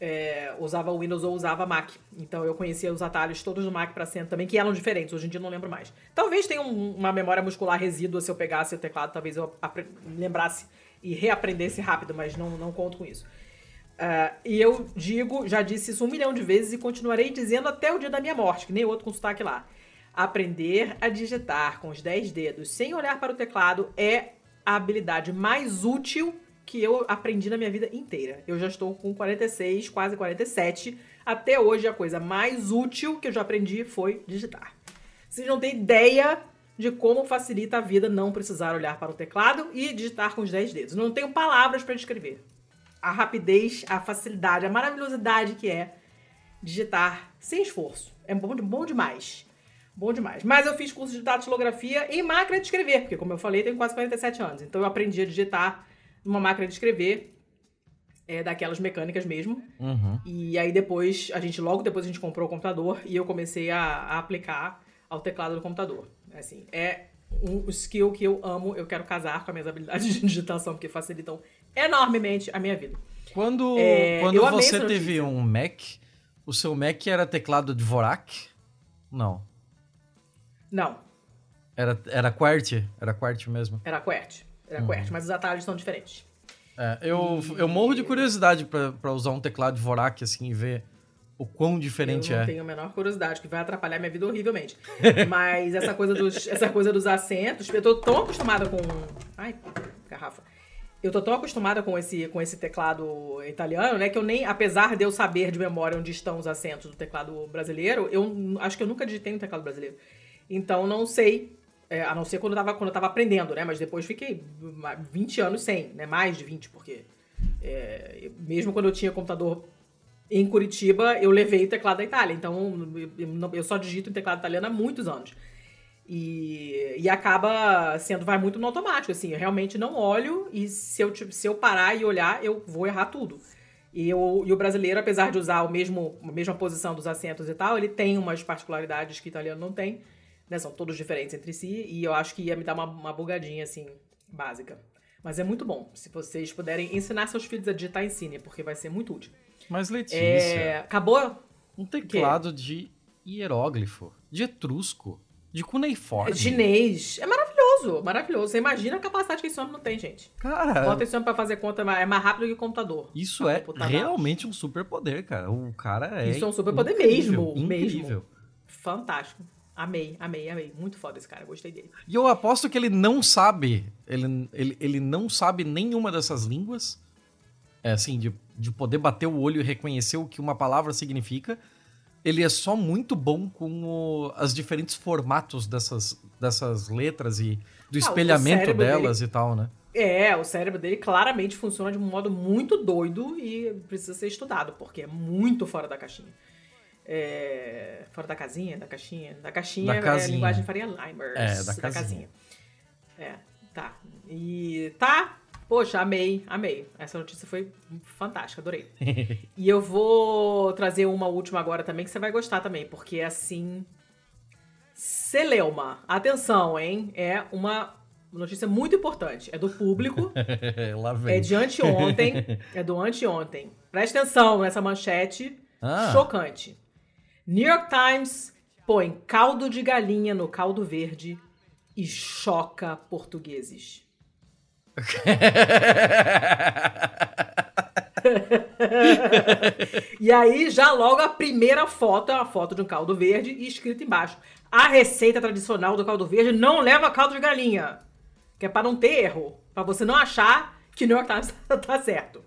É, usava Windows ou usava Mac. Então eu conhecia os atalhos todos do Mac para assento também, que eram diferentes. Hoje em dia não lembro mais. Talvez tenha um- uma memória muscular resídua se eu pegasse o teclado, talvez eu lembrasse e reaprendesse rápido, mas não, não conto com isso. Ah, e eu digo, já disse isso um milhão de vezes e continuarei dizendo até o dia da minha morte, que nem outro com sotaque lá. Aprender a digitar com os 10 dedos sem olhar para o teclado é a habilidade mais útil que eu aprendi na minha vida inteira. Eu já estou com 46, quase 47. Até hoje a coisa mais útil que eu já aprendi foi digitar. Vocês não têm ideia de como facilita a vida não precisar olhar para o teclado e digitar com os 10 dedos. Não tenho palavras para descrever a rapidez, a facilidade, a maravilhosidade que é digitar sem esforço. É bom, bom demais. Bom demais. Mas eu fiz curso de datilografia em máquina de escrever, porque, como eu falei, tenho quase 47 anos. Então eu aprendi a digitar numa máquina de escrever, é, daquelas mecânicas mesmo. Uhum. E aí depois, a gente logo depois a gente comprou o computador e eu comecei a, a aplicar ao teclado do computador. Assim, é um skill que eu amo, eu quero casar com as minhas habilidades de digitação, porque facilitam enormemente a minha vida. Quando, É, quando você teve um Mac, o seu Mac era teclado Dvorak? Não. Não, Era, era QWERTY? Era QWERTY mesmo. era QWERTY. Era Uhum. QWERTY, mas os atalhos são diferentes. É, eu, eu morro de curiosidade pra usar um teclado Dvorak assim e ver o quão diferente eu não é. tenho a menor curiosidade, que vai atrapalhar minha vida horrivelmente. Mas essa coisa dos, essa coisa dos acentos, eu tô tão acostumada com. Ai, garrafa. Eu tô tão acostumada com esse, com esse teclado italiano, né? Que eu nem, apesar de eu saber de memória onde estão os acentos do teclado brasileiro, eu acho que eu nunca digitei no teclado brasileiro. Então não sei, é, a não ser quando eu, tava, quando eu tava aprendendo, né? Mas depois fiquei ma- 20 anos sem, né? Mais de 20, porque é, mesmo quando eu tinha computador em Curitiba, eu levei o teclado da Itália. Então eu, só digito em teclado italiano há muitos anos. E, e acaba sendo, vai muito no automático, assim, eu realmente não olho e se eu, se eu parar e olhar, eu vou errar tudo. E, eu, e o brasileiro, apesar de usar o mesmo, a mesma posição dos acentos e tal, ele tem umas particularidades que o italiano não tem, né? São todos diferentes entre si, e eu acho que ia me dar uma, uma bugadinha, assim, básica. Mas é muito bom. Se vocês puderem ensinar seus filhos a digitar, ensine, porque vai ser muito útil. Mas, Letícia, É, acabou? um teclado de hieróglifo, de etrusco, de cuneiforme. É chinês. É maravilhoso, maravilhoso. Você imagina a capacidade que esse homem não tem, gente. Cara, Bota esse homem pra fazer conta, é mais rápido que o computador. isso é Computador. realmente um superpoder, cara. O cara é Isso é um superpoder incrível, mesmo, mesmo. Incrível. Fantástico. Amei, amei, amei. Muito foda esse cara, gostei dele. E eu aposto que ele não sabe, ele, ele, ele não sabe nenhuma dessas línguas, é assim, de, de poder bater o olho e reconhecer o que uma palavra significa. Ele é só muito bom com o- as diferentes formatos dessas, dessas letras e do Ah, espelhamento delas e tal, né? É, o cérebro dele claramente funciona de um modo muito doido e precisa ser estudado, porque é muito fora da caixinha. É, Fora da casinha, da caixinha. Da caixinha, Da é a linguagem Faria Limers. É, da casinha. É, tá. E tá. Poxa, amei, amei. Essa notícia foi fantástica, adorei. e eu vou trazer uma última agora também, que você vai gostar também, porque é assim. Celeuma, atenção, hein? É uma notícia muito importante. É do público. Lá vem. É de anteontem. é do anteontem. Presta atenção nessa manchete Ah. chocante. New York Times põe caldo de galinha no caldo verde e choca portugueses. E aí, já logo a primeira foto é uma foto de um caldo verde e escrito embaixo: A receita tradicional do caldo verde não leva caldo de galinha. Que é para não ter erro. Para você não achar que New York Times tá certo.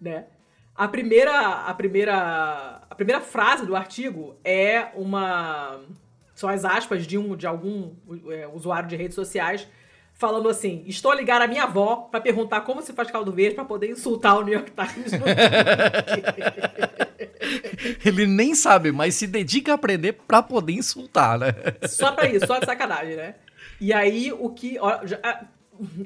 Né? A primeira, a primeira, a primeira frase do artigo é uma são as aspas de um de algum é, usuário de redes sociais falando assim: "Estou a ligar a minha avó para perguntar como se faz caldo verde para poder insultar o New York Times". Ele nem sabe, mas se dedica a aprender pra poder insultar, né? Só pra isso, só de sacanagem, né? E aí, o que. ah,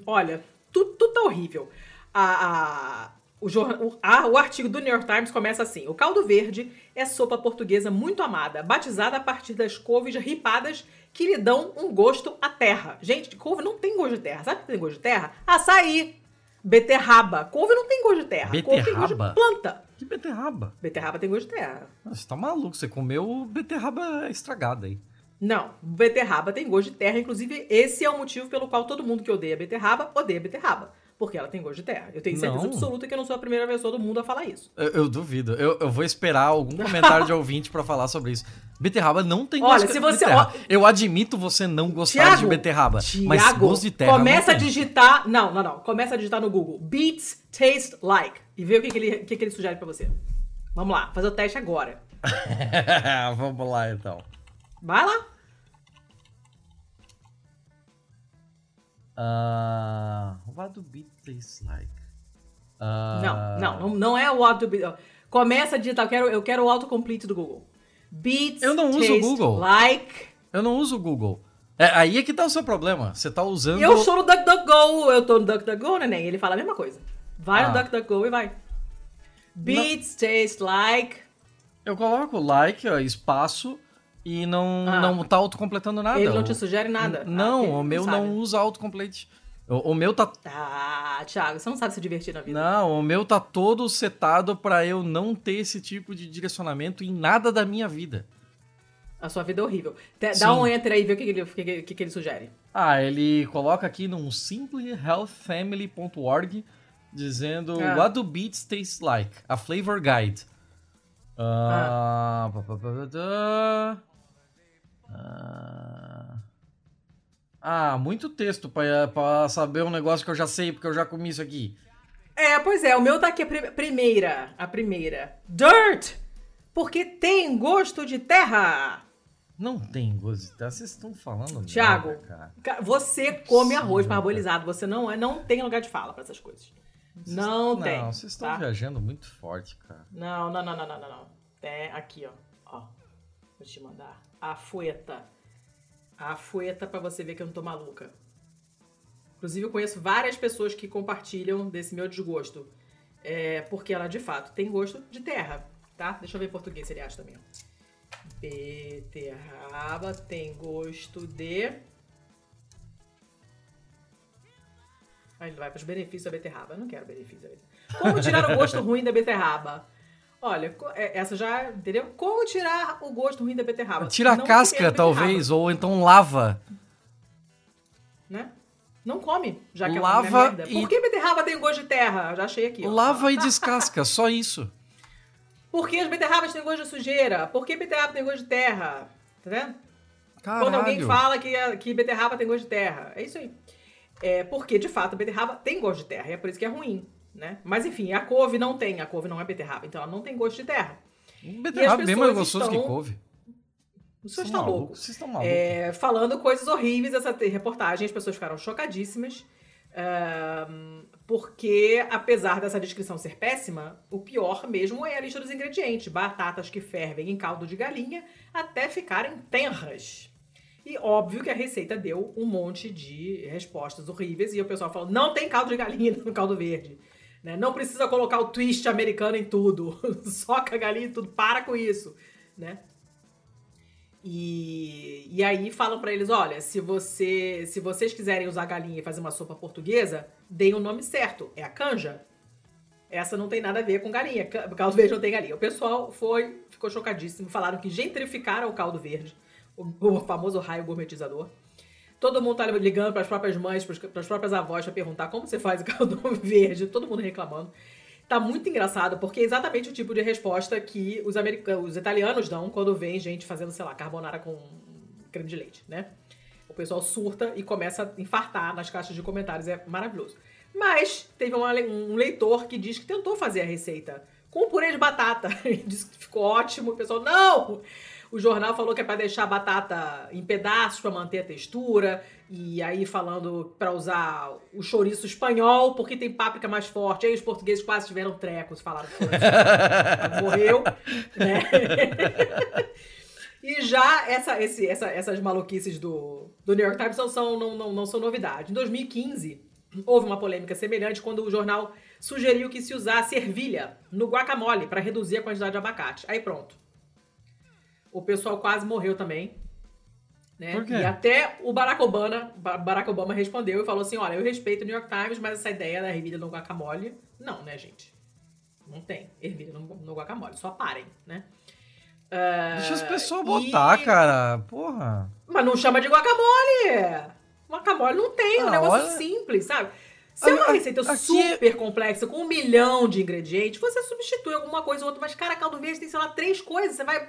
Olha, tudo, tudo tá horrível. A, a- o, o- a- o artigo do New York Times começa assim: O caldo verde é sopa portuguesa muito amada, batizada a partir das couves ripadas que lhe dão um gosto à terra. Gente, couve não tem gosto de terra. Sabe o que tem gosto de terra? Açaí. Beterraba. Couve não tem gosto de terra. Couve tem gosto Beterraba? de planta. Que beterraba. Beterraba tem gosto de terra. Você tá maluco, você comeu beterraba estragada aí. Não, beterraba tem gosto de terra. Inclusive, esse é o motivo pelo qual todo mundo que odeia beterraba odeia beterraba. Porque ela tem gosto de terra. Eu tenho certeza Não. absoluta que eu não sou a primeira pessoa do mundo a falar isso. Eu, eu duvido. Eu, eu vou esperar algum comentário de ouvinte pra falar sobre isso. Beterraba não tem Olha, gosto se de você- terra. ó- Eu admito você não gostar Tiago, de beterraba. mas Tiago, gosto de terra começa a digitar. Não, não, não. Começa a digitar no Google. Beats taste like. E vê o que, que, ele, que, que ele sugere pra você. Vamos lá, fazer o teste agora. Vamos lá, então. Vai lá. Uh, what do beat taste like? Ah, Não, não, não, não é o auto. Começa a digitar. Eu quero, eu quero o autocomplete do Google. Beats Eu não uso o taste Google. like. Eu não uso o Google. É, aí é que tá o seu problema. Você tá usando... Eu sou no DuckDuckGo, eu tô no DuckDuckGo, neném. Ele fala a mesma coisa. Vai Ah. no DuckDuckGo e vai. Beats taste like. Eu coloco like, ó, espaço, e não, Ah. não tá autocompletando nada. Ele não te sugere nada. Ah, Não, ok, o meu sabe. não usa autocomplete. O, o meu tá Ah, Thiago, você não sabe se divertir na vida. Não, o meu tá todo setado pra eu não ter esse tipo de direcionamento em nada da minha vida. A sua vida é horrível. Te-. Dá um enter aí e vê o que, que ele, que, que, que ele sugere. Ah, ele coloca aqui num simplyhealthfamily.org dizendo Ah. What do beets taste like? A flavor guide. Ah. Ah. Ah, muito texto pra, pra saber um negócio que eu já sei, porque eu já comi isso aqui. É, pois é, o meu tá aqui a pri- primeira. A primeira. Dirt! Porque tem gosto de terra. Não tem gosto de terra. Vocês estão falando Tiago, merda, cara. ca- você come Sim, arroz parbolizado. Você não, é, não tem lugar de fala pra essas coisas. Não tem. Não, vocês estão tá? viajando muito forte, cara. Não, não, não, não, não, não, não. Tem aqui, ó. Ó. Vou te mandar. A fueta. A fueta pra você ver que eu não tô maluca. Inclusive, eu conheço várias pessoas que compartilham desse meu desgosto. É, porque ela, de fato, tem gosto de terra, tá? Deixa eu ver em português se ele acha também. Beterraba tem gosto de... Aí ele vai para os benefícios da beterraba. Eu não quero benefícios da beterraba. Como tirar o gosto ruim da beterraba? Olha, é, essa já, entendeu? Como tirar o gosto ruim da beterraba? Tira a Não casca, comer talvez, ou então lava. Né? Não come, já que Lava é merda. e- Por que beterraba tem gosto de terra? Já achei aqui. ó. Lava e descasca, só isso. Por que as beterrabas têm gosto de sujeira? Por que beterraba tem gosto de terra? Tá vendo? Caralho. Quando alguém fala que, a- que beterraba tem gosto de terra. É isso aí. É porque, de fato, a beterraba tem gosto de terra. E é por isso que é ruim, né? Mas, enfim, a couve não tem. A couve não é beterraba. Então, ela não tem gosto de terra. Beterraba é bem mais gostoso que estão- couve. O senhor Vocês está estão louco. malucos, Vocês estão malucos. É, falando coisas horríveis essa reportagem, as pessoas ficaram chocadíssimas. ahn, porque, apesar dessa descrição ser péssima, o pior mesmo é a lista dos ingredientes: batatas que fervem em caldo de galinha até ficarem tenras. E óbvio que a receita deu um monte de respostas horríveis e o pessoal falou: não tem caldo de galinha no caldo verde. Né? Não precisa colocar o twist americano em tudo. Soca galinha em tudo. Para com isso. Né? E, e aí falam pra eles, olha, se você, se vocês quiserem usar galinha e fazer uma sopa portuguesa, deem o nome certo, é a canja. Essa não tem nada a ver com galinha, ca- caldo verde não tem galinha. O pessoal foi, ficou chocadíssimo, falaram que gentrificaram o caldo verde, o, o famoso raio gourmetizador. Todo mundo tá ligando pras próprias mães, pras, pras próprias avós pra perguntar como você faz o caldo verde, todo mundo reclamando. Tá muito engraçado, porque é exatamente o tipo de resposta que os, americanos, os italianos dão quando vem gente fazendo, sei lá, carbonara com creme de leite, né? O pessoal surta e começa a infartar nas caixas de comentários, é maravilhoso. Mas teve uma um leitor que diz que tentou fazer a receita com purê de batata. Ele disse que ficou ótimo. O pessoal, não! O jornal falou que é para deixar a batata em pedaços para manter a textura. E aí falando para usar o chouriço espanhol, porque tem páprica mais forte. Aí os portugueses quase tiveram trecos, falaram que morreu, né? E já essa, esse- essa- essas maluquices do, do New York Times não são, não, não, não são novidade. Em 2015, houve uma polêmica semelhante quando o jornal sugeriu que se usasse ervilha no guacamole para reduzir a quantidade de abacate. Aí pronto. O pessoal quase morreu também. Né? Por quê? E até o Barack Obama, Ba- Barack Obama respondeu e falou assim: olha, eu respeito o New York Times, mas essa ideia da ervilha no guacamole, não, né, gente? Não tem ervilha no, no guacamole, só parem, né? Ah, Deixa as pessoas e- botar, cara. Porra. Mas não chama de guacamole! Guacamole não tem, é um Ah, negócio olha- simples, sabe? Se é uma receita aqui- super complexa, com um milhão de ingredientes, você substitui alguma coisa ou outra. Mas, cara, caldo verde tem, sei lá, três coisas. Você vai.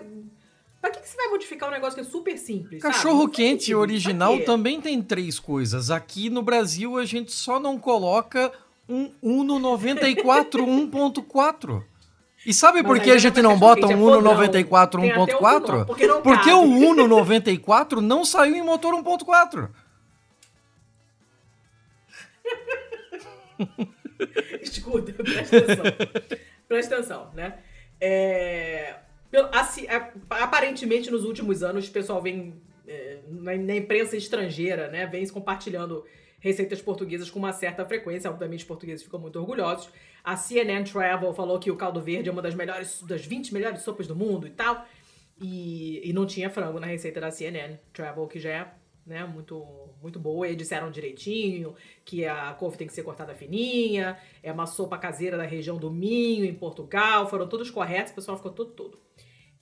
Pra que, que você vai modificar um negócio que é super simples? Cachorro quente sentido. original também tem três coisas. Aqui no Brasil a gente só não coloca um Uno 94 1.4. E sabe por que a gente não bota um Uno podrão. 94 Tem até outro 1.4? nome, porque não Porque o Uno 94 não saiu em motor 1.4. Escuta, presta atenção. presta atenção, né? É, aparentemente, nos últimos anos, o pessoal vem é, na, imprensa estrangeira, né? Vem compartilhando receitas portuguesas com uma certa frequência. Obviamente, os portugueses ficam muito orgulhosos. A CNN Travel falou que o caldo verde é uma das melhores, das 20 melhores sopas do mundo e tal. E, e não tinha frango na receita da CNN Travel, que já é né, muito, muito boa. E disseram direitinho que a couve tem que ser cortada fininha, é uma sopa caseira da região do Minho, em Portugal. Foram todos corretos, o pessoal ficou todo, todo.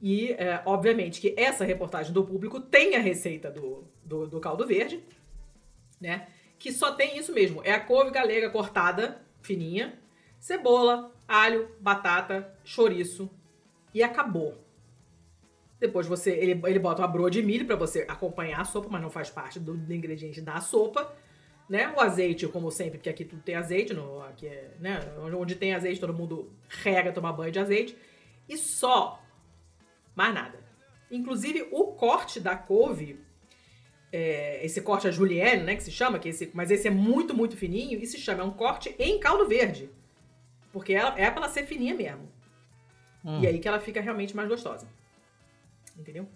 E, é, obviamente, que essa reportagem do público tem a receita do, do, do caldo verde, né? Que só tem isso mesmo. É a couve galega cortada, fininha, cebola, alho, batata, chouriço e acabou. Depois você ele, ele bota uma broa de milho pra você acompanhar a sopa, mas não faz parte do, do ingrediente da sopa. Né? O azeite, como sempre, porque aqui tudo tem azeite, no, aqui é, né? onde tem azeite todo mundo rega tomar banho de azeite. E só. Mais nada. Inclusive o corte da couve, é, esse corte a julienne, né, que se chama, que esse, mas esse é muito, muito fininho, e se chama, é um corte em caldo verde. Porque ela, é pra ela ser fininha mesmo. E aí que ela fica realmente mais gostosa. Entendeu?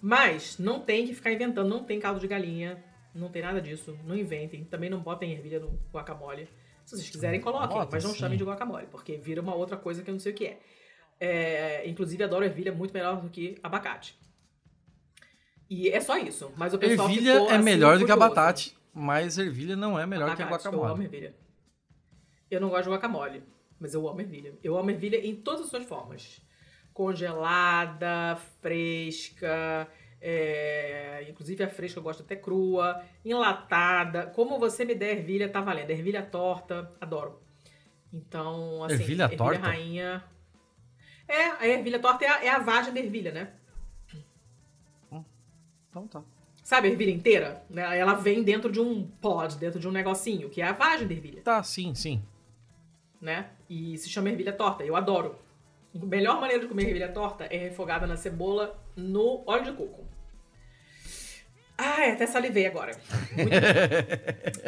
Mas não tem que ficar inventando, não tem caldo de galinha, não tem nada disso, não inventem. Também não botem ervilha no guacamole. Se vocês quiserem, coloquem, Bota, mas não sim. chamem de guacamole, porque vira uma outra coisa que eu não sei o que é. É, inclusive, adoro ervilha muito melhor do que abacate. E é só isso. Mas o pessoal Ervilha ficou, é assim, melhor do que abacate, mas ervilha não é melhor que Abacate, Eu amo guacamole. ervilha. Eu não gosto de guacamole, mas eu amo ervilha. Eu amo ervilha em todas as suas formas. Congelada, fresca, é, inclusive a fresca eu gosto até crua, enlatada. Como você me der ervilha, tá valendo. Ervilha torta, adoro. Então, assim, Ervilha torta? rainha. É, a ervilha torta é a, é a vagem da ervilha, né? Então tá. Sabe a ervilha inteira? Né? Ela vem dentro de um pod, dentro de um negocinho, que é a vagem da ervilha. Tá, sim, sim. né? E se chama ervilha torta. Eu adoro. A melhor maneira de comer ervilha torta é refogada na cebola no óleo de coco. Ai, até salivei agora.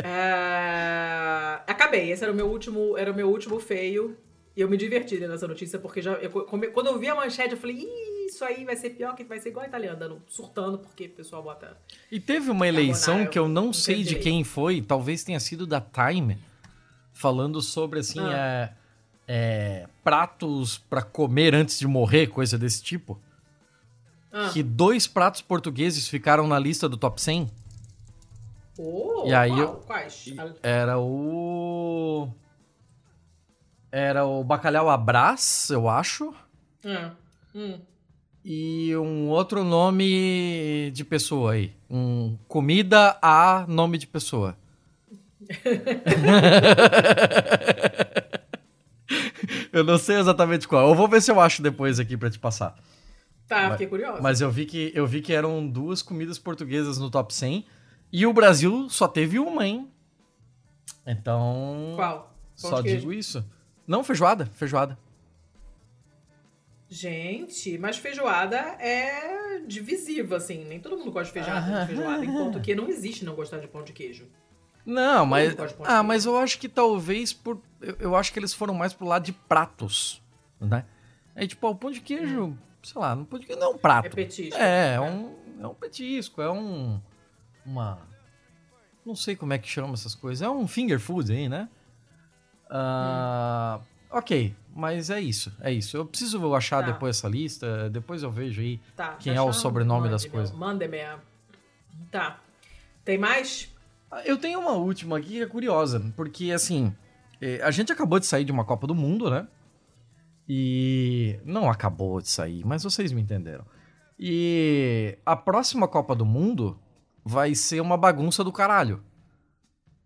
Ah, acabei. Esse era o meu último, era o meu último feio. E eu me diverti lendo essa notícia, porque já, eu, quando eu vi a manchete, eu falei, Ih, isso aí vai ser pior, que vai ser igual a italiana, andando, surtando, porque o pessoal bota. E teve uma eleição que eu não sei de direito. quem foi, talvez tenha sido da Time, falando sobre assim, Ah. é, é, pratos pra comer antes de morrer, coisa desse tipo. Ah, Que dois pratos portugueses ficaram na lista do top 100. oh, E aí qual? eu- Quais? Era o. Era o bacalhau Abraz, eu acho. Ah, hum. E um outro nome de pessoa aí. Um comida a nome de pessoa. eu não sei exatamente qual. Eu vou ver se eu acho depois aqui pra te passar. Tá, Mas- fiquei curiosa. Mas eu vi que eu vi que eram duas comidas portuguesas no top 100 e o Brasil só teve uma, hein? Então, Qual? Pão só digo isso. Não, feijoada, feijoada. Gente, mas feijoada é divisiva, assim. Nem todo mundo gosta de feijoada, Ah. feijoada. Enquanto que não existe não gostar de pão de queijo. Não, mas. Ah, mas eu acho que talvez por. Eu, eu acho que eles foram mais pro lado de pratos, né? Aí, tipo, ó, o pão de queijo, sei lá, o pão de queijo não é um prato. É petisco. É, é um, é um petisco, é um. Uma. Não sei como é que chama essas coisas. É um finger food aí, né? Ah, Ok, mas é isso, é isso. Eu preciso achar Tá. depois essa lista, depois eu vejo aí. Tá, Quem é o sobrenome das coisas. Manda-me. a- Tá. Tem mais? Eu tenho uma última aqui que é curiosa, porque assim, eh, a gente acabou de sair de uma Copa do Mundo, né? E não acabou de sair, mas vocês me entenderam. E a próxima Copa do Mundo vai ser uma bagunça do caralho.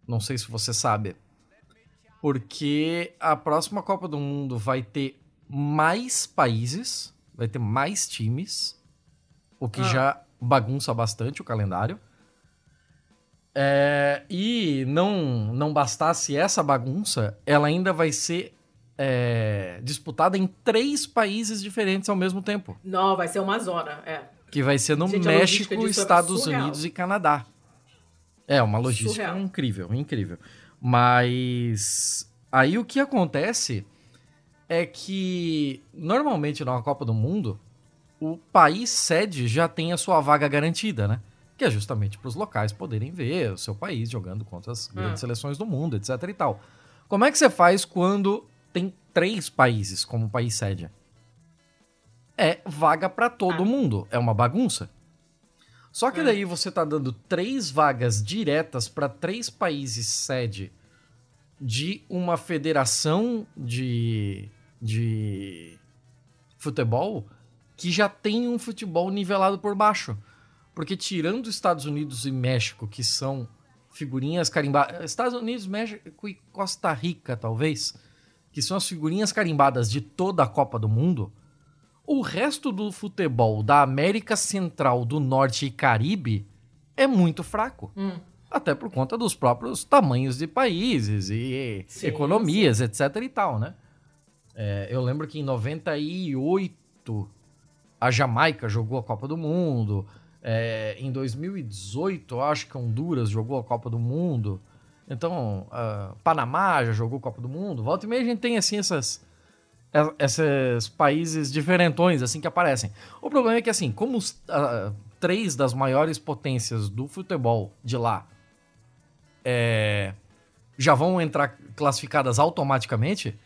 Não sei se você sabe. Porque a próxima Copa do Mundo vai ter mais países, vai ter mais times, o que Ah. já bagunça bastante o calendário. É, e não, não bastasse essa bagunça, ela ainda vai ser é, disputada em três países diferentes ao mesmo tempo. Não, vai ser uma zona. É. Que vai ser no Gente, México, é Estados surreal. Unidos e Canadá. É, uma logística Surreal. incrível, incrível. Mas aí o que acontece é que normalmente na Copa do Mundo o país sede já tem a sua vaga garantida, né? Que é justamente para os locais poderem ver o seu país jogando contra as grandes Ah. seleções do mundo, etc e tal. Como é que você faz quando tem três países como país sede? É vaga para todo Ah. mundo, é uma bagunça. Só que É. daí você tá dando três vagas diretas para três países sede de uma federação de, de futebol que já tem um futebol nivelado por baixo. Porque tirando Estados Unidos e México, que são figurinhas carimbadas. Estados Unidos, México e Costa Rica, talvez, que são as figurinhas carimbadas de toda a Copa do Mundo, O resto do futebol da América Central, do Norte e Caribe é muito fraco. Hum. Até por conta dos próprios tamanhos de países e Sim, economias, etc e tal, né? É, eu lembro que em 98 a Jamaica jogou a Copa do Mundo. É, em 2018, eu acho que Honduras jogou a Copa do Mundo. Então, ah, Panamá já jogou a Copa do Mundo. Volta e meia a gente tem, assim, essas, esses países diferentões, assim, que aparecem. O problema é que, assim, como os ah, três das maiores potências do futebol de lá é, já vão entrar classificadas automaticamente,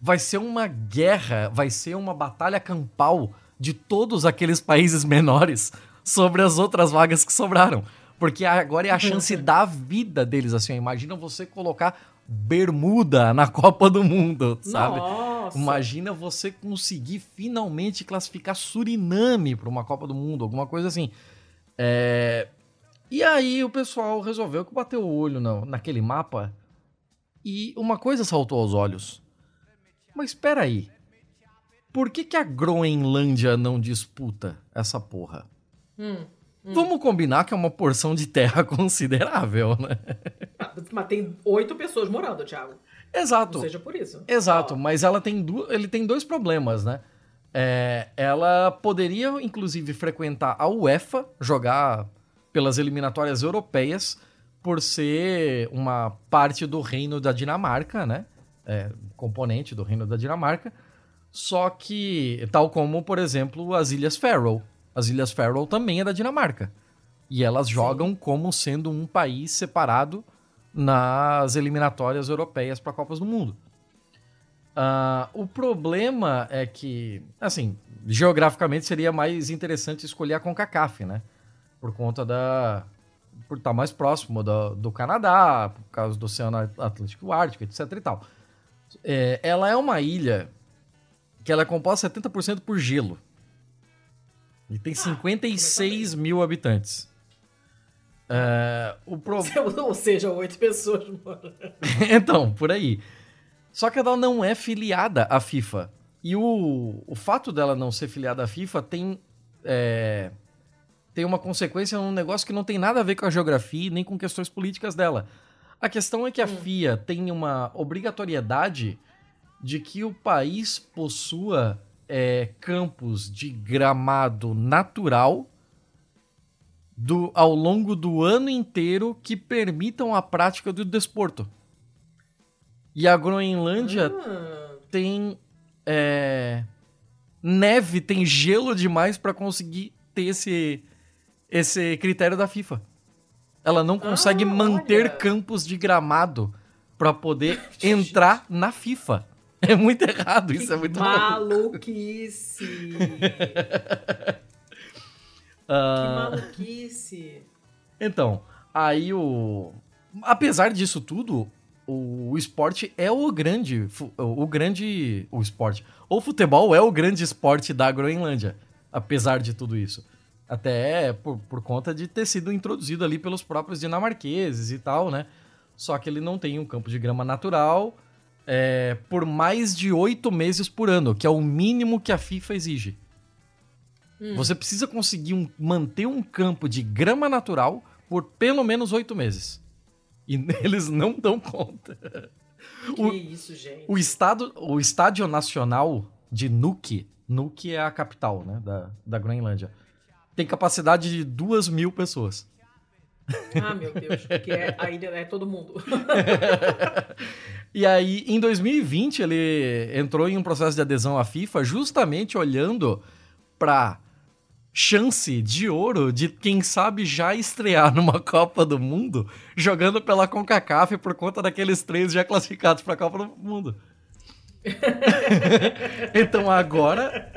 vai ser uma guerra, vai ser uma batalha campal de todos aqueles países menores sobre as outras vagas que sobraram. Porque agora é a chance da vida deles, assim. Imagina você colocar Bermuda na Copa do Mundo, sabe? Nossa. Imagina você conseguir finalmente classificar Suriname para uma Copa do Mundo, alguma coisa assim. É, E aí o pessoal resolveu que bateu o olho na, naquele mapa e uma coisa saltou aos olhos. Mas espera aí. Por que, que a Groenlândia não disputa essa porra? Hum. Vamos combinar que é uma porção de terra considerável, né? Ah, Mas tem oito pessoas morando, Thiago. Exato. Não seja por isso. Exato, mas ela tem ele tem dois problemas, né? É, ela poderia, inclusive, frequentar a UEFA, jogar pelas eliminatórias europeias, por ser uma parte do reino da Dinamarca, né? É, componente do reino da Dinamarca. Só que, tal como, por exemplo, as Ilhas Faroe. As Ilhas Faroe também é da Dinamarca. E elas jogam como sendo um país separado nas eliminatórias europeias para Copas do Mundo. Ah, o problema é que, assim, geograficamente seria mais interessante escolher a CONCACAF, né? Por conta da. Por estar mais próximo do, do Canadá, por causa do Oceano Atlântico Ártico, etc e tal. É, ela é uma ilha que ela é composta 70% por gelo. E tem 56 mil habitantes. É, o pro... Ou seja, oito pessoas morando. então, por aí. Só que ela não é filiada à FIFA. E o, o fato dela não ser filiada à FIFA tem, é, tem uma consequência num negócio que não tem nada a ver com a geografia e nem com questões políticas dela. A questão é que a FIA tem uma obrigatoriedade de que o país possua é, campos de gramado natural do, ao longo do ano inteiro que permitam a prática do desporto. E a Groenlândia Ah, tem é, neve, tem gelo demais para conseguir ter esse, esse critério da FIFA. Ela não consegue Ah, manter olha. campos de gramado para poder entrar na FIFA. É muito errado, isso é muito louco. maluquice. Ah, que maluquice. Então, aí o. Apesar disso tudo, o, esporte é o grande. O grande. O esporte. O futebol é o grande esporte da Groenlândia. Apesar de tudo isso. Até por, por conta de ter sido introduzido ali pelos próprios dinamarqueses e tal, né? Só que ele não tem um campo de grama natural é, por mais de oito meses por ano, que é o mínimo que a FIFA exige. Você precisa conseguir um- manter um campo de grama natural por pelo menos oito meses. E eles não dão conta. Que O- isso, gente. O, estado, o Estádio Nacional de Nuuk, Nuuk é a capital né, da, da Groenlândia, tem capacidade de duas mil pessoas. Ah, meu Deus. Que é, a ilha é todo mundo. E aí, em 2020, ele entrou em um processo de adesão à FIFA justamente olhando para chance de ouro de quem sabe já estrear numa Copa do Mundo jogando pela CONCACAF por conta daqueles três já classificados para a Copa do Mundo. então agora,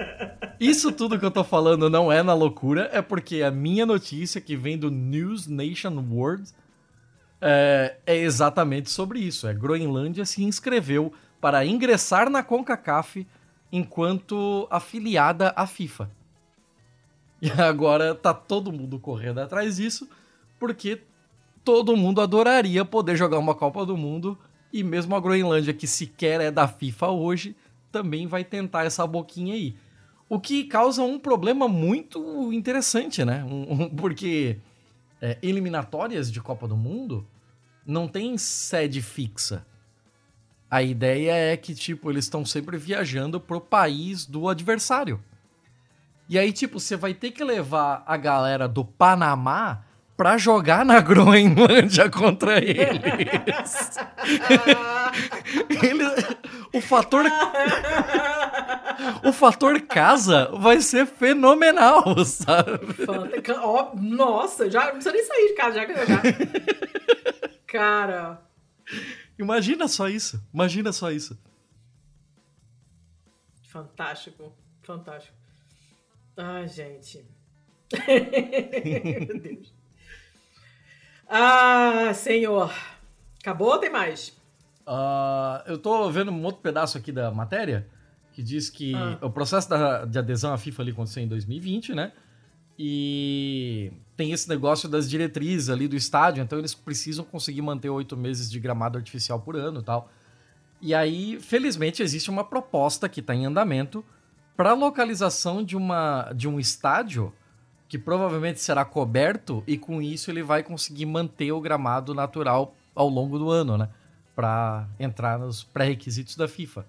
isso tudo que eu tô falando não é na loucura, é porque a minha notícia que vem do News Nation World é, é exatamente sobre isso. É Groenlândia se inscreveu para ingressar na CONCACAF enquanto afiliada à FIFA. E agora tá todo mundo correndo atrás disso, porque todo mundo adoraria poder jogar uma Copa do Mundo e mesmo a Groenlândia, que sequer é da FIFA hoje, também vai tentar essa boquinha aí. O que causa um problema muito interessante, né? Um- um- porque é, eliminatórias de Copa do Mundo não tem sede fixa. A ideia é que, tipo, eles estão sempre viajando pro país do adversário. E aí, tipo, você vai ter que levar a galera do Panamá pra jogar na Groenlândia contra eles. Ele- o fator o fator casa vai ser fenomenal, sabe? Ó, nossa, já não precisa nem sair de casa, já que já. Cara, Imagina só isso. Imagina só isso. fantástico, fantástico. Ai, gente. Meu Deus. Ah, senhor. Acabou ou tem mais? Ah, eu tô vendo um outro pedaço aqui da matéria que diz que Ah. o processo da- de adesão à FIFA ali aconteceu em 2020, né? E tem esse negócio das diretrizes ali do estádio, então eles precisam conseguir manter oito meses de gramado artificial por ano e tal. E aí, felizmente, existe uma proposta que está em andamento para localização de, uma, de um estádio que provavelmente será coberto e com isso ele vai conseguir manter o gramado natural ao longo do ano, né? Para entrar nos pré-requisitos da FIFA.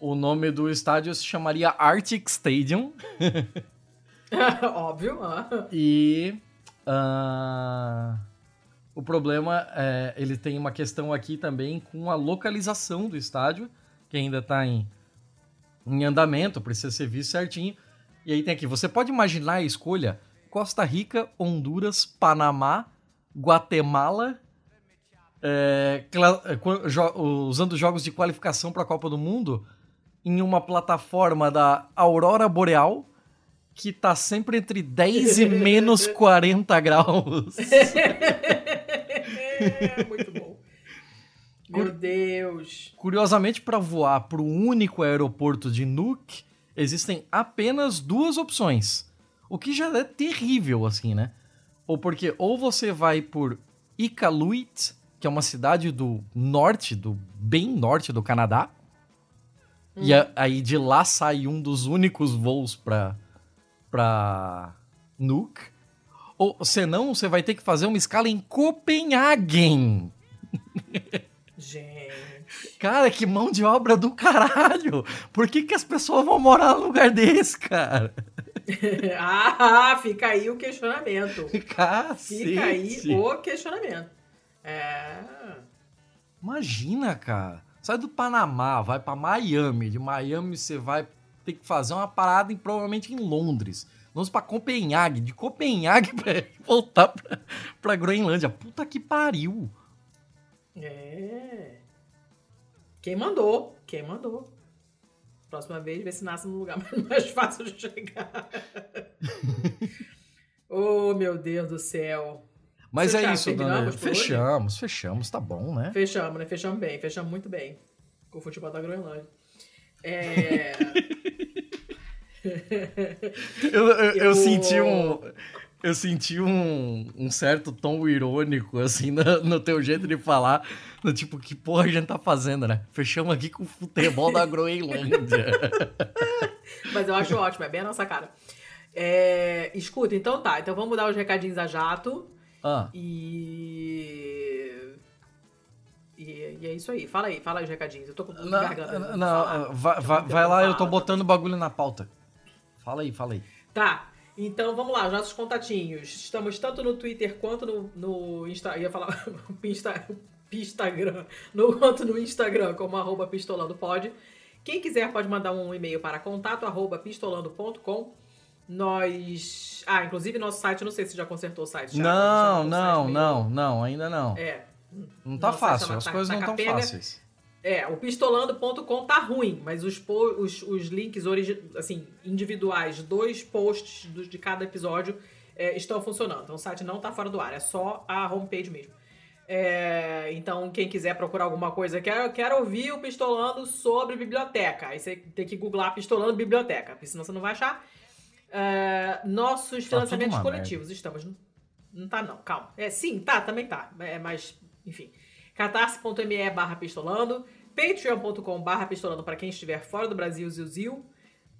O nome do estádio se chamaria Arctic Stadium Óbvio. ah. e ah, o problema é ele tem uma questão aqui também com a localização do estádio, que ainda está em, em andamento, precisa ser visto certinho. E aí tem aqui, você pode imaginar a escolha Costa Rica, Honduras, Panamá, Guatemala, é, é, jo- usando jogos de qualificação para a Copa do Mundo em uma plataforma da Aurora Boreal que tá sempre entre 10 e menos 40 graus. É, muito bom. Meu Deus. Curiosamente, para voar para o único aeroporto de Nuuk, existem apenas duas opções. O que já é terrível, assim, né? Ou porque ou você vai por Iqaluit, que é uma cidade do norte, do bem norte do Canadá, e a- aí de lá sai um dos únicos voos para para Nuuk. Ou senão você vai ter que fazer uma escala em Copenhagen. Gente. Cara, que mão de obra do caralho! Por que, que as pessoas vão morar num lugar desse, cara? Ah, fica aí o questionamento. Cacete! Fica aí o questionamento. É. Imagina, cara. Sai do Panamá, vai pra Miami. De Miami você vai ter que fazer uma parada em, provavelmente em Londres. Vamos pra Copenhague. De Copenhague pra voltar pra, pra Groenlândia. Puta que pariu. É. Quem mandou? Quem mandou? Próxima vez, vê se nasce num lugar mais fácil de chegar. oh, meu Deus do céu. Mas é Fechar, isso, Dona. por hoje? Fechamos, fechamos, tá bom, né? Fechamos, né? Fechamos bem, fechamos muito bem. Com o futebol da Groenlândia. É. Eu, eu, eu Eu- senti um. Eu senti um, um certo tom irônico, assim, no, no teu jeito de falar. No tipo, que porra a gente tá fazendo, né? Fechamos aqui com o futebol da Groenlândia. Mas eu acho ótimo, é bem a nossa cara. É, escuta, então tá. Então vamos dar os recadinhos a jato. ah, E... e. E é isso aí. Fala aí, fala aí os recadinhos. Eu tô com não, garganta. não, de falar. vai, vai, vai lá, eu tô fala. botando bagulho na pauta. Fala aí, fala aí. Tá. Então vamos lá, os nossos contatinhos. Estamos tanto no Twitter quanto no, no Insta, ia falar Insta, Instagram, no, quanto no Instagram, como arroba pistolandopod. Quem quiser pode mandar um e-mail para contato arroba pistolando.com. Nós. Ah, inclusive nosso site, não sei se já consertou o site. já, Não, não, o site meio- não, não, ainda não. É. Não tá nosso fácil, as coisas tá não tão capenga. fáceis. É, o pistolando.com tá ruim, mas os, os, os links assim, individuais dos posts dos- de cada episódio é, estão funcionando. Então o site não tá fora do ar, é só a homepage mesmo. É, então, quem quiser procurar alguma coisa, quero, quero ouvir o Pistolando sobre biblioteca. Aí você tem que googlar Pistolando Biblioteca, porque senão você não vai achar. É, nossos Tá financiamentos coletivos, estamos. no- Não tá, não, calma. É, sim, tá, também tá. É, mas, enfim. catarse.me barra pistolando, patreon.com barra pistolando para quem estiver fora do Brasil, Zil, Zil.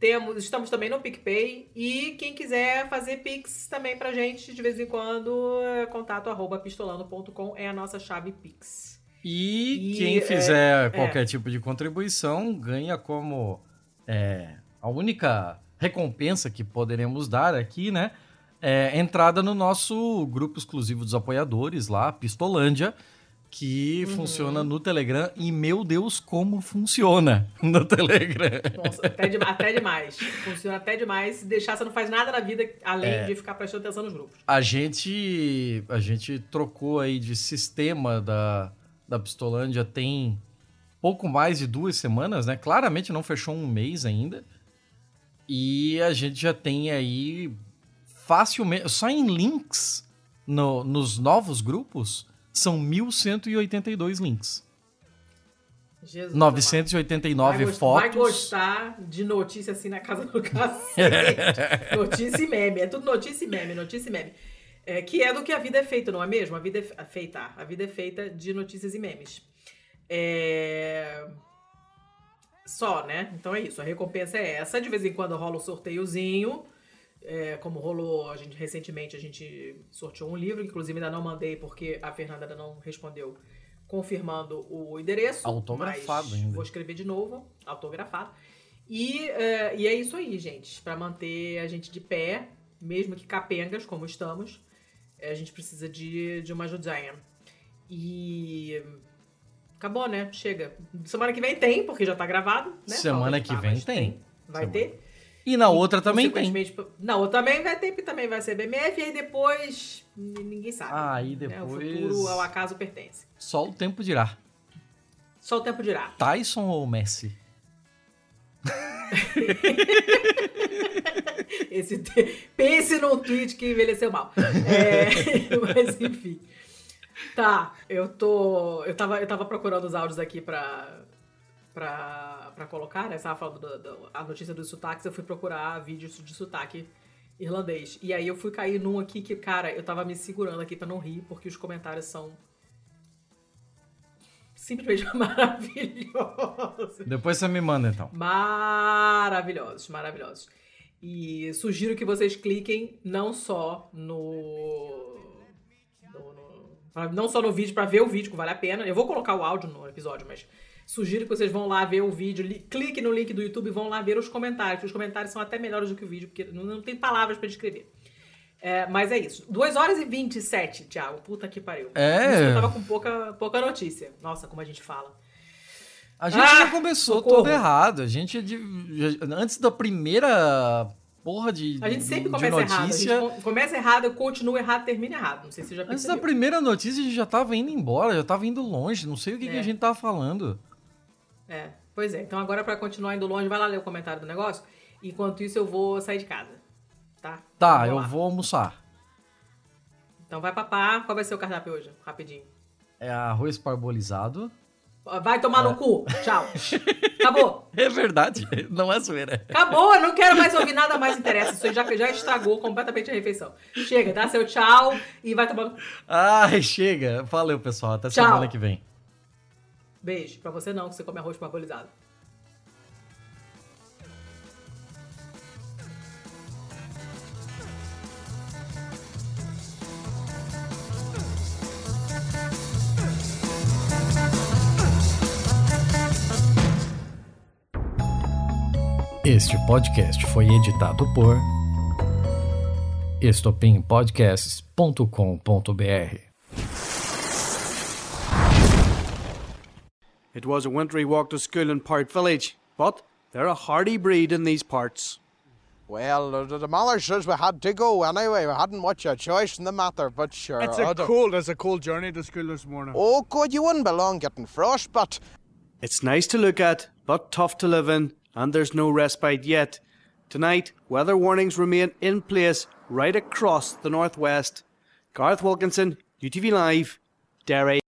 Temos, estamos também no PicPay. E quem quiser fazer Pix também pra gente, de vez em quando, é contato arroba pistolando.com é a nossa chave Pix. E, E, quem é, fizer é. qualquer tipo de contribuição ganha como é, a única recompensa que poderemos dar aqui, né? É entrada no nosso grupo exclusivo dos apoiadores lá, Pistolândia, que Uhum. funciona no Telegram. E meu Deus, como funciona no Telegram! Nossa, até, de- até demais. Funciona até demais. Se deixar, você não faz nada na vida além É. de ficar prestando atenção nos grupos. A gente, a gente trocou aí de sistema da, da Pistolândia tem pouco mais de duas semanas, né? Claramente não fechou um mês ainda. E a gente já tem aí facilmente. Só em links no- nos novos grupos são 1.182 links. Jesus. 989 vai, fotos. vai gostar de notícia assim na casa do cacete. notícia e meme. É tudo notícia e meme, notícia e meme. É, que é do que a vida é feita, não é mesmo? A vida é fe- feita. A vida é feita de notícias e memes. É... Só, né? Então é isso. A recompensa é essa. De vez em quando rola um sorteiozinho. É, como rolou a gente, recentemente, a gente sorteou um livro. Inclusive, ainda não mandei porque a Fernanda ainda não respondeu confirmando o endereço. Autografado ainda. Vou escrever de novo, autografado. E, é, e é isso aí, gente. Para manter a gente de pé, mesmo que capengas, como estamos, é, a gente precisa de, de uma ajudinha. E. Acabou, né? Chega. Semana que vem tem, porque já tá gravado, né? Semana que vem mas tem. Vai Semana. ter. E na outra também tem. Na outra também vai ter, também vai ser BMF, e aí depois ninguém sabe. Ah, aí né? O depois- futuro ao acaso pertence. Só o tempo dirá. Só o tempo dirá. Tyson ou Messi? Esse te- Pense num tweet que envelheceu mal. É, Mas enfim. Tá, eu tô. Eu tava, eu tava procurando os áudios aqui pra. Pra, pra colocar, né? Você tava falando da da- a notícia dos sotaques, eu fui procurar vídeos de sotaque irlandês. E aí eu fui cair num aqui que, cara, eu tava me segurando aqui pra não rir, porque os comentários são. simplesmente maravilhosos. Depois você me manda então. Maravilhosos, maravilhosos. E sugiro que vocês cliquem não só no. no- no- não só no vídeo para ver o vídeo, que vale a pena. Eu vou colocar o áudio no episódio, mas sugiro que vocês vão lá ver o vídeo. li- Clique no link do YouTube e vão lá ver os comentários. Os comentários são até melhores do que o vídeo, porque não, não tem palavras para descrever. É, mas é isso. 2 horas e 27, Thiago. Puta que pariu. É. Isso que eu tava com pouca, pouca notícia. Nossa, como a gente fala. A gente Ah, já começou socorro. todo errado. A gente, é antes da primeira porra de, A gente sempre começa errado. A notícia, gente co- começa errado, continua errado, termina errado. Não sei se você já antes da percebeu. primeira notícia, a gente já tava indo embora, já tava indo longe. Não sei o que, que É. a gente tava falando. É, pois é. Então agora pra continuar indo longe, vai lá ler o comentário do negócio. Enquanto isso eu vou sair de casa. Tá? Tá, Vou eu lá. vou almoçar. Então vai papar. Qual vai ser o cardápio hoje? Rapidinho. É arroz parbolizado. Vai tomar no cu. Tchau. Acabou. É verdade, não é zoeira. Acabou, eu não quero mais ouvir nada mais interessa. Isso já, já estragou completamente a refeição. Chega, dá seu tchau e vai tomar no cu. Ai, chega. Valeu, pessoal. Até Tchau. semana que vem. Beijo. Pra você não, que você come arroz parbolizado. Este podcast foi editado por estopimpodcasts.com.br. It was a wintry walk to school in Part Village, but they're a hardy breed in these parts. Well, the, the says we had to go anyway. We hadn't much a choice in the matter, but sure. It's I a don't- cold, it's a cold journey to school this morning. Oh, good, you wouldn't be long getting frostbite. It's nice to look at, but tough to live in, and there's no respite yet. Tonight, weather warnings remain in place right across the northwest. Garth Wilkinson, UTV Live, Derry.